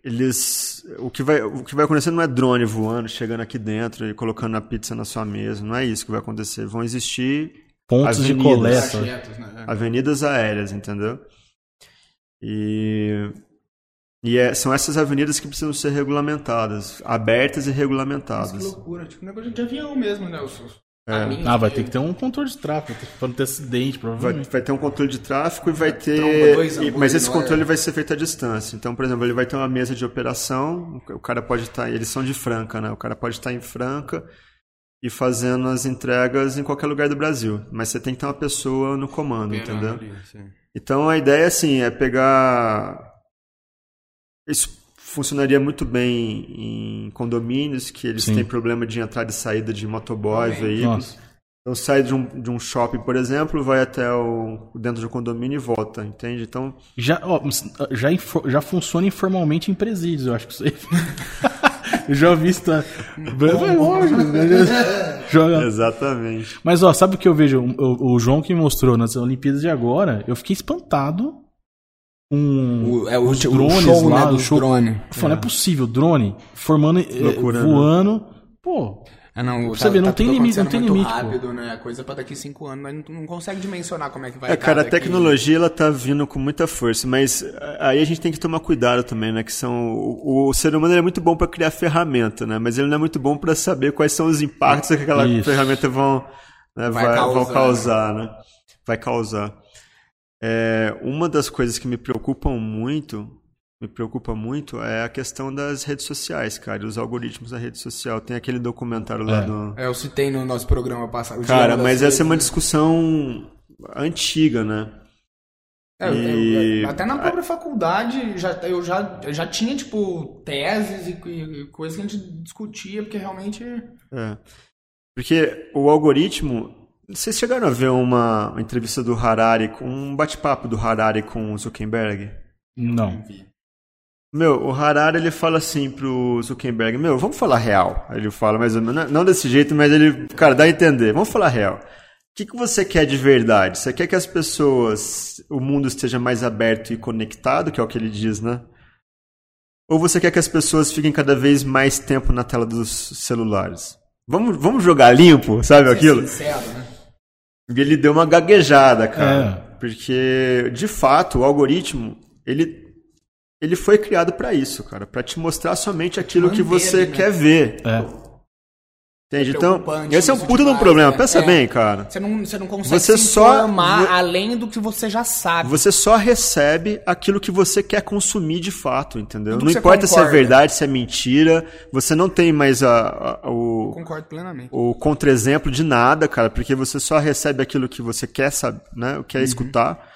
eles o que vai o que vai acontecer não é drone voando chegando aqui dentro e colocando a pizza na sua mesa não é isso que vai acontecer. Vão existir pontos avenidas, de coleta né? avenidas aéreas entendeu? E e é, são essas avenidas que precisam ser regulamentadas abertas e regulamentadas. Nossa, que loucura tipo um negócio de avião mesmo né? Os, é. Ah, vai ter que ter um controle de tráfego, para não ter acidente, provavelmente. Vai, vai, ter um controle de tráfego e vai ter. mas esse controle vai ser feito à distância. Então, por exemplo, ele vai ter uma mesa de operação, o cara pode estar. Tá, eles são de Franca, né? O cara pode estar em Franca e fazendo as entregas em qualquer lugar do Brasil. Mas você tem que ter uma pessoa no comando, entendeu? Ali, então a ideia assim, é pegar. Isso funcionaria muito bem em condomínios que eles Sim. têm problema de entrada e saída de motoboy, veículos. Então sai de um, de um shopping, por exemplo, vai até o dentro do condomínio e volta, entende? Então já ó, já já funciona informalmente em presídios, eu acho que isso aí. eu já ouvi isso. Vai longe, né? Joga. Exatamente. Mas ó, sabe o que eu vejo? O, o João que mostrou nas Olimpíadas de agora, eu fiquei espantado um, o, é, os drones o show, lá, né, do show. drone. Falando, é. é possível, drone formando, eh, Loucura, voando. Né? Pô. É, não, você tá, vê, não tá tem limite, não tem limite. rápido, pô. né? A coisa para daqui cinco anos, mas não, não, consegue dimensionar como é que vai. É, cara, a tecnologia ela tá vindo com muita força, mas aí a gente tem que tomar cuidado também, né? Que são o, o ser humano é muito bom para criar ferramenta, né? Mas ele não é muito bom para saber quais são os impactos que aquela Isso. ferramenta vão, né, vai, vai causar, vão causar, né? Vai causar. É, uma das coisas que me preocupam muito, me preocupa muito, é a questão das redes sociais, cara, os algoritmos da rede social. Tem aquele documentário lá é. no. É, eu citei no nosso programa passado. Cara, mas essa é uma discussão antiga, né? É, e... eu, até na própria faculdade já, eu já, eu já tinha, tipo, teses e, e, coisas que a gente discutia, porque realmente. É. Porque o algoritmo, vocês chegaram a ver uma, uma entrevista do Harari, com um bate-papo do Harari com o Zuckerberg? Não. Meu, o Harari ele fala assim pro Zuckerberg, meu, vamos falar real. Ele fala mais ou menos, não desse jeito, mas ele, cara, dá a entender. Vamos falar real. O que, que você quer de verdade? Você quer que as pessoas, o mundo esteja mais aberto e conectado, que é o que ele diz, né? Ou você quer que as pessoas fiquem cada vez mais tempo na tela dos celulares? Vamos, vamos jogar limpo, sabe aquilo? Sincero, né? E ele deu uma gaguejada, cara. É. Porque, de fato, o algoritmo, ele, ele foi criado para isso, cara. para te mostrar somente aquilo que você né? quer ver. É. Entende? Então, esse é um puta de um problema. Né? Pensa é. bem, cara. Você não, você não consegue você só, além do que você já sabe. Você só recebe aquilo que você quer consumir de fato, entendeu? Não importa concorda. se é verdade, se é mentira. Você não tem mais a, a o. Concordo plenamente. O contra-exemplo de nada, cara, porque você só recebe aquilo que você quer saber, né? Quer uhum. escutar.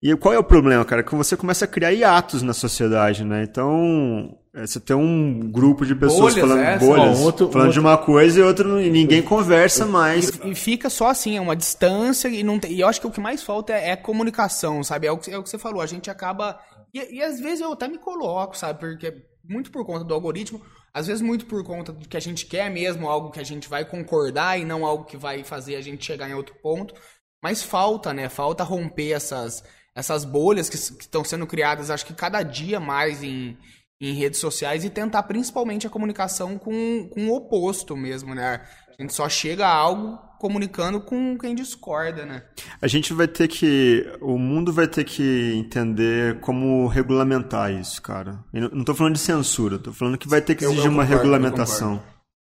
E qual é o problema, cara? Que você começa a criar hiatos na sociedade, né? Então, é, você tem um grupo de pessoas bolhas, falando é, bolhas, outro, falando outro... de uma coisa e outro e ninguém conversa mais. E, e, fica só assim, é uma distância e não tem, e eu acho que o que mais falta é, é comunicação, sabe? É o, que, é o que você falou, a gente acaba e, e às vezes eu até me coloco, sabe? Porque muito por conta do algoritmo, às vezes muito por conta do que a gente quer mesmo, algo que a gente vai concordar e não algo que vai fazer a gente chegar em outro ponto. Mas falta, né? Falta romper essas essas bolhas que estão sendo criadas, acho que cada dia mais em, em redes sociais e tentar principalmente a comunicação com, com o oposto mesmo, né? A gente só chega a algo comunicando com quem discorda, né? A gente vai ter que. O mundo vai ter que entender como regulamentar isso, cara. Eu não estou falando de censura, estou falando que vai ter que exigir eu, eu concordo, uma regulamentação.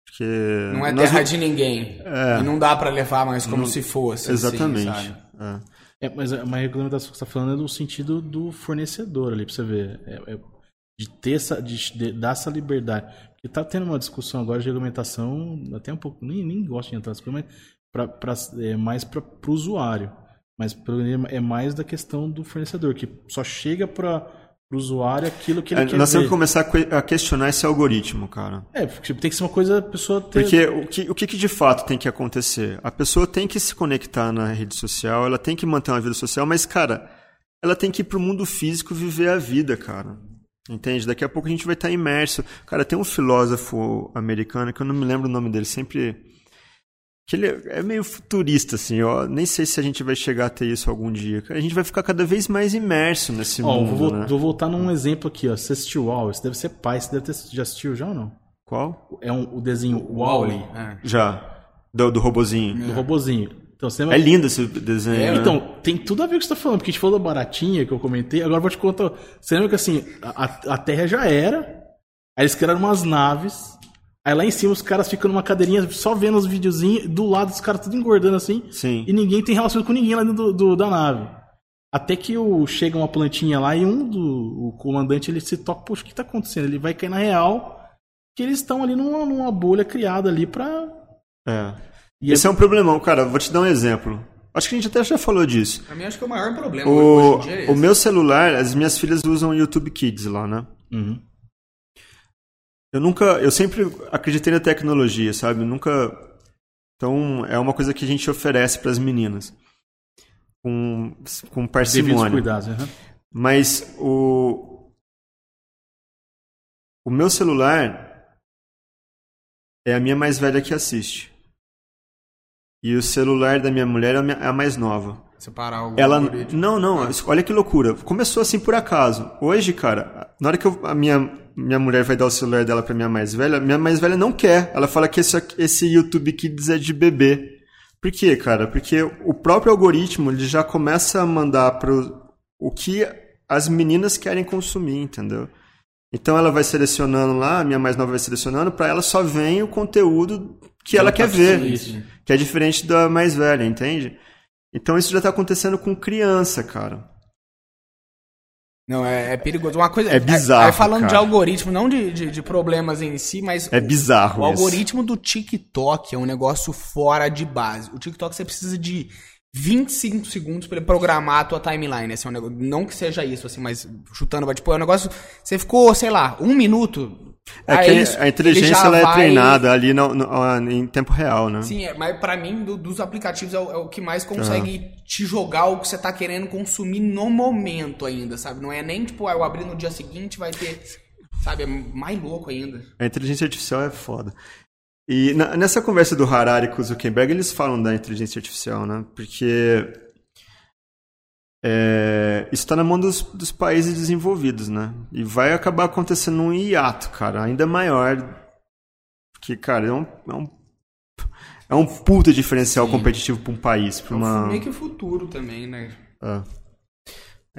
Porque não é terra nós... de ninguém. É, e não dá para levar mais como não... se fosse. Assim, Exatamente. Assim, é. É, mas uma regulamentação que você está falando é no sentido do fornecedor ali, para você ver. É, é, de ter essa, de, de, dar essa liberdade. Porque tá tendo uma discussão agora de regulamentação, até um pouco, nem, nem gosto de entrar nessa coisa, mas pra, pra, é mais para o usuário. Mas é mais da questão do fornecedor, que só chega para pro usuário aquilo que ele é, quer Nós temos que começar a questionar esse algoritmo, cara. É, porque tem que ser uma coisa a pessoa ter... Porque o que, o que, que de fato tem que acontecer? A pessoa tem que se conectar na rede social, ela tem que manter uma vida social, mas, cara, ela tem que ir pro mundo físico viver a vida, cara. Entende? Daqui a pouco a gente vai estar imerso. Cara, tem um filósofo americano que eu não me lembro o nome dele, sempre que ele é meio futurista, assim, ó. Nem sei se a gente vai chegar a ter isso algum dia. A gente vai ficar cada vez mais imerso nesse ó, mundo. Vou, né? vou voltar num exemplo aqui, ó. Você assistiu Wall? Você deve ser pai, você deve ter já assistiu já ou não? Qual? É um, o desenho Wally. É. Já. Do, do robozinho. Do robozinho. Então, você é lindo esse desenho. É, né? Então, tem tudo a ver com o que você tá falando, porque a gente falou da baratinha que eu comentei. Agora eu vou te contar. Você lembra que assim, a, a Terra já era. Aí eles criaram umas naves Aí lá em cima os caras ficam numa cadeirinha só vendo os videozinhos, do lado os caras tudo engordando assim. Sim. E ninguém tem relação com ninguém lá dentro do, do, da nave. Até que o, chega uma plantinha lá e um do o comandante ele se toca, poxa, o que tá acontecendo? Ele vai cair na real que eles estão ali numa, numa, bolha criada ali pra. É. E Esse é... é um problemão, cara. Vou te dar um exemplo. Acho que a gente até já falou disso. Pra mim, acho que é o maior problema. O, é o meu celular, as minhas filhas usam o YouTube Kids lá, né? Uhum. Eu nunca, eu sempre acreditei na tecnologia, sabe? nunca. Então é uma coisa que a gente oferece para as meninas com com parcimônia. Cuidados, uhum. Mas o o meu celular é a minha mais velha que assiste. E o celular da minha mulher é a mais nova. Separar o Ela Não, não, ah. olha que loucura. Começou assim por acaso. Hoje, cara, na hora que eu, a minha minha mulher vai dar o celular dela para minha mais velha, minha mais velha não quer. Ela fala que esse, esse YouTube Kids é de bebê. Por quê, cara? Porque o próprio algoritmo ele já começa a mandar pro o que as meninas querem consumir, entendeu? Então ela vai selecionando lá, a minha mais nova vai selecionando, para ela só vem o conteúdo que ela quer ver, isso. que é diferente da mais velha, entende? Então isso já está acontecendo com criança, cara. Não, é, é, perigoso. Uma coisa. É bizarro. É, falando cara. de algoritmo, não de, de, de, problemas em si, mas. É bizarro. O, o algoritmo do TikTok é um negócio fora de base. O TikTok você precisa de 25 segundos para ele programar a tua timeline. Esse é um negócio, não que seja isso, assim, mas chutando, vai, tipo, é um negócio. Você ficou, sei lá, um minuto. É que isso, a inteligência ela é vai... treinada ali no, no, em tempo real, né? Sim, é, mas para mim, do, dos aplicativos, é o, é o, que mais consegue uhum. te jogar o que você tá querendo consumir no momento ainda, sabe? Não é nem tipo, ah, eu abri no dia seguinte, vai ter. Sabe? É mais louco ainda. A inteligência artificial é foda. E na, nessa conversa do Harari com o Zuckerberg, eles falam da inteligência artificial, né? Porque É, isso está na mão dos, dos, países desenvolvidos, né? E vai acabar acontecendo um hiato, cara, ainda maior. Que, cara, é um, é um, é um puta diferencial Sim. competitivo para um país. Pra é uma... meio que o futuro também, né? É.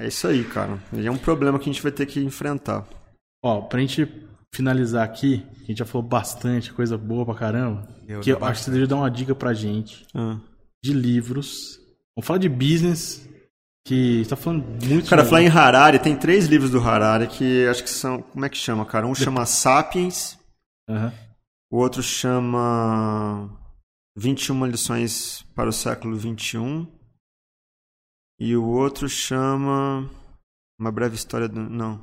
é isso aí, cara. E é um problema que a gente vai ter que enfrentar. Ó, pra gente finalizar aqui, a gente já falou bastante, coisa boa pra caramba. Eu que eu acho que você deveria dar uma dica pra gente ah. de livros. Vamos falar de business que está falando muito. Cara, falar em Harari, tem três livros do Harari que acho que são. Como é que chama, cara? Um chama Sapiens, uhum. o outro chama 21 lições para o século 21 e o outro chama Uma breve história do. Não.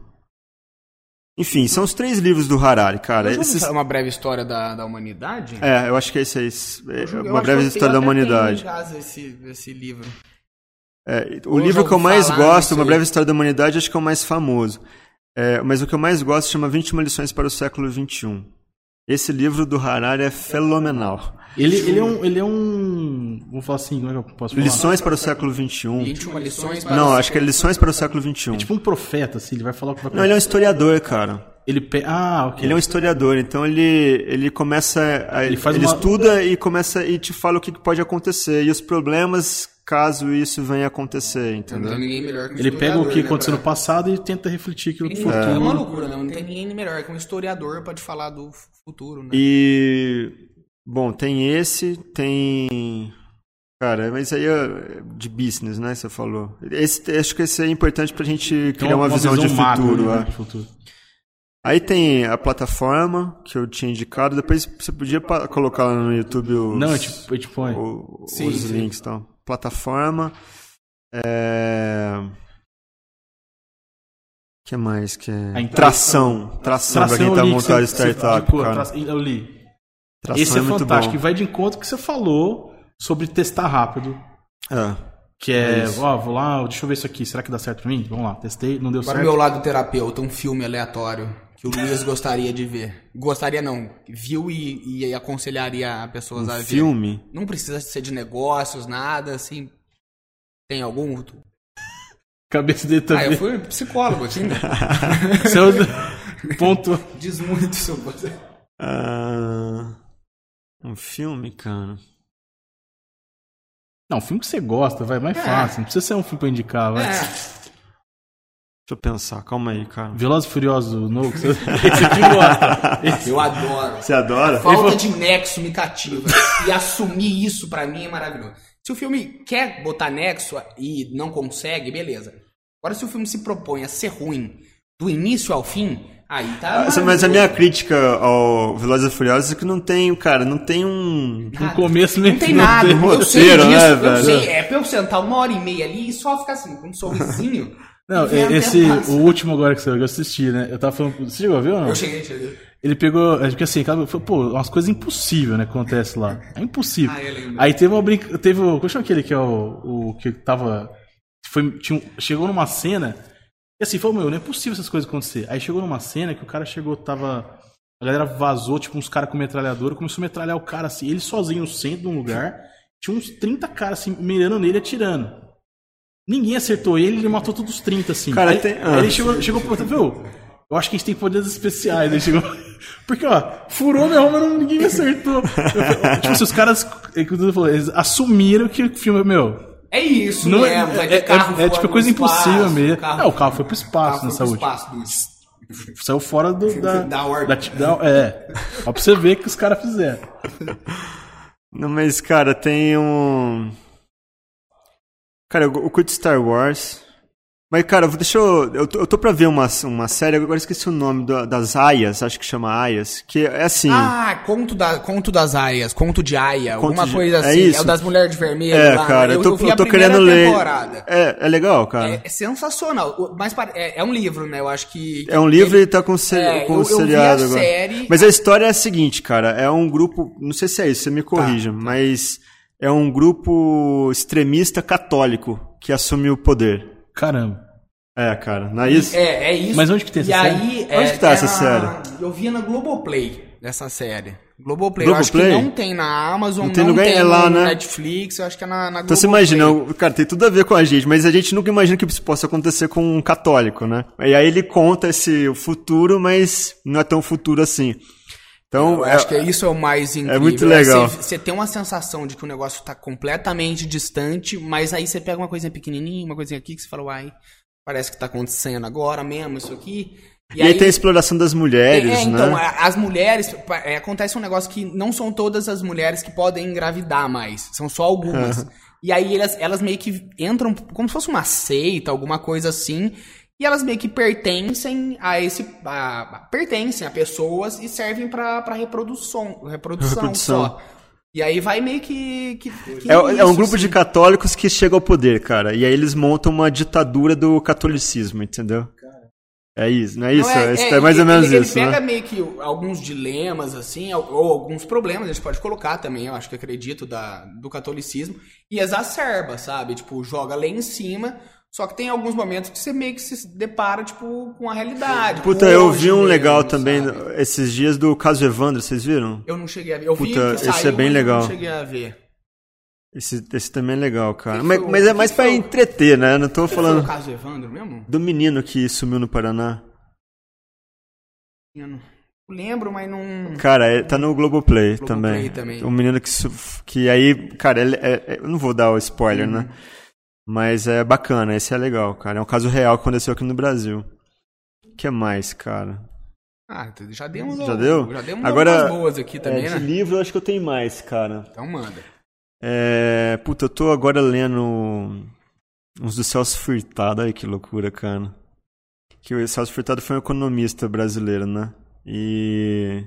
Enfim, são os três livros do Harari, cara. Esses... Uma breve história da, da humanidade? É, eu acho que é esse aí. É, uma breve história da humanidade. Em casa esse, esse livro. É, o livro que eu mais gosto, Uma Breve História da Humanidade, acho que é o mais famoso. É, mas o que eu mais gosto chama 21 Lições para o Século XXI. Esse livro do Harari é fenomenal. Ele, ele, é um. Ele é um. Vou falar assim, como é que eu posso falar? Lições para o século XXI. 21 lições para Não, acho que é Lições para o século XXI. É tipo um profeta, assim, ele vai falar o que vai Não, ele é um historiador, cara. Ele pe... Ah, ok. Ele é um historiador, então ele, ele começa. A, ele faz ele uma... estuda e começa e te fala o que pode acontecer. E os problemas caso isso venha a acontecer, entendeu? Não tem ninguém melhor que um Ele pega o que né, aconteceu no passado e tenta refletir aquilo no futuro. É uma loucura, né? Não tem ninguém melhor que um historiador para te falar do futuro, né? E bom, tem esse, tem Cara, mas aí é de business, né? Você falou. Esse, acho que esse é importante pra gente criar uma, uma, visão, visão de futuro. Macro, né? é. futuro. Aí tem a plataforma que eu tinha indicado. Depois você podia colocar lá no YouTube os, Não, eu te, eu te ponho. O, sim, os sim. links e tal plataforma. É... que mais que é? Tração. Tração, tração pra quem tá montando startup, você, cara. Tra... Eu li. Tração Esse é, é fantástico. E vai de encontro que você falou sobre testar rápido. É. Que é, é ó, vou lá, deixa eu ver isso aqui, será que dá certo pra mim? Vamos lá, testei, não deu Para certo. Para meu lado terapeuta, um filme aleatório que o Luiz gostaria de ver. Gostaria não, viu e, e aconselharia a pessoas um a ver. filme? Não precisa ser de negócios, nada, assim. Tem algum? Cabeça dele também. Ah, eu fui psicólogo, assim. Né? Seu ponto. Diz muito sobre você. Uh, um filme, cara. Não, um filme que você gosta, vai mais é. fácil. Não precisa ser um filme pra indicar, vai. É. Deixa eu pensar, calma aí, cara. Velozes Furioso novo, esse aqui gosta. Esse... Eu adoro. Você adora? A falta de nexo me cativa. e assumir isso para mim é maravilhoso. Se o filme quer botar nexo e não consegue, beleza. Agora, se o filme se propõe a ser ruim do início ao fim, Aí tá. Ah, mas a minha crítica ao Velozes e Furiosos é que não tem, cara, não tem um. Um começo nem Não tem nada. Tem eu sei disso, né, eu velho? sei. É pra eu sentar uma hora e meia ali e só ficar assim, com um sorrisinho. Não, esse, o último agora que eu assisti, né? Eu tava falando. Você chegou a ver ou não? Eu cheguei, cheguei. Ele pegou. É porque assim, falou, pô, umas coisas impossíveis, né? Que acontece lá. É impossível. Ah, Aí teve uma brinca. Teve o. Qual chama aquele que é o. o que tava. Foi, tinha, chegou numa cena e assim, falou, meu, não é possível essas coisas acontecer. Aí chegou numa cena que o cara chegou, tava. A galera vazou, tipo, uns caras com metralhadora, começou a metralhar o cara assim, ele sozinho no centro de um lugar, tinha uns 30 caras assim, mirando nele atirando. Ninguém acertou ele, ele matou todos os 30, assim. Cara, aí, tem... aí ele chegou, chegou pro outro, viu? Eu acho que a gente tem poderes especiais. Ele chegou. Porque, ó, furou minha roupa, ninguém me acertou. Eu, tipo, se os caras. Eles assumiram que o filme, meu, é isso não é. É, é, é, é tipo coisa impossível mesmo. Carro, não, o carro foi pro espaço nessa última. Saiu fora do, da, da ordem. Da, da, é. Só pra você ver o que os caras fizeram. Não, mas, cara, tem um. Cara, eu, eu curto Star Wars. Mas, cara, deixa eu. Eu tô, eu tô pra ver uma, uma série, agora esqueci o nome da, das Aias, acho que chama Aias. Que é assim. Ah, conto, da, conto das Aias, conto de Aia, conto alguma de, coisa é assim. É, isso? é o das mulheres de vermelho. É, lá, cara, eu, eu, tô, eu tô querendo ler. É, é legal, cara. É, é sensacional. Mas é, é, um livro, né? Eu acho que. é um livro e tá com, ser, é, com eu, seriado agora. Série... Mas a história é a seguinte, cara. É um grupo. Não sei se é isso, você me corrija, tá, tá. mas. É um grupo extremista católico que assume o poder. Caramba. É, cara, não é isso? É, é isso. Mas onde que tem essa e série? Aí, onde é, que tá essa série? Eu via na Globoplay essa série. Globoplay. Globoplay. Eu acho que não tem na Amazon, não tem, não tem é lá, no né? Netflix, eu acho que é na, na Então você imagina, cara, tem tudo a ver com a gente, mas a gente nunca imagina que isso possa acontecer com um católico, né? E aí ele conta esse futuro, mas não é tão futuro assim. Então, eu é, acho que isso é o mais incrível. É muito legal. Você, você tem uma sensação de que o negócio está completamente distante, mas aí você pega uma coisinha pequenininha, uma coisinha aqui que você fala, uai, parece que está acontecendo agora mesmo isso aqui. E, e aí, aí, tem a exploração das mulheres, é, então, né? as mulheres, é, acontece um negócio que não são todas as mulheres que podem engravidar mais, são só algumas. Uhum. E aí elas, elas meio que entram como se fosse uma seita, alguma coisa assim, e elas meio que pertencem a esse. A, pertencem a pessoas e servem pra, pra reprodução, reprodução, reprodução. só. E aí vai meio que. que, que é, isso, é, um grupo assim. de católicos que chega ao poder, cara. E aí eles montam uma ditadura do catolicismo, entendeu? É isso, não é isso? Não, é, é, é, mais ou menos ele, isso. Ele pega né? meio que alguns dilemas, assim, ou, ou, alguns problemas, a gente pode colocar também, eu acho que acredito, da, do catolicismo, e exacerba, sabe? Tipo, joga lá em cima, só que tem alguns momentos que você meio que se depara, tipo, com a realidade. Puta, eu vi um mesmo, legal também sabe? esses dias do caso Evandro, vocês viram? Eu não cheguei a ver. Eu Puta, vi que esse é bem legal. Eu não cheguei a ver. Esse, esse também é legal, cara. mas, foi, mas é mais pra foi? entreter, né? Não tô falando. Foi o caso Evandro mesmo? Do menino que sumiu no Paraná. Eu não lembro, mas não. Cara, é, tá no Globoplay, Globoplay também. também. O menino que. Que aí, cara, é, é, eu não vou dar o spoiler, né? Mas é bacana, esse é legal, cara. É um caso real que aconteceu aqui no Brasil. O que mais, cara? Ah, já demos Já deu? Já demos Agora, boas aqui também, é, né? De livro eu acho que eu tenho mais, cara. Então manda. É, puta, eu tô agora lendo uns do Celso Furtado. Ai, que loucura, cara. Que o Celso Furtado foi um economista brasileiro, né? E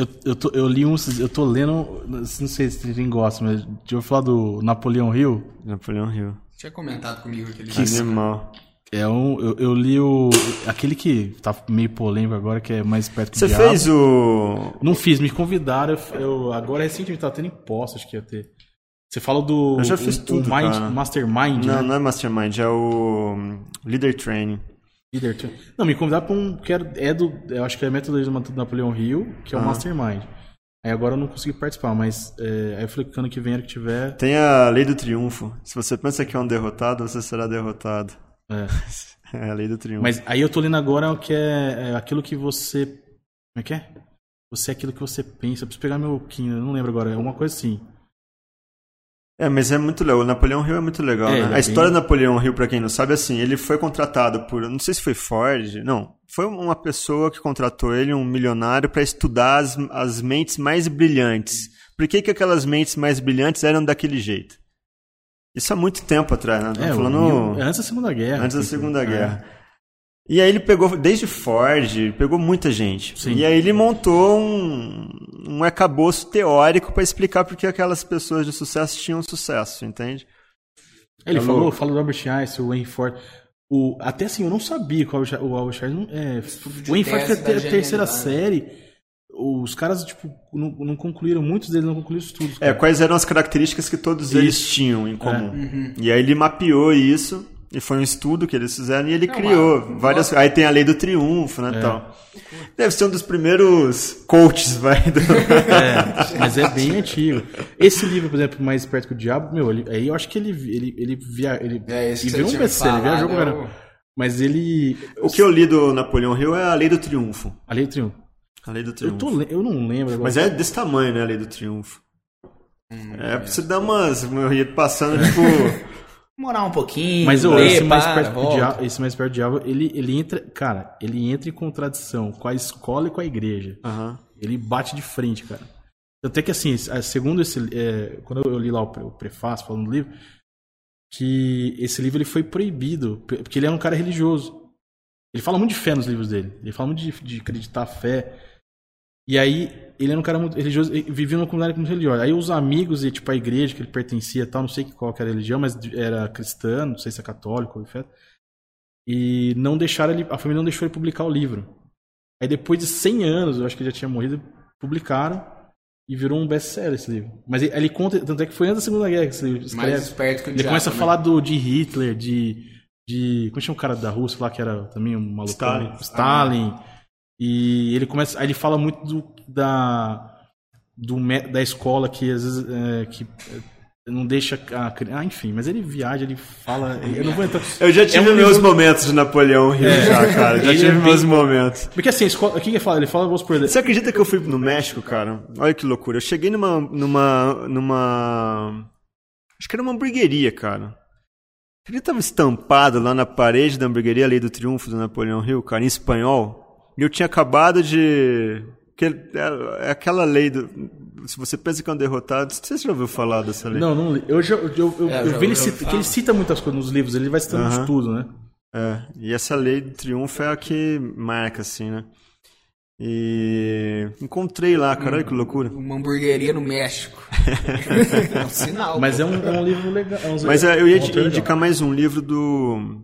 eu, eu, tô, eu li uns. Eu tô lendo. Não sei se alguém gosta, mas. Deixa eu falar do Napoleão Hill. Napoleão Hill. Tinha comentado comigo aquele que animal. É um. Eu, eu, li o. Aquele que tá meio polêmico agora, que é mais perto do Você fez o. Não fiz, me convidaram. Eu, eu agora recentemente tava tendo imposto, acho que ia ter. Você fala do. Eu já fiz o, tudo. O Mind, Mastermind, Não, né? não é Mastermind, é o Leader Training. Líder. Não, me convidaram pra um que é do. Eu acho que é metodologia do Napoleão Hill, que é o ah. Mastermind. Aí agora eu não consegui participar, mas é, aí eu falei que ano que vem, ano que tiver. Tem a lei do triunfo. Se você pensa que é um derrotado, você será derrotado. É. É a lei do triunfo. Mas aí eu tô lendo agora o que é, é, aquilo que você. Como é que é? Você é aquilo que você pensa. Eu preciso pegar meu eu não lembro agora. É uma coisa assim. É, mas é muito legal. O Napoleão Hill é muito legal, é, né? A história do Napoleão Hill, para quem não sabe, é assim, ele foi contratado por, não sei se foi Ford, não, foi uma pessoa que contratou ele, um milionário, para estudar as, as mentes mais brilhantes. Por que, que aquelas mentes mais brilhantes eram daquele jeito? Isso há muito tempo atrás, né? É, falando... Antes da Segunda Guerra. Antes da Segunda Guerra. É. E aí ele pegou, desde Ford, pegou muita gente. Sim. E aí ele montou um, um arcabouço teórico para explicar por que aquelas pessoas de sucesso tinham sucesso, entende? Ele é falou, falou do Albert Einstein, o Wayne Ford. O, até assim, eu não sabia que o Albert Einstein... É, o Wayne Ford foi a terceira série. Os caras, tipo, não, não, concluíram, muitos deles não concluíram estudos. É, quais eram as características que todos isso. eles tinham em comum. É. Uhum. E aí ele mapeou isso e foi um estudo que eles fizeram e ele Não, criou mano, várias. Aí tem a lei do triunfo, né? É. Tal. Deve ser um dos primeiros coaches, vai. Do... É, mas é bem antigo. Esse livro, por exemplo, Mais Perto que o Diabo, meu, ele, aí eu acho que ele, ele, ele, via, ele, é, ele virou um best-seller, ele viajou com Mas ele. O que eu li do Napoleão Hill é a Lei do Triunfo. A Lei do Triunfo. A Lei do Triunfo. Eu, tô, eu não lembro agora. Mas é desse tamanho, né? A Lei do Triunfo. Hum, é, pra você dar umas. Passando, tipo. morar um pouquinho. Mas ler, esse, mais perto do diabo, esse mais perto do diabo, ele, ele entra. Cara, ele entra em contradição com a escola e com a igreja. Uhum. Ele bate de frente, cara. Até que assim, segundo esse. É, quando eu li lá o, prefácio falando do livro, que esse livro ele foi proibido, porque ele era um cara religioso. Ele fala muito de fé nos livros dele. Ele fala muito de, de acreditar fé. E aí, ele era um cara muito religioso, vivia numa comunidade muito religiosa. Aí os amigos e tipo a igreja que ele pertencia, tal, não sei qual que era a religião, mas era cristã, não sei se é católico. E não deixaram ele, a família não deixou ele publicar o livro. Aí depois de 100 anos, eu acho que ele já tinha morrido, publicaram e virou um best-seller esse livro. Mas ele, ele, conta, tanto é que foi antes da Segunda Guerra que esse livro escreve. Mais esperto que o Ele diabo, começa a né? falar do, de Hitler, de, de. Como chama o cara da Rússia lá que era também um maluco? Stalin. Stalin. E ele começa, aí ele fala muito do, da do, da escola que às vezes é, que não deixa a ah, enfim, mas ele viaja, ele fala, eu não vou entrar. Eu já tive é um meus livro... momentos de Napoleão Rio é. já, cara. Já tive é meus momentos. Porque assim, escola, o que ele fala? Ele fala, vamos por Você acredita que eu fui no México, cara? Olha que loucura. Eu cheguei numa numa numa acho que era uma hamburgueria, cara. Ele estava estampado lá na parede da hamburgueria, Lei do Triunfo do Napoleão Rio, cara, em espanhol. E eu tinha acabado de é, é aquela lei do, se você pensa que é um derrotado, você já ouviu falar dessa lei? Não, não eu já eu, eu, é, eu, vi ele cita, que ele cita muitas coisas nos livros, ele vai citando uh -huh. de tudo, né? É, e essa lei do triunfo é a que marca, assim, né? E encontrei lá, caralho, que loucura. Uma hamburgueria no México. é um sinal. Mas é um, é um, livro legal. É um Mas é, eu ia indicar legal. mais um livro do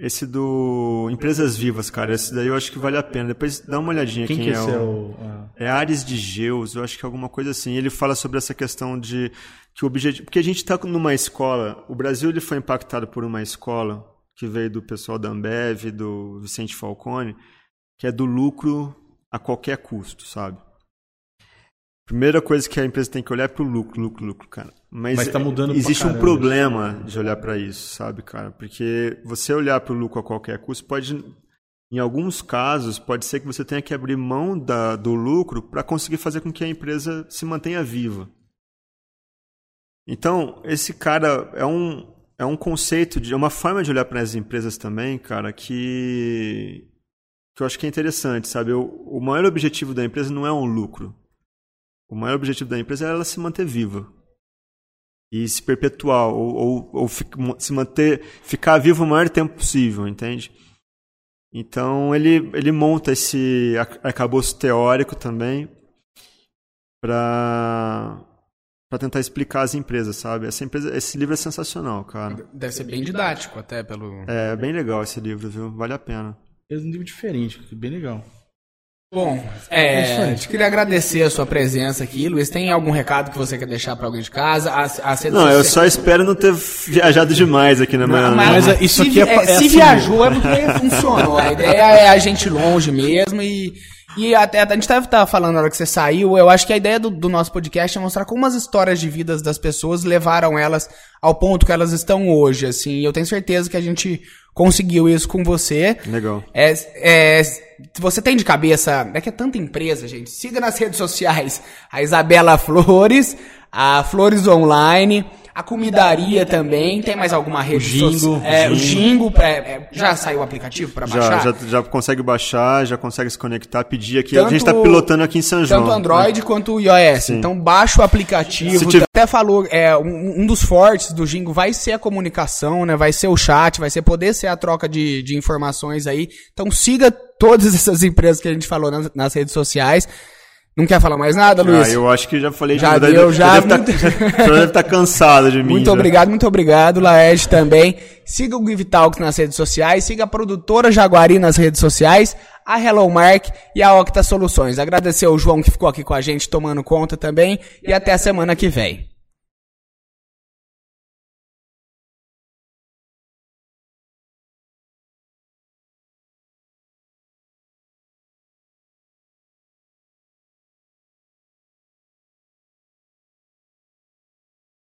esse do Empresas Vivas, cara. Esse daí eu acho que vale a pena. Depois dá uma olhadinha quem, quem que é, é o. É Ares de Geus, eu acho que é alguma coisa assim. Ele fala sobre essa questão de que o objetivo. Porque a gente está numa escola. O Brasil ele foi impactado por uma escola que veio do pessoal da Ambev, do Vicente Falcone, que é do lucro a qualquer custo, sabe? Primeira coisa que a empresa tem que olhar é pro lucro, lucro, lucro, cara. Mas, Mas tá mudando existe um problema de olhar para isso, sabe, cara? Porque você olhar pro lucro a qualquer custo pode em alguns casos, pode ser que você tenha que abrir mão da, do lucro para conseguir fazer com que a empresa se mantenha viva. Então, esse cara é um, é um conceito, de é uma forma de olhar para as empresas também, cara, que, que eu acho que é interessante, sabe? O, o maior objetivo da empresa não é um lucro. O maior objetivo da empresa é ela se manter viva e se perpetuar ou, ou, ou se manter, ficar vivo o maior tempo possível, entende? Então ele, ele monta esse arcabouço teórico também para para tentar explicar as empresas, sabe? Essa empresa, esse livro é sensacional, cara. Deve ser bem didático até pelo. É bem legal esse livro, viu? Vale a pena. É um livro diferente, bem legal. Bom, é, é queria agradecer a sua presença aqui. Luiz, tem algum recado que você quer deixar para alguém de casa? A, a não, eu só espero não ter viajado demais aqui na manhã. Mas, mas, isso aqui é, é, é Se assim viajou é porque funcionou. A ideia é a gente longe mesmo e e até a gente estava tá falando na hora que você saiu, eu acho que a ideia do, do, nosso podcast é mostrar como as histórias de vidas das pessoas levaram elas ao ponto que elas estão hoje, assim. E eu tenho certeza que a gente conseguiu isso com você. Legal. É, é, você tem de cabeça, é que é tanta empresa, gente. Siga nas redes sociais a Isabela Flores, a Flores Online, a comidaria também. Tem mais alguma rede? O Jingo. É, o Jingo. É, é, já saiu o aplicativo para baixar? Já, já, já consegue baixar, já consegue se conectar, pedir aqui. Tanto, a gente está pilotando aqui em São João. Tanto Android né? quanto iOS. Sim. Então baixa o aplicativo. Tiver... Até falou, é, um, um, dos fortes do Jingo vai ser a comunicação, né? Vai ser o chat, vai ser poder ser a troca de, de informações aí. Então siga todas essas empresas que a gente falou nas, nas redes sociais. Não quer falar mais nada, Luiz? Ah, eu acho que já falei já de deu, já. Já deve estar tá, tá cansado de mim. Muito já. obrigado, muito obrigado, Laed também. Siga o Give Talks nas redes sociais, siga a produtora Jaguari nas redes sociais, a Hello Mark e a Octa Soluções. Agradecer ao João que ficou aqui com a gente tomando conta também e até a semana que vem.